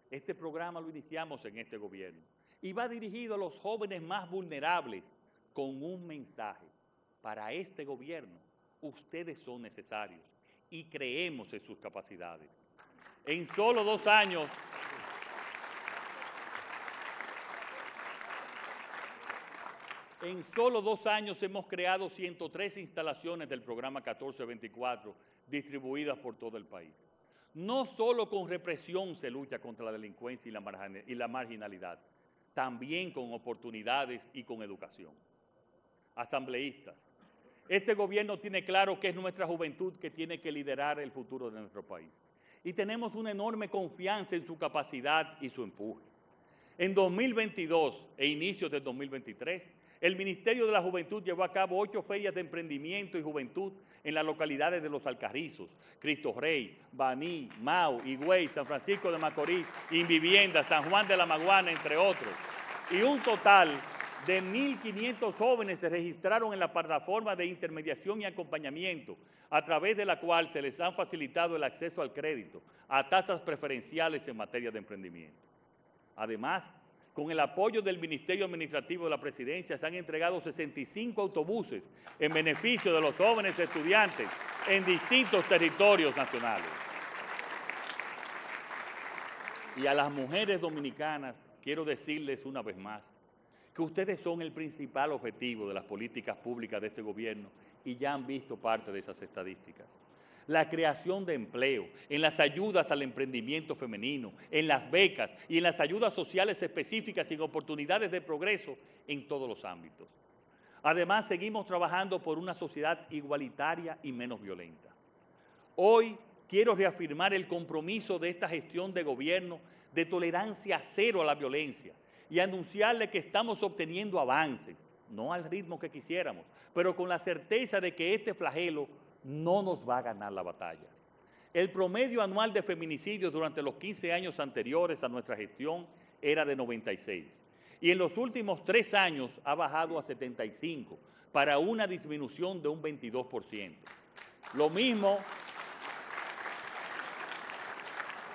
Este programa lo iniciamos en este gobierno y va dirigido a los jóvenes más vulnerables con un mensaje. Para este gobierno, ustedes son necesarios y creemos en sus capacidades. En solo dos años, en solo dos años hemos creado 103 instalaciones del programa 1424 distribuidas por todo el país. No solo con represión se lucha contra la delincuencia y la, marginalidad, también con oportunidades y con educación. Asambleístas, este gobierno tiene claro que es nuestra juventud que tiene que liderar el futuro de nuestro país. Y tenemos una enorme confianza en su capacidad y su empuje. En 2022 e inicios del 2023, el Ministerio de la Juventud llevó a cabo ocho ferias de emprendimiento y juventud en las localidades de Los Alcarrizos, Cristo Rey, Baní, Mau, Higüey, San Francisco de Macorís, Invivienda, San Juan de la Maguana, entre otros. Y un total de 1.500 jóvenes se registraron en la plataforma de intermediación y acompañamiento, a través de la cual se les ha facilitado el acceso al crédito a tasas preferenciales en materia de emprendimiento. Además, con el apoyo del Ministerio Administrativo de la Presidencia, se han entregado 65 autobuses en beneficio de los jóvenes estudiantes en distintos territorios nacionales. Y a las mujeres dominicanas quiero decirles una vez más que ustedes son el principal objetivo de las políticas públicas de este gobierno y ya han visto parte de esas estadísticas la creación de empleo, en las ayudas al emprendimiento femenino, en las becas y en las ayudas sociales específicas y en oportunidades de progreso en todos los ámbitos. Además, seguimos trabajando por una sociedad igualitaria y menos violenta. Hoy quiero reafirmar el compromiso de esta gestión de gobierno de tolerancia cero a la violencia y anunciarle que estamos obteniendo avances, no al ritmo que quisiéramos, pero con la certeza de que este flagelo no nos va a ganar la batalla. El promedio anual de feminicidios durante los 15 años anteriores a nuestra gestión era de 96 y en los últimos tres años ha bajado a 75 para una disminución de un 22%. Lo mismo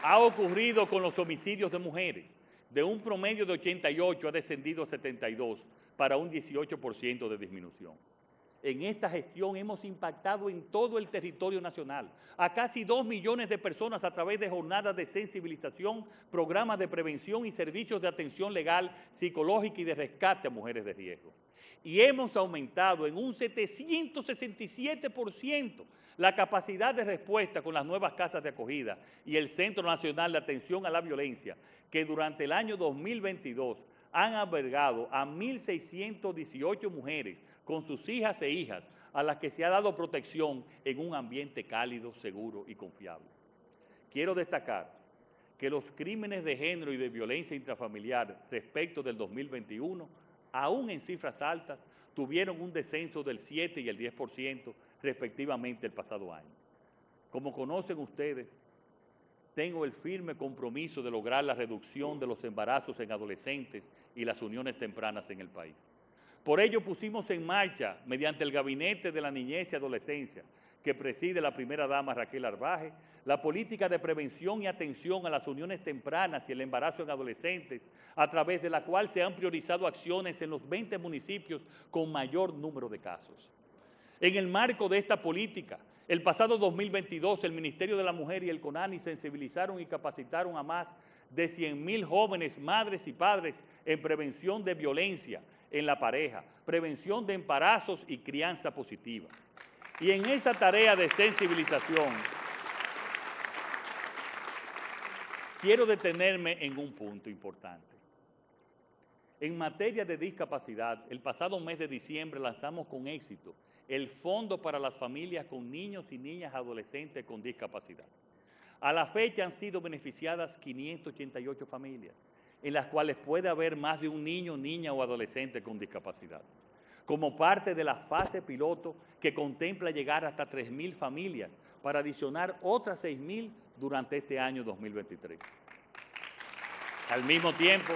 ha ocurrido con los homicidios de mujeres. De un promedio de 88 ha descendido a 72 para un 18% de disminución. En esta gestión hemos impactado en todo el territorio nacional a casi dos millones de personas a través de jornadas de sensibilización, programas de prevención y servicios de atención legal, psicológica y de rescate a mujeres de riesgo. Y hemos aumentado en un 767% la capacidad de respuesta con las nuevas casas de acogida y el Centro Nacional de Atención a la Violencia, que durante el año 2022 han albergado a 1.618 mujeres con sus hijas e hijas a las que se ha dado protección en un ambiente cálido, seguro y confiable. Quiero destacar que los crímenes de género y de violencia intrafamiliar respecto del 2021, aún en cifras altas, tuvieron un descenso del 7 y el 10% respectivamente el pasado año. Como conocen ustedes, tengo el firme compromiso de lograr la reducción de los embarazos en adolescentes y las uniones tempranas en el país. Por ello pusimos en marcha, mediante el Gabinete de la Niñez y Adolescencia, que preside la primera dama Raquel Arbaje, la política de prevención y atención a las uniones tempranas y el embarazo en adolescentes, a través de la cual se han priorizado acciones en los 20 municipios con mayor número de casos. En el marco de esta política, el pasado 2022, el Ministerio de la Mujer y el CONANI sensibilizaron y capacitaron a más de 100.000 jóvenes, madres y padres en prevención de violencia en la pareja, prevención de embarazos y crianza positiva. Y en esa tarea de sensibilización, quiero detenerme en un punto importante. En materia de discapacidad, el pasado mes de diciembre lanzamos con éxito el Fondo para las Familias con Niños y Niñas Adolescentes con Discapacidad. A la fecha han sido beneficiadas 588 familias, en las cuales puede haber más de un niño, niña o adolescente con discapacidad. Como parte de la fase piloto que contempla llegar hasta 3.000 familias para adicionar otras 6.000 durante este año 2023. Al mismo tiempo,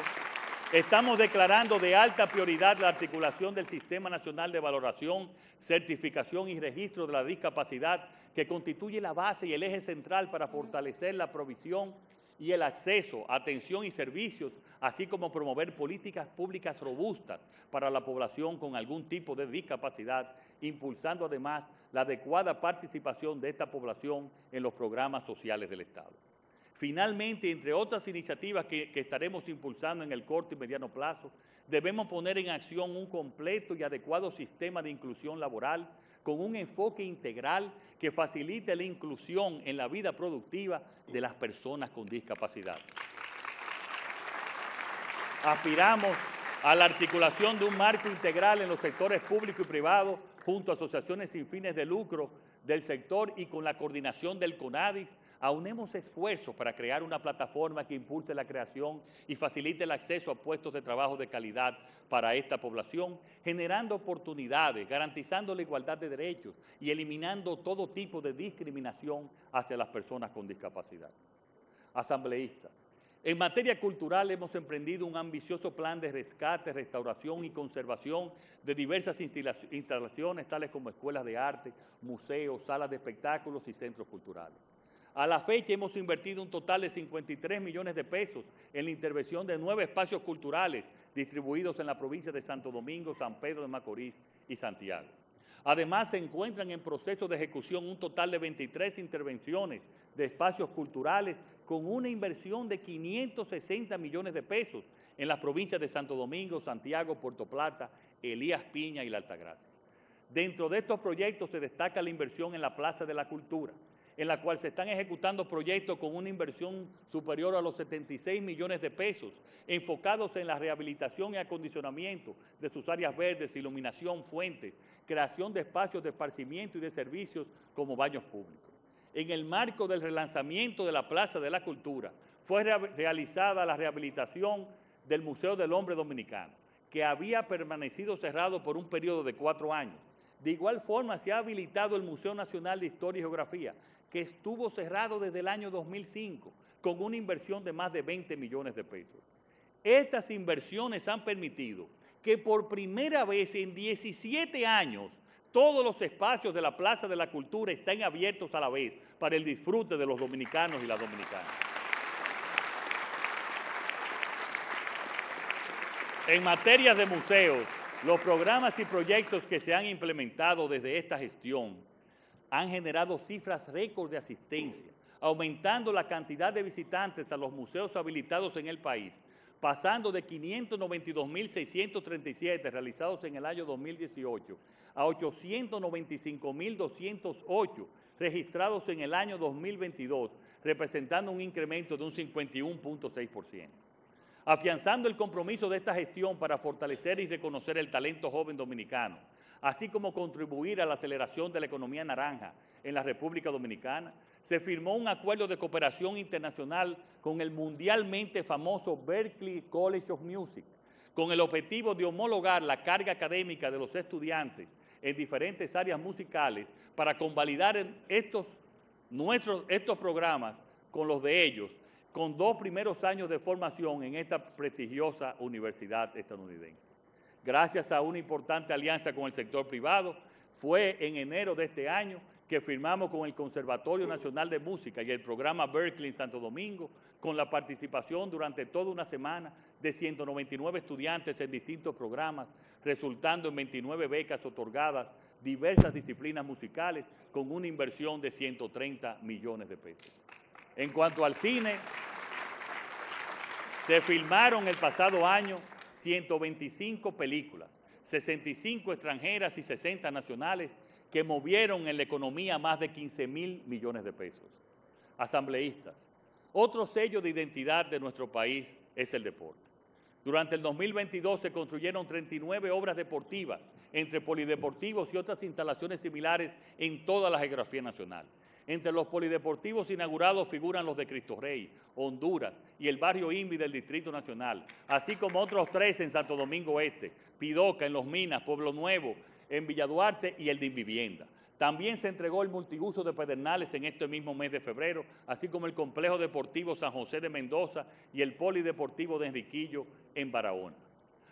Estamos declarando de alta prioridad la articulación del Sistema Nacional de Valoración, Certificación y Registro de la Discapacidad, que constituye la base y el eje central para fortalecer la provisión y el acceso, atención y servicios, así como promover políticas públicas robustas para la población con algún tipo de discapacidad, impulsando además la adecuada participación de esta población en los programas sociales del Estado. Finalmente, entre otras iniciativas que, estaremos impulsando en el corto y mediano plazo, debemos poner en acción un completo y adecuado sistema de inclusión laboral con un enfoque integral que facilite la inclusión en la vida productiva de las personas con discapacidad. Aspiramos a la articulación de un marco integral en los sectores público y privado junto a asociaciones sin fines de lucro del sector y con la coordinación del CONADIS, aunemos esfuerzos para crear una plataforma que impulse la creación y facilite el acceso a puestos de trabajo de calidad para esta población, generando oportunidades, garantizando la igualdad de derechos y eliminando todo tipo de discriminación hacia las personas con discapacidad. Asambleístas, en materia cultural hemos emprendido un ambicioso plan de rescate, restauración y conservación de diversas instalaciones, tales como escuelas de arte, museos, salas de espectáculos y centros culturales. A la fecha hemos invertido un total de 53 millones de pesos en la intervención de nueve espacios culturales distribuidos en la provincia de Santo Domingo, San Pedro de Macorís y Santiago. Además, se encuentran en proceso de ejecución un total de 23 intervenciones de espacios culturales con una inversión de 560 millones de pesos en las provincias de Santo Domingo, Santiago, Puerto Plata, Elías Piña y La Altagracia. Dentro de estos proyectos se destaca la inversión en la Plaza de la Cultura, en la cual se están ejecutando proyectos con una inversión superior a los 76 millones de pesos, enfocados en la rehabilitación y acondicionamiento de sus áreas verdes, iluminación, fuentes, creación de espacios de esparcimiento y de servicios como baños públicos. En el marco del relanzamiento de la Plaza de la Cultura, fue realizada la rehabilitación del Museo del Hombre Dominicano, que había permanecido cerrado por un periodo de cuatro años. De igual forma, se ha habilitado el Museo Nacional de Historia y Geografía, que estuvo cerrado desde el año 2005, con una inversión de más de 20 millones de pesos. Estas inversiones han permitido que por primera vez en 17 años todos los espacios de la Plaza de la Cultura estén abiertos a la vez para el disfrute de los dominicanos y las dominicanas. En materia de museos, los programas y proyectos que se han implementado desde esta gestión han generado cifras récord de asistencia, aumentando la cantidad de visitantes a los museos habilitados en el país, pasando de 592.637 realizados en el año 2018 a 895.208 registrados en el año 2022, representando un incremento de un 51.6% afianzando el compromiso de esta gestión para fortalecer y reconocer el talento joven dominicano, así como contribuir a la aceleración de la economía naranja en la República Dominicana, se firmó un acuerdo de cooperación internacional con el mundialmente famoso Berklee College of Music, con el objetivo de homologar la carga académica de los estudiantes en diferentes áreas musicales para convalidar estos, nuestros, estos programas con los de ellos con dos primeros años de formación en esta prestigiosa universidad estadounidense. Gracias a una importante alianza con el sector privado, fue en enero de este año que firmamos con el Conservatorio Nacional de Música y el programa Berkeley en Santo Domingo, con la participación durante toda una semana de 199 estudiantes en distintos programas, resultando en 29 becas otorgadas, diversas disciplinas musicales, con una inversión de 130 millones de pesos. En cuanto al cine, se filmaron el pasado año 125 películas, 65 extranjeras y 60 nacionales que movieron en la economía más de 15 mil millones de pesos. Asambleístas, otro sello de identidad de nuestro país es el deporte. Durante el 2022 se construyeron 39 obras deportivas entre polideportivos y otras instalaciones similares en toda la geografía nacional. Entre los polideportivos inaugurados figuran los de Cristo Rey, Honduras y el barrio INVI del Distrito Nacional, así como otros tres en Santo Domingo Este, Pidoca en Los Minas, Pueblo Nuevo, en Villaduarte y el de Invivienda. También se entregó el multiuso de Pedernales en este mismo mes de febrero, así como el Complejo Deportivo San José de Mendoza y el Polideportivo de Enriquillo en Barahona.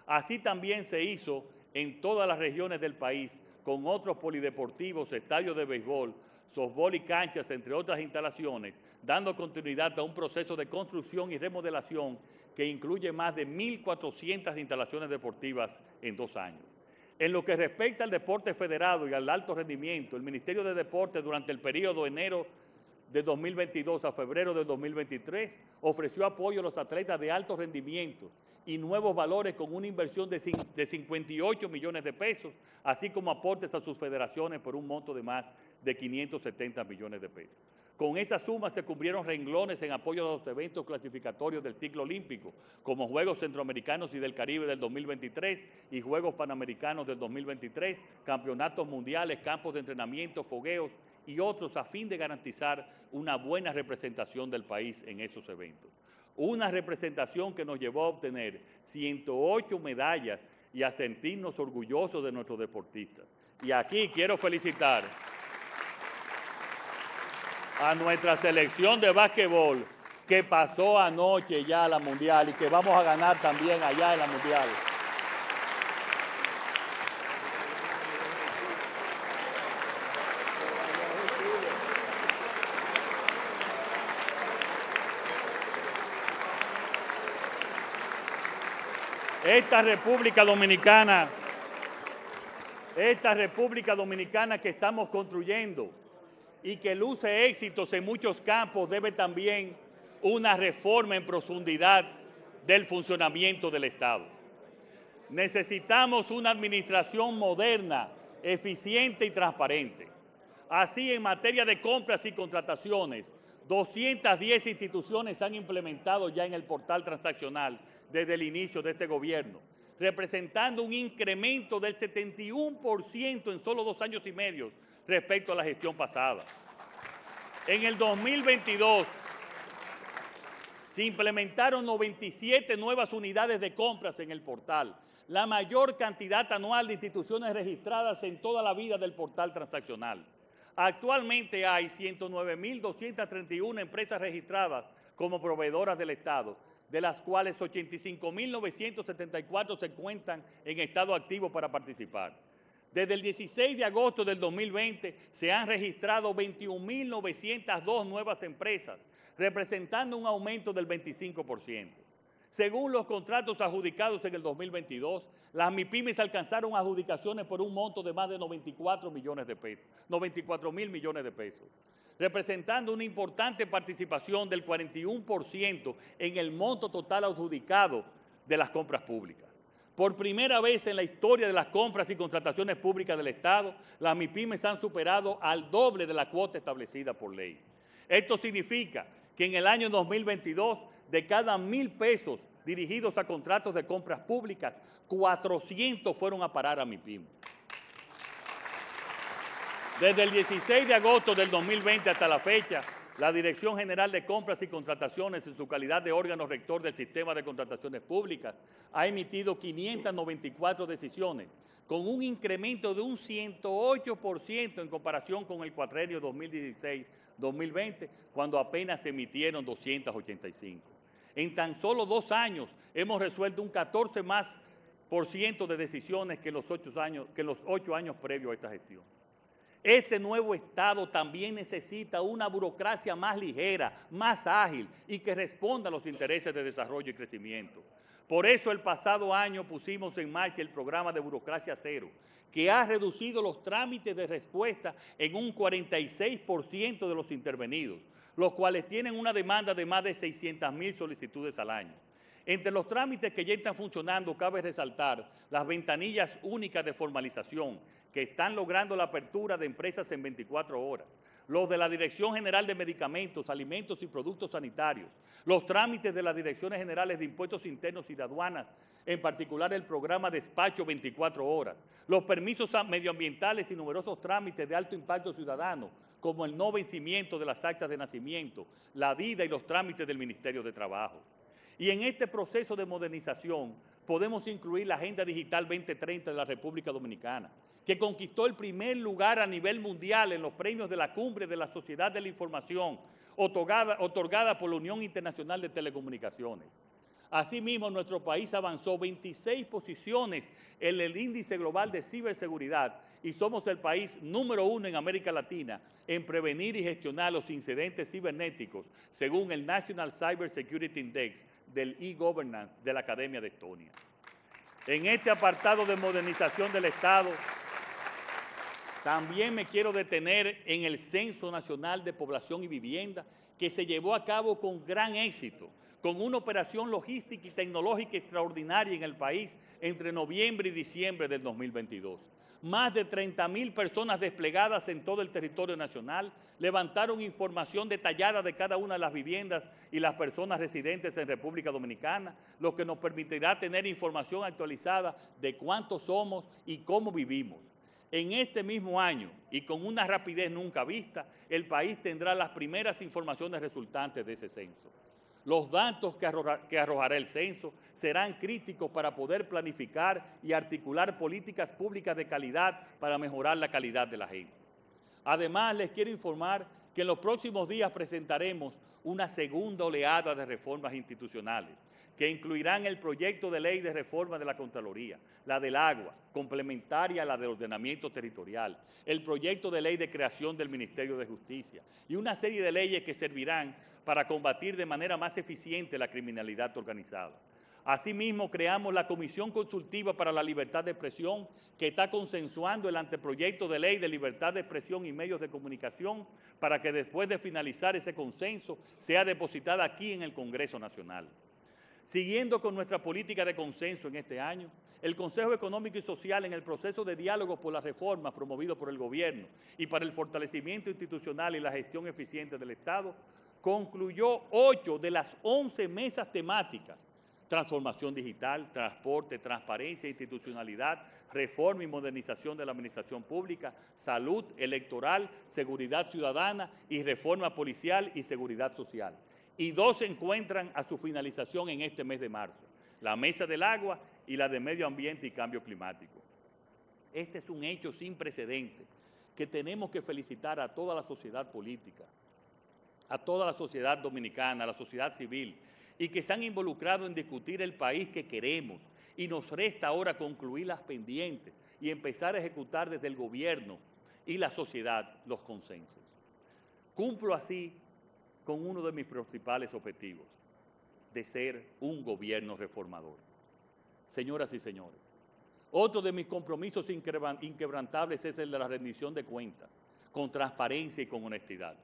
Así también se hizo en todas las regiones del país con otros polideportivos, estadios de béisbol, softball y canchas, entre otras instalaciones, dando continuidad a un proceso de construcción y remodelación que incluye más de 1.400 instalaciones deportivas en dos años. En lo que respecta al deporte federado y al alto rendimiento, el Ministerio de Deportes durante el periodo enero de 2022 a febrero de 2023 ofreció apoyo a los atletas de alto rendimiento y nuevos valores con una inversión de 58 millones de pesos, así como aportes a sus federaciones por un monto de más de 570 millones de pesos. Con esa suma se cumplieron renglones en apoyo a los eventos clasificatorios del ciclo olímpico, como Juegos Centroamericanos y del Caribe del 2023 y Juegos Panamericanos del 2023, campeonatos mundiales, campos de entrenamiento, fogueos y otros a fin de garantizar una buena representación del país en esos eventos una representación que nos llevó a obtener 108 medallas y a sentirnos orgullosos de nuestros deportistas. Y aquí quiero felicitar a nuestra selección de básquetbol que pasó anoche ya a la Mundial y que vamos a ganar también allá en la Mundial. Esta República Dominicana, esta República Dominicana que estamos construyendo y que luce éxitos en muchos campos, debe también una reforma en profundidad del funcionamiento del Estado. Necesitamos una administración moderna, eficiente y transparente. Así, en materia de compras y contrataciones, 210 instituciones han implementado ya en el portal transaccional desde el inicio de este gobierno, representando un incremento del 71% en solo dos años y medio respecto a la gestión pasada. En el 2022 se implementaron 97 nuevas unidades de compras en el portal, la mayor cantidad anual de instituciones registradas en toda la vida del portal transaccional. Actualmente hay 109.231 empresas registradas como proveedoras del Estado, de las cuales 85.974 se encuentran en estado activo para participar. Desde el 16 de agosto del 2020 se han registrado 21.902 nuevas empresas, representando un aumento del 25%. Según los contratos adjudicados en el 2022, las MIPIMES alcanzaron adjudicaciones por un monto de más de 94 millones de pesos, 94 mil millones de pesos, representando una importante participación del 41% en el monto total adjudicado de las compras públicas. Por primera vez en la historia de las compras y contrataciones públicas del Estado, las MIPIMES han superado al doble de la cuota establecida por ley. Esto significa que en el año 2022, de cada mil pesos dirigidos a contratos de compras públicas, 400 fueron a parar a mi PIM. Desde el 16 de agosto del 2020 hasta la fecha, la Dirección General de Compras y Contrataciones, en su calidad de órgano rector del sistema de contrataciones públicas, ha emitido 594 decisiones, con un incremento de un 108% en comparación con el cuatrenio 2016-2020, cuando apenas se emitieron 285. En tan solo dos años hemos resuelto un 14 más por ciento de decisiones que los ocho años, que los ocho años previos a esta gestión. Este nuevo Estado también necesita una burocracia más ligera, más ágil y que responda a los intereses de desarrollo y crecimiento. Por eso el pasado año pusimos en marcha el programa de burocracia cero, que ha reducido los trámites de respuesta en un 46% de los intervenidos, los cuales tienen una demanda de más de 600 mil solicitudes al año. Entre los trámites que ya están funcionando, cabe resaltar las ventanillas únicas de formalización, que están logrando la apertura de empresas en 24 horas los de la Dirección General de Medicamentos, Alimentos y Productos Sanitarios, los trámites de las Direcciones Generales de Impuestos Internos y de Aduanas, en particular el programa Despacho 24 Horas, los permisos medioambientales y numerosos trámites de alto impacto ciudadano, como el no vencimiento de las actas de nacimiento, la vida y los trámites del Ministerio de Trabajo. Y en este proceso de modernización podemos incluir la Agenda Digital 2030 de la República Dominicana, que conquistó el primer lugar a nivel mundial en los premios de la Cumbre de la Sociedad de la Información, otorgada, por la Unión Internacional de Telecomunicaciones. Asimismo, nuestro país avanzó 26 posiciones en el índice global de ciberseguridad y somos el país número uno en América Latina en prevenir y gestionar los incidentes cibernéticos, según el National Cyber Security Index del e-governance de la Academia de Estonia. En este apartado de modernización del Estado, también me quiero detener en el Censo Nacional de Población y Vivienda, que se llevó a cabo con gran éxito, con una operación logística y tecnológica extraordinaria en el país entre noviembre y diciembre del 2022. Más de 30 mil personas desplegadas en todo el territorio nacional levantaron información detallada de cada una de las viviendas y las personas residentes en República Dominicana, lo que nos permitirá tener información actualizada de cuántos somos y cómo vivimos. En este mismo año y con una rapidez nunca vista, el país tendrá las primeras informaciones resultantes de ese censo. Los datos que, arrojará el censo serán críticos para poder planificar y articular políticas públicas de calidad para mejorar la calidad de la gente. Además, les quiero informar que en los próximos días presentaremos una segunda oleada de reformas institucionales que incluirán el proyecto de ley de reforma de la Contraloría, la del agua, complementaria a la del ordenamiento territorial, el proyecto de ley de creación del Ministerio de Justicia y una serie de leyes que servirán para combatir de manera más eficiente la criminalidad organizada. Asimismo, creamos la Comisión Consultiva para la Libertad de Expresión, que está consensuando el anteproyecto de ley de libertad de expresión y medios de comunicación para que después de finalizar ese consenso sea depositada aquí en el Congreso Nacional. Siguiendo con nuestra política de consenso en este año, el Consejo Económico y Social en el proceso de diálogo por las reformas promovido por el Gobierno y para el fortalecimiento institucional y la gestión eficiente del Estado, concluyó ocho de las once mesas temáticas transformación digital, transporte, transparencia, institucionalidad, reforma y modernización de la administración pública, salud electoral, seguridad ciudadana y reforma policial y seguridad social. Y dos se encuentran a su finalización en este mes de marzo, la Mesa del Agua y la de Medio Ambiente y Cambio Climático. Este es un hecho sin precedentes que tenemos que felicitar a toda la sociedad política, a toda la sociedad dominicana, a la sociedad civil, y que se han involucrado en discutir el país que queremos. Y nos resta ahora concluir las pendientes y empezar a ejecutar desde el gobierno y la sociedad los consensos. Cumplo así con uno de mis principales objetivos, de ser un gobierno reformador. Señoras y señores, otro de mis compromisos inquebrantables es el de la rendición de cuentas, con transparencia y con honestidad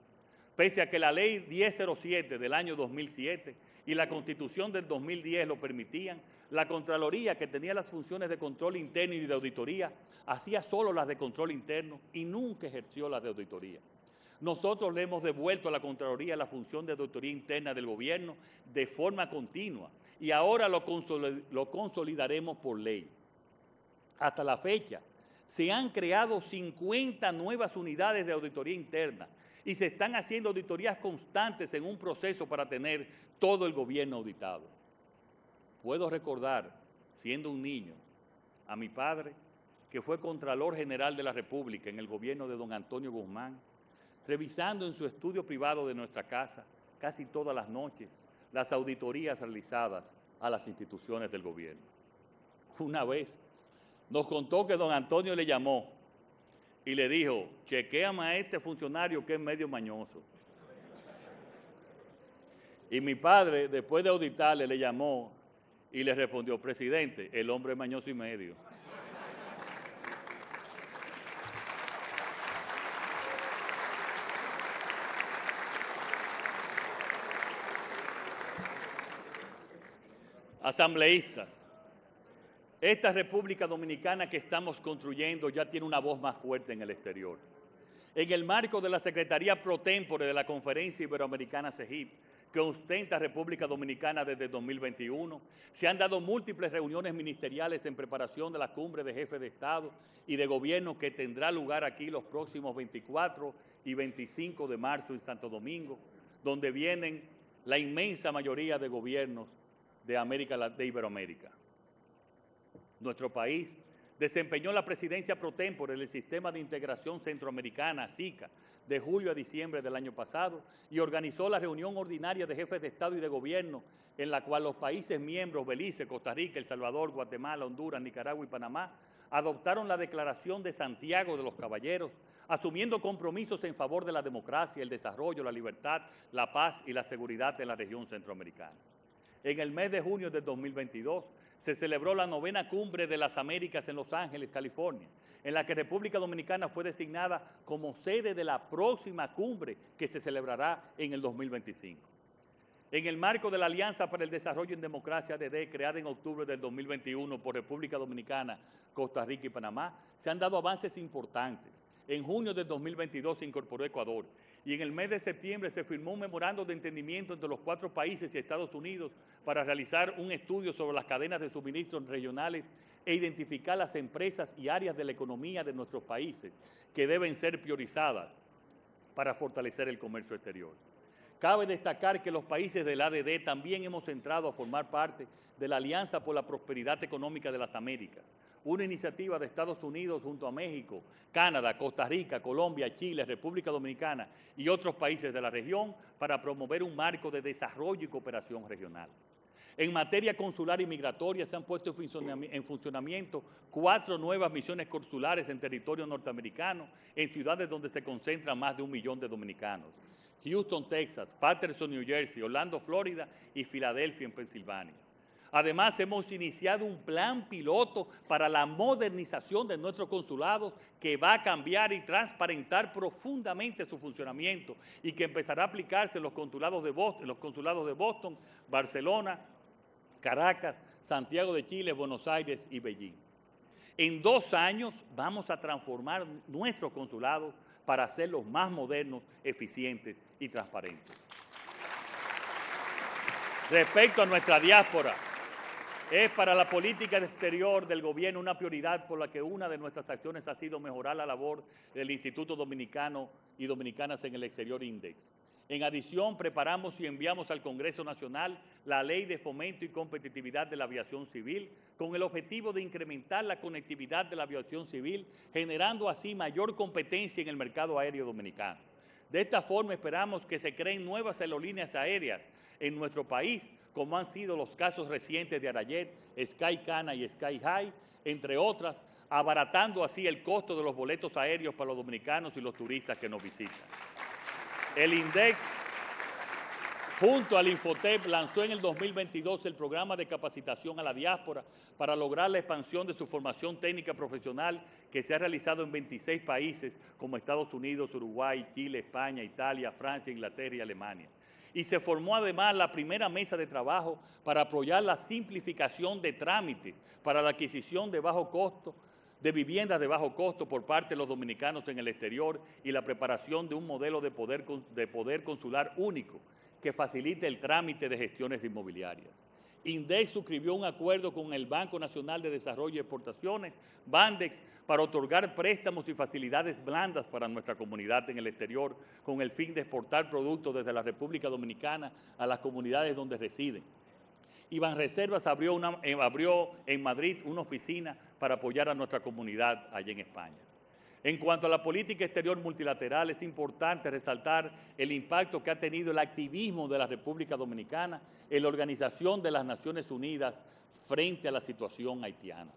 pese a que la ley 1007 del año 2007 y la constitución del 2010 lo permitían, la Contraloría, que tenía las funciones de control interno y de auditoría, hacía solo las de control interno y nunca ejerció las de auditoría. Nosotros le hemos devuelto a la Contraloría la función de auditoría interna del gobierno de forma continua y ahora lo, consolidaremos por ley. Hasta la fecha, se han creado 50 nuevas unidades de auditoría interna y se están haciendo auditorías constantes en un proceso para tener todo el gobierno auditado. Puedo recordar, siendo un niño, a mi padre, que fue Contralor General de la República en el gobierno de don Antonio Guzmán, revisando en su estudio privado de nuestra casa casi todas las noches las auditorías realizadas a las instituciones del gobierno. Una vez nos contó que don Antonio le llamó y le dijo, chequeame a este funcionario que es medio mañoso. Y mi padre, después de auditarle, le llamó y le respondió, presidente, el hombre es mañoso y medio. Asambleístas, esta República Dominicana que estamos construyendo ya tiene una voz más fuerte en el exterior. En el marco de la Secretaría Pro Tempore de la Conferencia Iberoamericana CEGIP, que ostenta República Dominicana desde 2021, se han dado múltiples reuniones ministeriales en preparación de la cumbre de jefes de Estado y de Gobierno que tendrá lugar aquí los próximos 24 y 25 de marzo en Santo Domingo, donde vienen la inmensa mayoría de gobiernos de, América, de Iberoamérica. Nuestro país desempeñó la presidencia pro tempore del Sistema de Integración Centroamericana, SICA, de julio a diciembre del año pasado y organizó la reunión ordinaria de jefes de Estado y de Gobierno, en la cual los países miembros, Belice, Costa Rica, El Salvador, Guatemala, Honduras, Nicaragua y Panamá, adoptaron la Declaración de Santiago de los Caballeros, asumiendo compromisos en favor de la democracia, el desarrollo, la libertad, la paz y la seguridad en la región centroamericana. En el mes de junio de 2022 se celebró la novena cumbre de las Américas en Los Ángeles, California, en la que República Dominicana fue designada como sede de la próxima cumbre que se celebrará en el 2025. En el marco de la Alianza para el Desarrollo en Democracia ADD, creada en octubre del 2021 por República Dominicana, Costa Rica y Panamá, se han dado avances importantes. En junio del 2022 se incorporó Ecuador y en el mes de septiembre se firmó un memorando de entendimiento entre los cuatro países y Estados Unidos para realizar un estudio sobre las cadenas de suministros regionales e identificar las empresas y áreas de la economía de nuestros países que deben ser priorizadas para fortalecer el comercio exterior. Cabe destacar que los países del ADD también hemos entrado a formar parte de la Alianza por la Prosperidad Económica de las Américas, una iniciativa de Estados Unidos junto a México, Canadá, Costa Rica, Colombia, Chile, República Dominicana y otros países de la región para promover un marco de desarrollo y cooperación regional. En materia consular y migratoria se han puesto en funcionamiento cuatro nuevas misiones consulares en territorio norteamericano, en ciudades donde se concentran más de un millón de dominicanos. Houston, Texas, Patterson, New Jersey, Orlando, Florida y Filadelfia, en Pensilvania. Además, hemos iniciado un plan piloto para la modernización de nuestros consulados que va a cambiar y transparentar profundamente su funcionamiento y que empezará a aplicarse en los consulados de Boston, los consulados de Boston Barcelona, Caracas, Santiago de Chile, Buenos Aires y Beijing. En dos años vamos a transformar nuestros consulados para hacerlos más modernos, eficientes y transparentes. Respecto a nuestra diáspora, es para la política exterior del gobierno una prioridad por la que una de nuestras acciones ha sido mejorar la labor del Instituto Dominicano y Dominicanas en el Exterior Index. En adición, preparamos y enviamos al Congreso Nacional la Ley de Fomento y Competitividad de la Aviación Civil con el objetivo de incrementar la conectividad de la aviación civil, generando así mayor competencia en el mercado aéreo dominicano. De esta forma esperamos que se creen nuevas aerolíneas aéreas en nuestro país, como han sido los casos recientes de Arayet, Sky Cana y Sky High, entre otras, abaratando así el costo de los boletos aéreos para los dominicanos y los turistas que nos visitan. El INDEX, junto al Infotep, lanzó en el 2022 el programa de capacitación a la diáspora para lograr la expansión de su formación técnica profesional que se ha realizado en 26 países como Estados Unidos, Uruguay, Chile, España, Italia, Francia, Inglaterra y Alemania. Y se formó además la primera mesa de trabajo para apoyar la simplificación de trámites para la adquisición de bajo costo de viviendas de bajo costo por parte de los dominicanos en el exterior y la preparación de un modelo de poder, de poder consular único que facilite el trámite de gestiones inmobiliarias. INDEX suscribió un acuerdo con el Banco Nacional de Desarrollo y Exportaciones, BANDEX, para otorgar préstamos y facilidades blandas para nuestra comunidad en el exterior, con el fin de exportar productos desde la República Dominicana a las comunidades donde residen. Iván Reservas abrió, una, eh, abrió en Madrid una oficina para apoyar a nuestra comunidad allá en España. En cuanto a la política exterior multilateral, es importante resaltar el impacto que ha tenido el activismo de la República Dominicana en la Organización de las Naciones Unidas frente a la situación haitiana.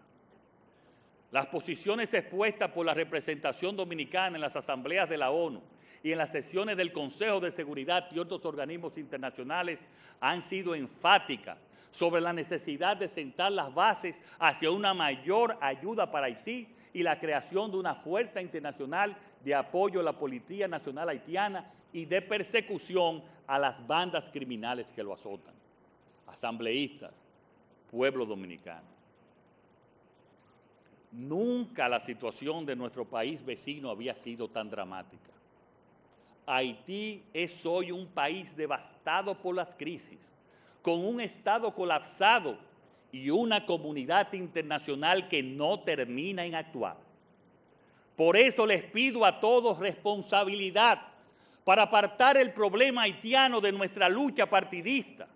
Las posiciones expuestas por la representación dominicana en las asambleas de la ONU y en las sesiones del Consejo de Seguridad y otros organismos internacionales han sido enfáticas sobre la necesidad de sentar las bases hacia una mayor ayuda para Haití y la creación de una fuerza internacional de apoyo a la Policía Nacional Haitiana y de persecución a las bandas criminales que lo azotan. Asambleístas, pueblo dominicano. Nunca la situación de nuestro país vecino había sido tan dramática. Haití es hoy un país devastado por las crisis con un Estado colapsado y una comunidad internacional que no termina en actuar. Por eso les pido a todos responsabilidad para apartar el problema haitiano de nuestra lucha partidista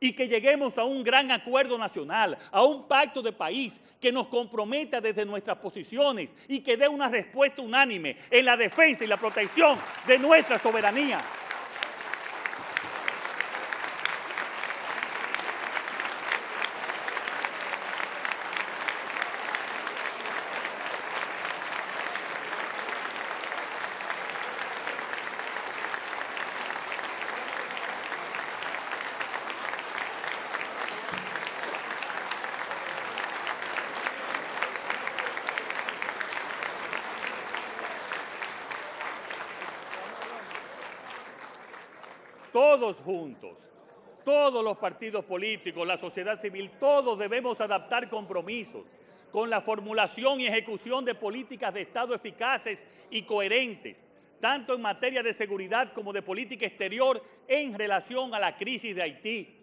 y que lleguemos a un gran acuerdo nacional, a un pacto de país que nos comprometa desde nuestras posiciones y que dé una respuesta unánime en la defensa y la protección de nuestra soberanía. Todos juntos, todos los partidos políticos, la sociedad civil, todos debemos adaptar compromisos con la formulación y ejecución de políticas de Estado eficaces y coherentes, tanto en materia de seguridad como de política exterior en relación a la crisis de Haití.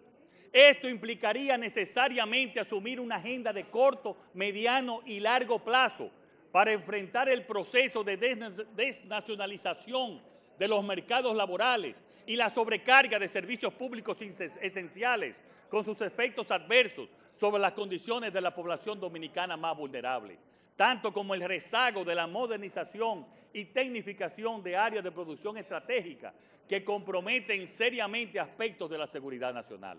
Esto implicaría necesariamente asumir una agenda de corto, mediano y largo plazo para enfrentar el proceso de desnacionalización de los mercados laborales y la sobrecarga de servicios públicos esenciales con sus efectos adversos sobre las condiciones de la población dominicana más vulnerable, tanto como el rezago de la modernización y tecnificación de áreas de producción estratégica que comprometen seriamente aspectos de la seguridad nacional.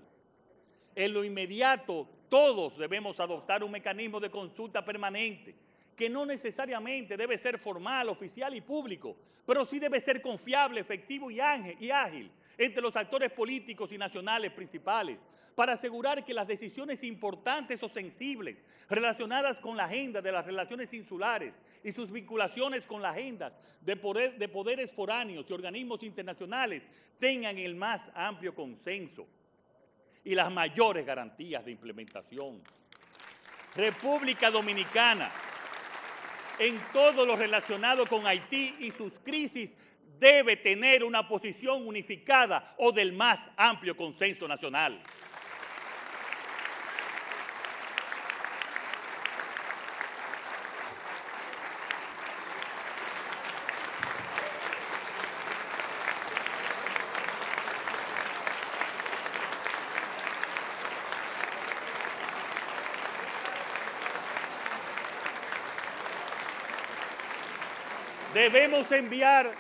En lo inmediato, todos debemos adoptar un mecanismo de consulta permanente que no necesariamente debe ser formal, oficial y público, pero sí debe ser confiable, efectivo y ágil entre los actores políticos y nacionales principales, para asegurar que las decisiones importantes o sensibles relacionadas con la agenda de las relaciones insulares y sus vinculaciones con la agenda de, de poderes foráneos y organismos internacionales tengan el más amplio consenso y las mayores garantías de implementación. República Dominicana, en todo lo relacionado con Haití y sus crisis, debe tener una posición unificada o del más amplio consenso nacional. Debemos enviar,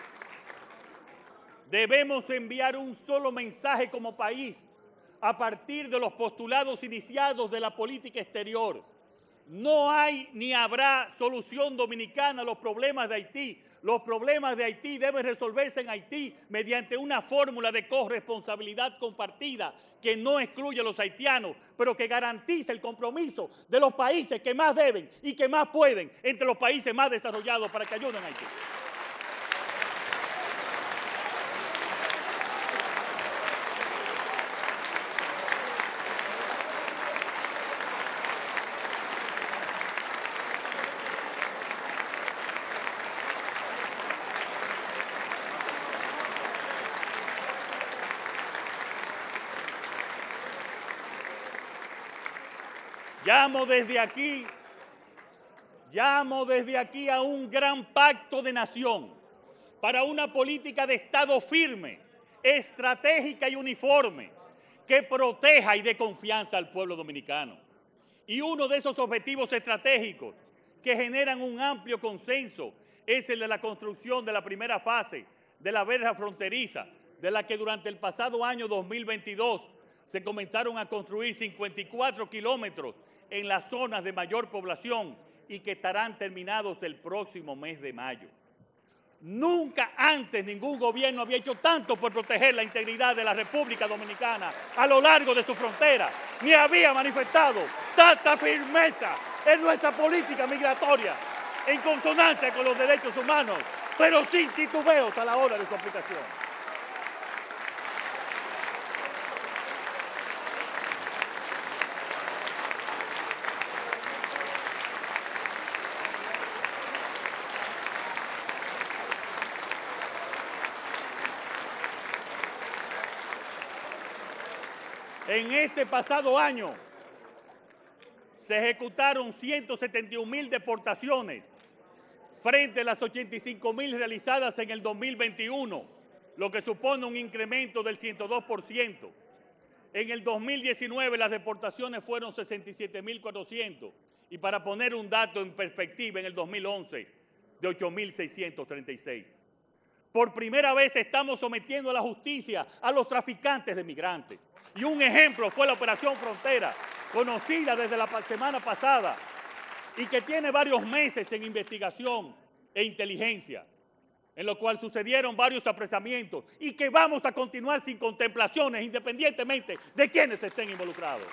debemos enviar un solo mensaje como país a partir de los postulados iniciados de la política exterior. No hay ni habrá solución dominicana a los problemas de Haití. Los problemas de Haití deben resolverse en Haití mediante una fórmula de corresponsabilidad compartida que no excluye a los haitianos, pero que garantice el compromiso de los países que más deben y que más pueden entre los países más desarrollados para que ayuden a Haití. Llamo desde aquí, llamo desde aquí a un gran pacto de nación para una política de Estado firme, estratégica y uniforme que proteja y dé confianza al pueblo dominicano. Y uno de esos objetivos estratégicos que generan un amplio consenso es el de la construcción de la primera fase de la verja fronteriza, de la que durante el pasado año 2022 se comenzaron a construir 54 kilómetros en las zonas de mayor población y que estarán terminados el próximo mes de mayo. Nunca antes ningún gobierno había hecho tanto por proteger la integridad de la República Dominicana a lo largo de su frontera, ni había manifestado tanta firmeza en nuestra política migratoria, en consonancia con los derechos humanos, pero sin titubeos a la hora de su aplicación. En este pasado año se ejecutaron 171 mil deportaciones frente a las 85 mil realizadas en el 2021, lo que supone un incremento del 102%. En el 2019 las deportaciones fueron 67.400 y para poner un dato en perspectiva, en el 2011 de 8.636. Por primera vez estamos sometiendo a la justicia a los traficantes de migrantes. Y un ejemplo fue la Operación Frontera, conocida desde la semana pasada y que tiene varios meses en investigación e inteligencia, en lo cual sucedieron varios apresamientos y que vamos a continuar sin contemplaciones independientemente de quienes estén involucrados.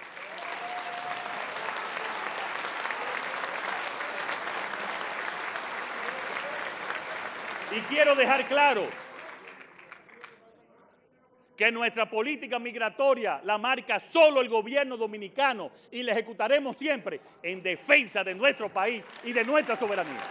Y quiero dejar claro que nuestra política migratoria la marca solo el gobierno dominicano y la ejecutaremos siempre en defensa de nuestro país y de nuestra soberanía.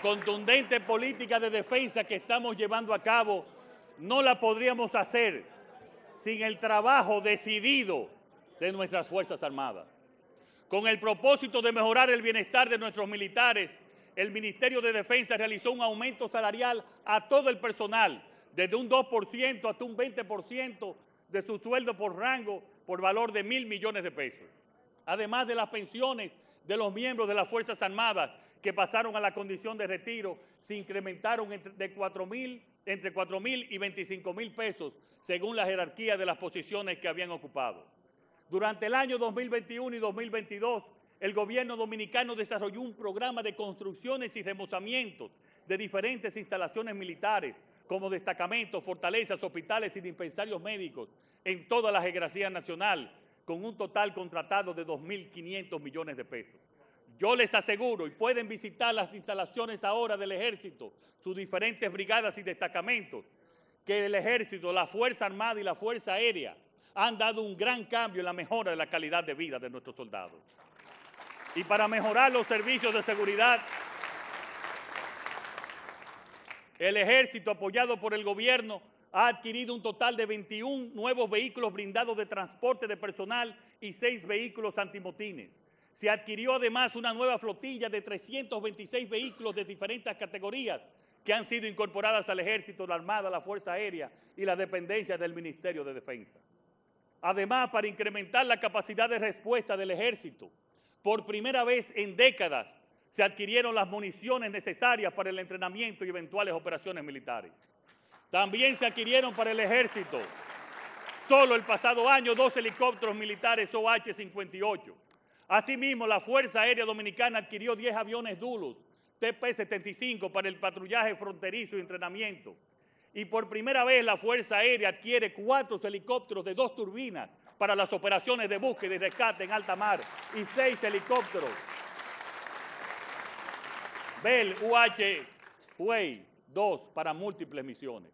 La contundente política de defensa que estamos llevando a cabo no la podríamos hacer sin el trabajo decidido de nuestras Fuerzas Armadas. Con el propósito de mejorar el bienestar de nuestros militares, el Ministerio de Defensa realizó un aumento salarial a todo el personal, desde un 2% hasta un 20% de su sueldo por rango por valor de mil millones de pesos. Además de las pensiones de los miembros de las Fuerzas Armadas que pasaron a la condición de retiro se incrementaron entre, de 4 mil, entre 4 mil y 25 mil pesos según la jerarquía de las posiciones que habían ocupado. Durante el año 2021 y 2022, el gobierno dominicano desarrolló un programa de construcciones y remozamientos de diferentes instalaciones militares, como destacamentos, fortalezas, hospitales y dispensarios médicos en toda la geografía nacional, con un total contratado de 2.500 millones de pesos. Yo les aseguro, y pueden visitar las instalaciones ahora del Ejército, sus diferentes brigadas y destacamentos, que el Ejército, la Fuerza Armada y la Fuerza Aérea han dado un gran cambio en la mejora de la calidad de vida de nuestros soldados. Y para mejorar los servicios de seguridad, el Ejército, apoyado por el Gobierno, ha adquirido un total de 21 nuevos vehículos blindados de transporte de personal y 6 vehículos antimotines. Se adquirió además una nueva flotilla de 326 vehículos de diferentes categorías que han sido incorporadas al Ejército, la Armada, la Fuerza Aérea y las dependencias del Ministerio de Defensa. Además, para incrementar la capacidad de respuesta del Ejército, por primera vez en décadas se adquirieron las municiones necesarias para el entrenamiento y eventuales operaciones militares. También se adquirieron para el Ejército solo el pasado año dos helicópteros militares OH-58 Asimismo, la Fuerza Aérea Dominicana adquirió 10 aviones Dulos TP-75 para el patrullaje fronterizo y entrenamiento. Y por primera vez la Fuerza Aérea adquiere cuatro helicópteros de dos turbinas para las operaciones de búsqueda y rescate en alta mar y seis helicópteros Bell UH Huey 2 para múltiples misiones.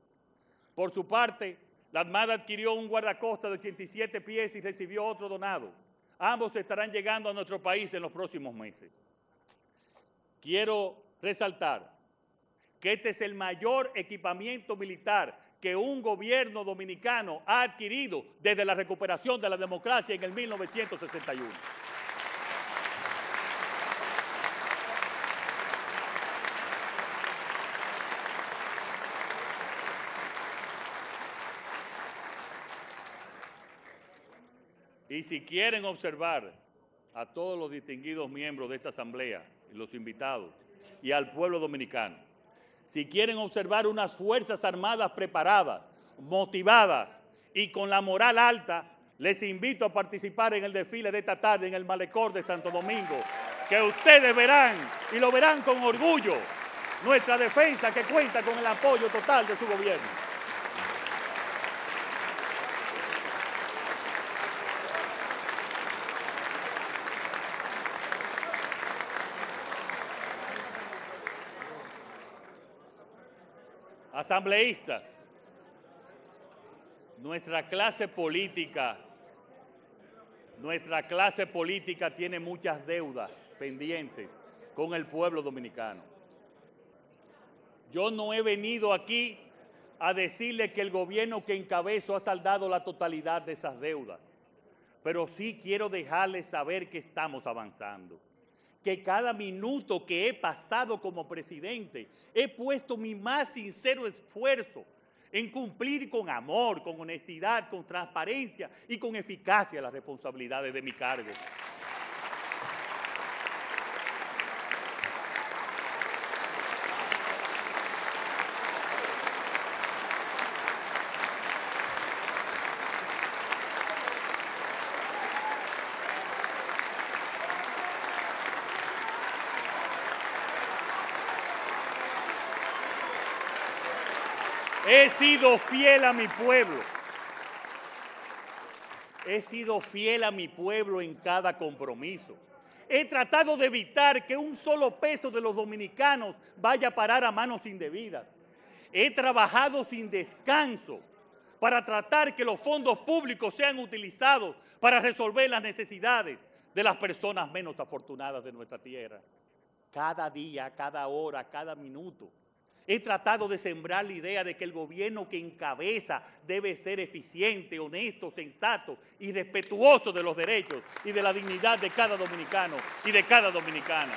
Por su parte, la Armada adquirió un guardacosta de 87 pies y recibió otro donado. Ambos estarán llegando a nuestro país en los próximos meses. Quiero resaltar que este es el mayor equipamiento militar que un gobierno dominicano ha adquirido desde la recuperación de la democracia en el 1961. Y si quieren observar a todos los distinguidos miembros de esta Asamblea, los invitados, y al pueblo dominicano, si quieren observar unas Fuerzas Armadas preparadas, motivadas y con la moral alta, les invito a participar en el desfile de esta tarde en el Malecor de Santo Domingo, que ustedes verán y lo verán con orgullo, nuestra defensa que cuenta con el apoyo total de su gobierno. Asambleístas, nuestra clase política, nuestra clase política tiene muchas deudas pendientes con el pueblo dominicano. Yo no he venido aquí a decirle que el gobierno que encabezo ha saldado la totalidad de esas deudas, pero sí quiero dejarles saber que estamos avanzando que cada minuto que he pasado como presidente he puesto mi más sincero esfuerzo en cumplir con amor, con honestidad, con transparencia y con eficacia las responsabilidades de mi cargo. He sido fiel a mi pueblo. He sido fiel a mi pueblo en cada compromiso. He tratado de evitar que un solo peso de los dominicanos vaya a parar a manos indebidas. He trabajado sin descanso para tratar que los fondos públicos sean utilizados para resolver las necesidades de las personas menos afortunadas de nuestra tierra. Cada día, cada hora, cada minuto He tratado de sembrar la idea de que el gobierno que encabeza debe ser eficiente, honesto, sensato y respetuoso de los derechos y de la dignidad de cada dominicano y de cada dominicana.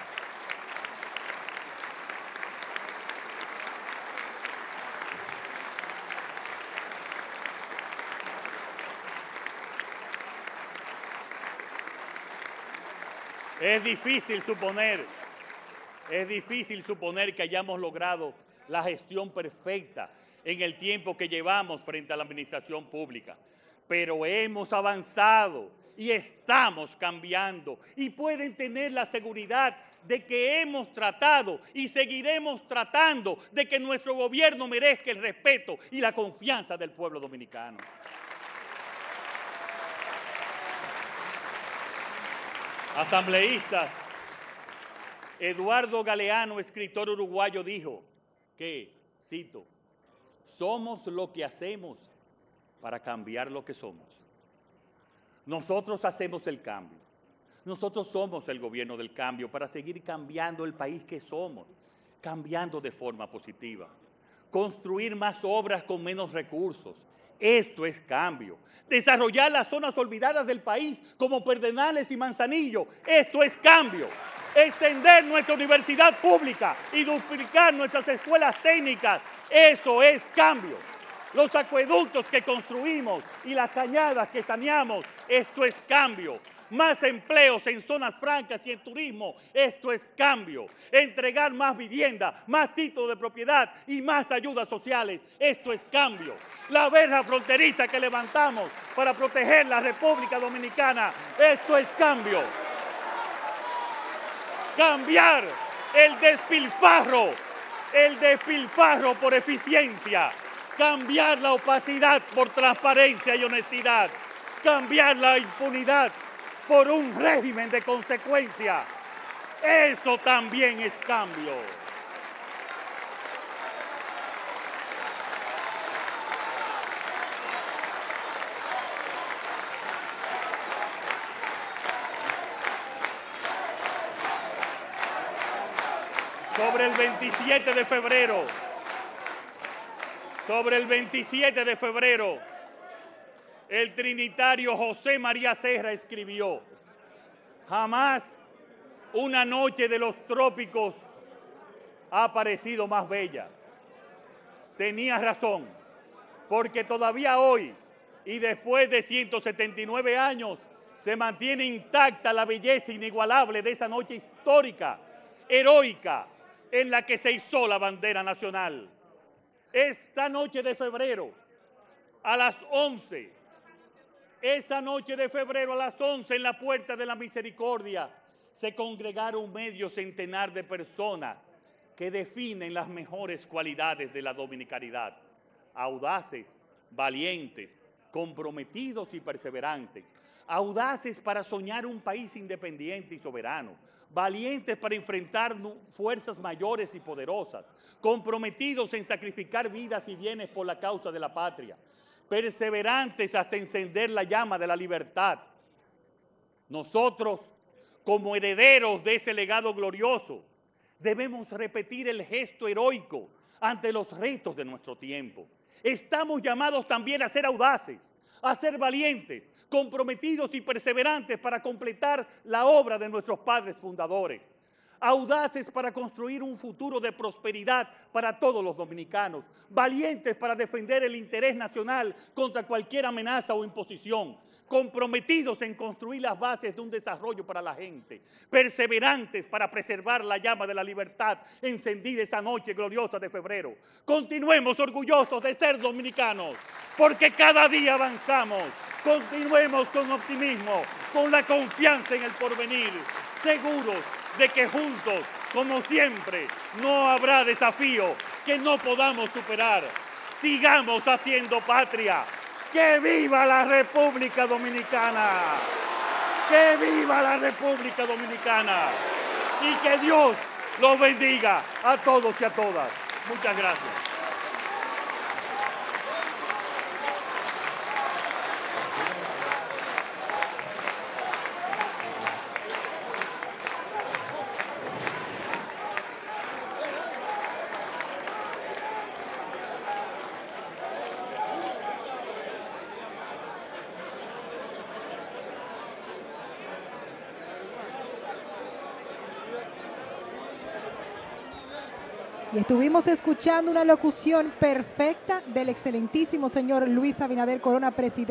Es difícil suponer, es difícil suponer que hayamos logrado la gestión perfecta en el tiempo que llevamos frente a la administración pública. Pero hemos avanzado y estamos cambiando. Y pueden tener la seguridad de que hemos tratado y seguiremos tratando de que nuestro gobierno merezca el respeto y la confianza del pueblo dominicano. Asambleístas, Eduardo Galeano, escritor uruguayo, dijo que, cito, somos lo que hacemos para cambiar lo que somos. Nosotros hacemos el cambio. Nosotros somos el gobierno del cambio para seguir cambiando el país que somos, cambiando de forma positiva. Construir más obras con menos recursos. Esto es cambio. Desarrollar las zonas olvidadas del país como Perdenales y Manzanillo. Esto es cambio. Extender nuestra universidad pública y duplicar nuestras escuelas técnicas. Eso es cambio los acueductos que construimos y las cañadas que saneamos. Esto es cambio. Más empleos en zonas francas y en turismo. Esto es cambio. Entregar más vivienda, más títulos de propiedad y más ayudas sociales. Esto es cambio. La verja fronteriza que levantamos para proteger la República Dominicana. Esto es cambio. Cambiar el despilfarro. El despilfarro por eficiencia cambiar la opacidad por transparencia y honestidad, cambiar la impunidad por un régimen de consecuencia. Eso también es cambio. Sobre el 27 de febrero sobre el 27 de febrero, el trinitario José María Serra escribió, jamás una noche de los trópicos ha parecido más bella. Tenía razón, porque todavía hoy y después de 179 años se mantiene intacta la belleza inigualable de esa noche histórica, heroica, en la que se izó la bandera nacional. Esta noche de febrero, a las 11, esa noche de febrero a las 11 en la puerta de la misericordia, se congregaron medio centenar de personas que definen las mejores cualidades de la dominicanidad. Audaces, valientes, comprometidos y perseverantes, audaces para soñar un país independiente y soberano, valientes para enfrentar fuerzas mayores y poderosas, comprometidos en sacrificar vidas y bienes por la causa de la patria, perseverantes hasta encender la llama de la libertad. Nosotros, como herederos de ese legado glorioso, debemos repetir el gesto heroico ante los retos de nuestro tiempo Estamos llamados también a ser audaces, a ser valientes, comprometidos y perseverantes para completar la obra de nuestros padres fundadores. Audaces para construir un futuro de prosperidad para todos los dominicanos. Valientes para defender el interés nacional contra cualquier amenaza o imposición comprometidos en construir las bases de un desarrollo para la gente, perseverantes para preservar la llama de la libertad encendida esa noche gloriosa de febrero. Continuemos orgullosos de ser dominicanos, porque cada día avanzamos. Continuemos con optimismo, con la confianza en el porvenir, seguros de que juntos, como siempre, no habrá desafío que no podamos superar. Sigamos haciendo patria ¡Que viva la República Dominicana! ¡Que viva la República Dominicana! Y que Dios los bendiga a todos y a todas. Muchas gracias. Estuvimos escuchando una locución perfecta del excelentísimo señor Luis Abinader Corona, presidente.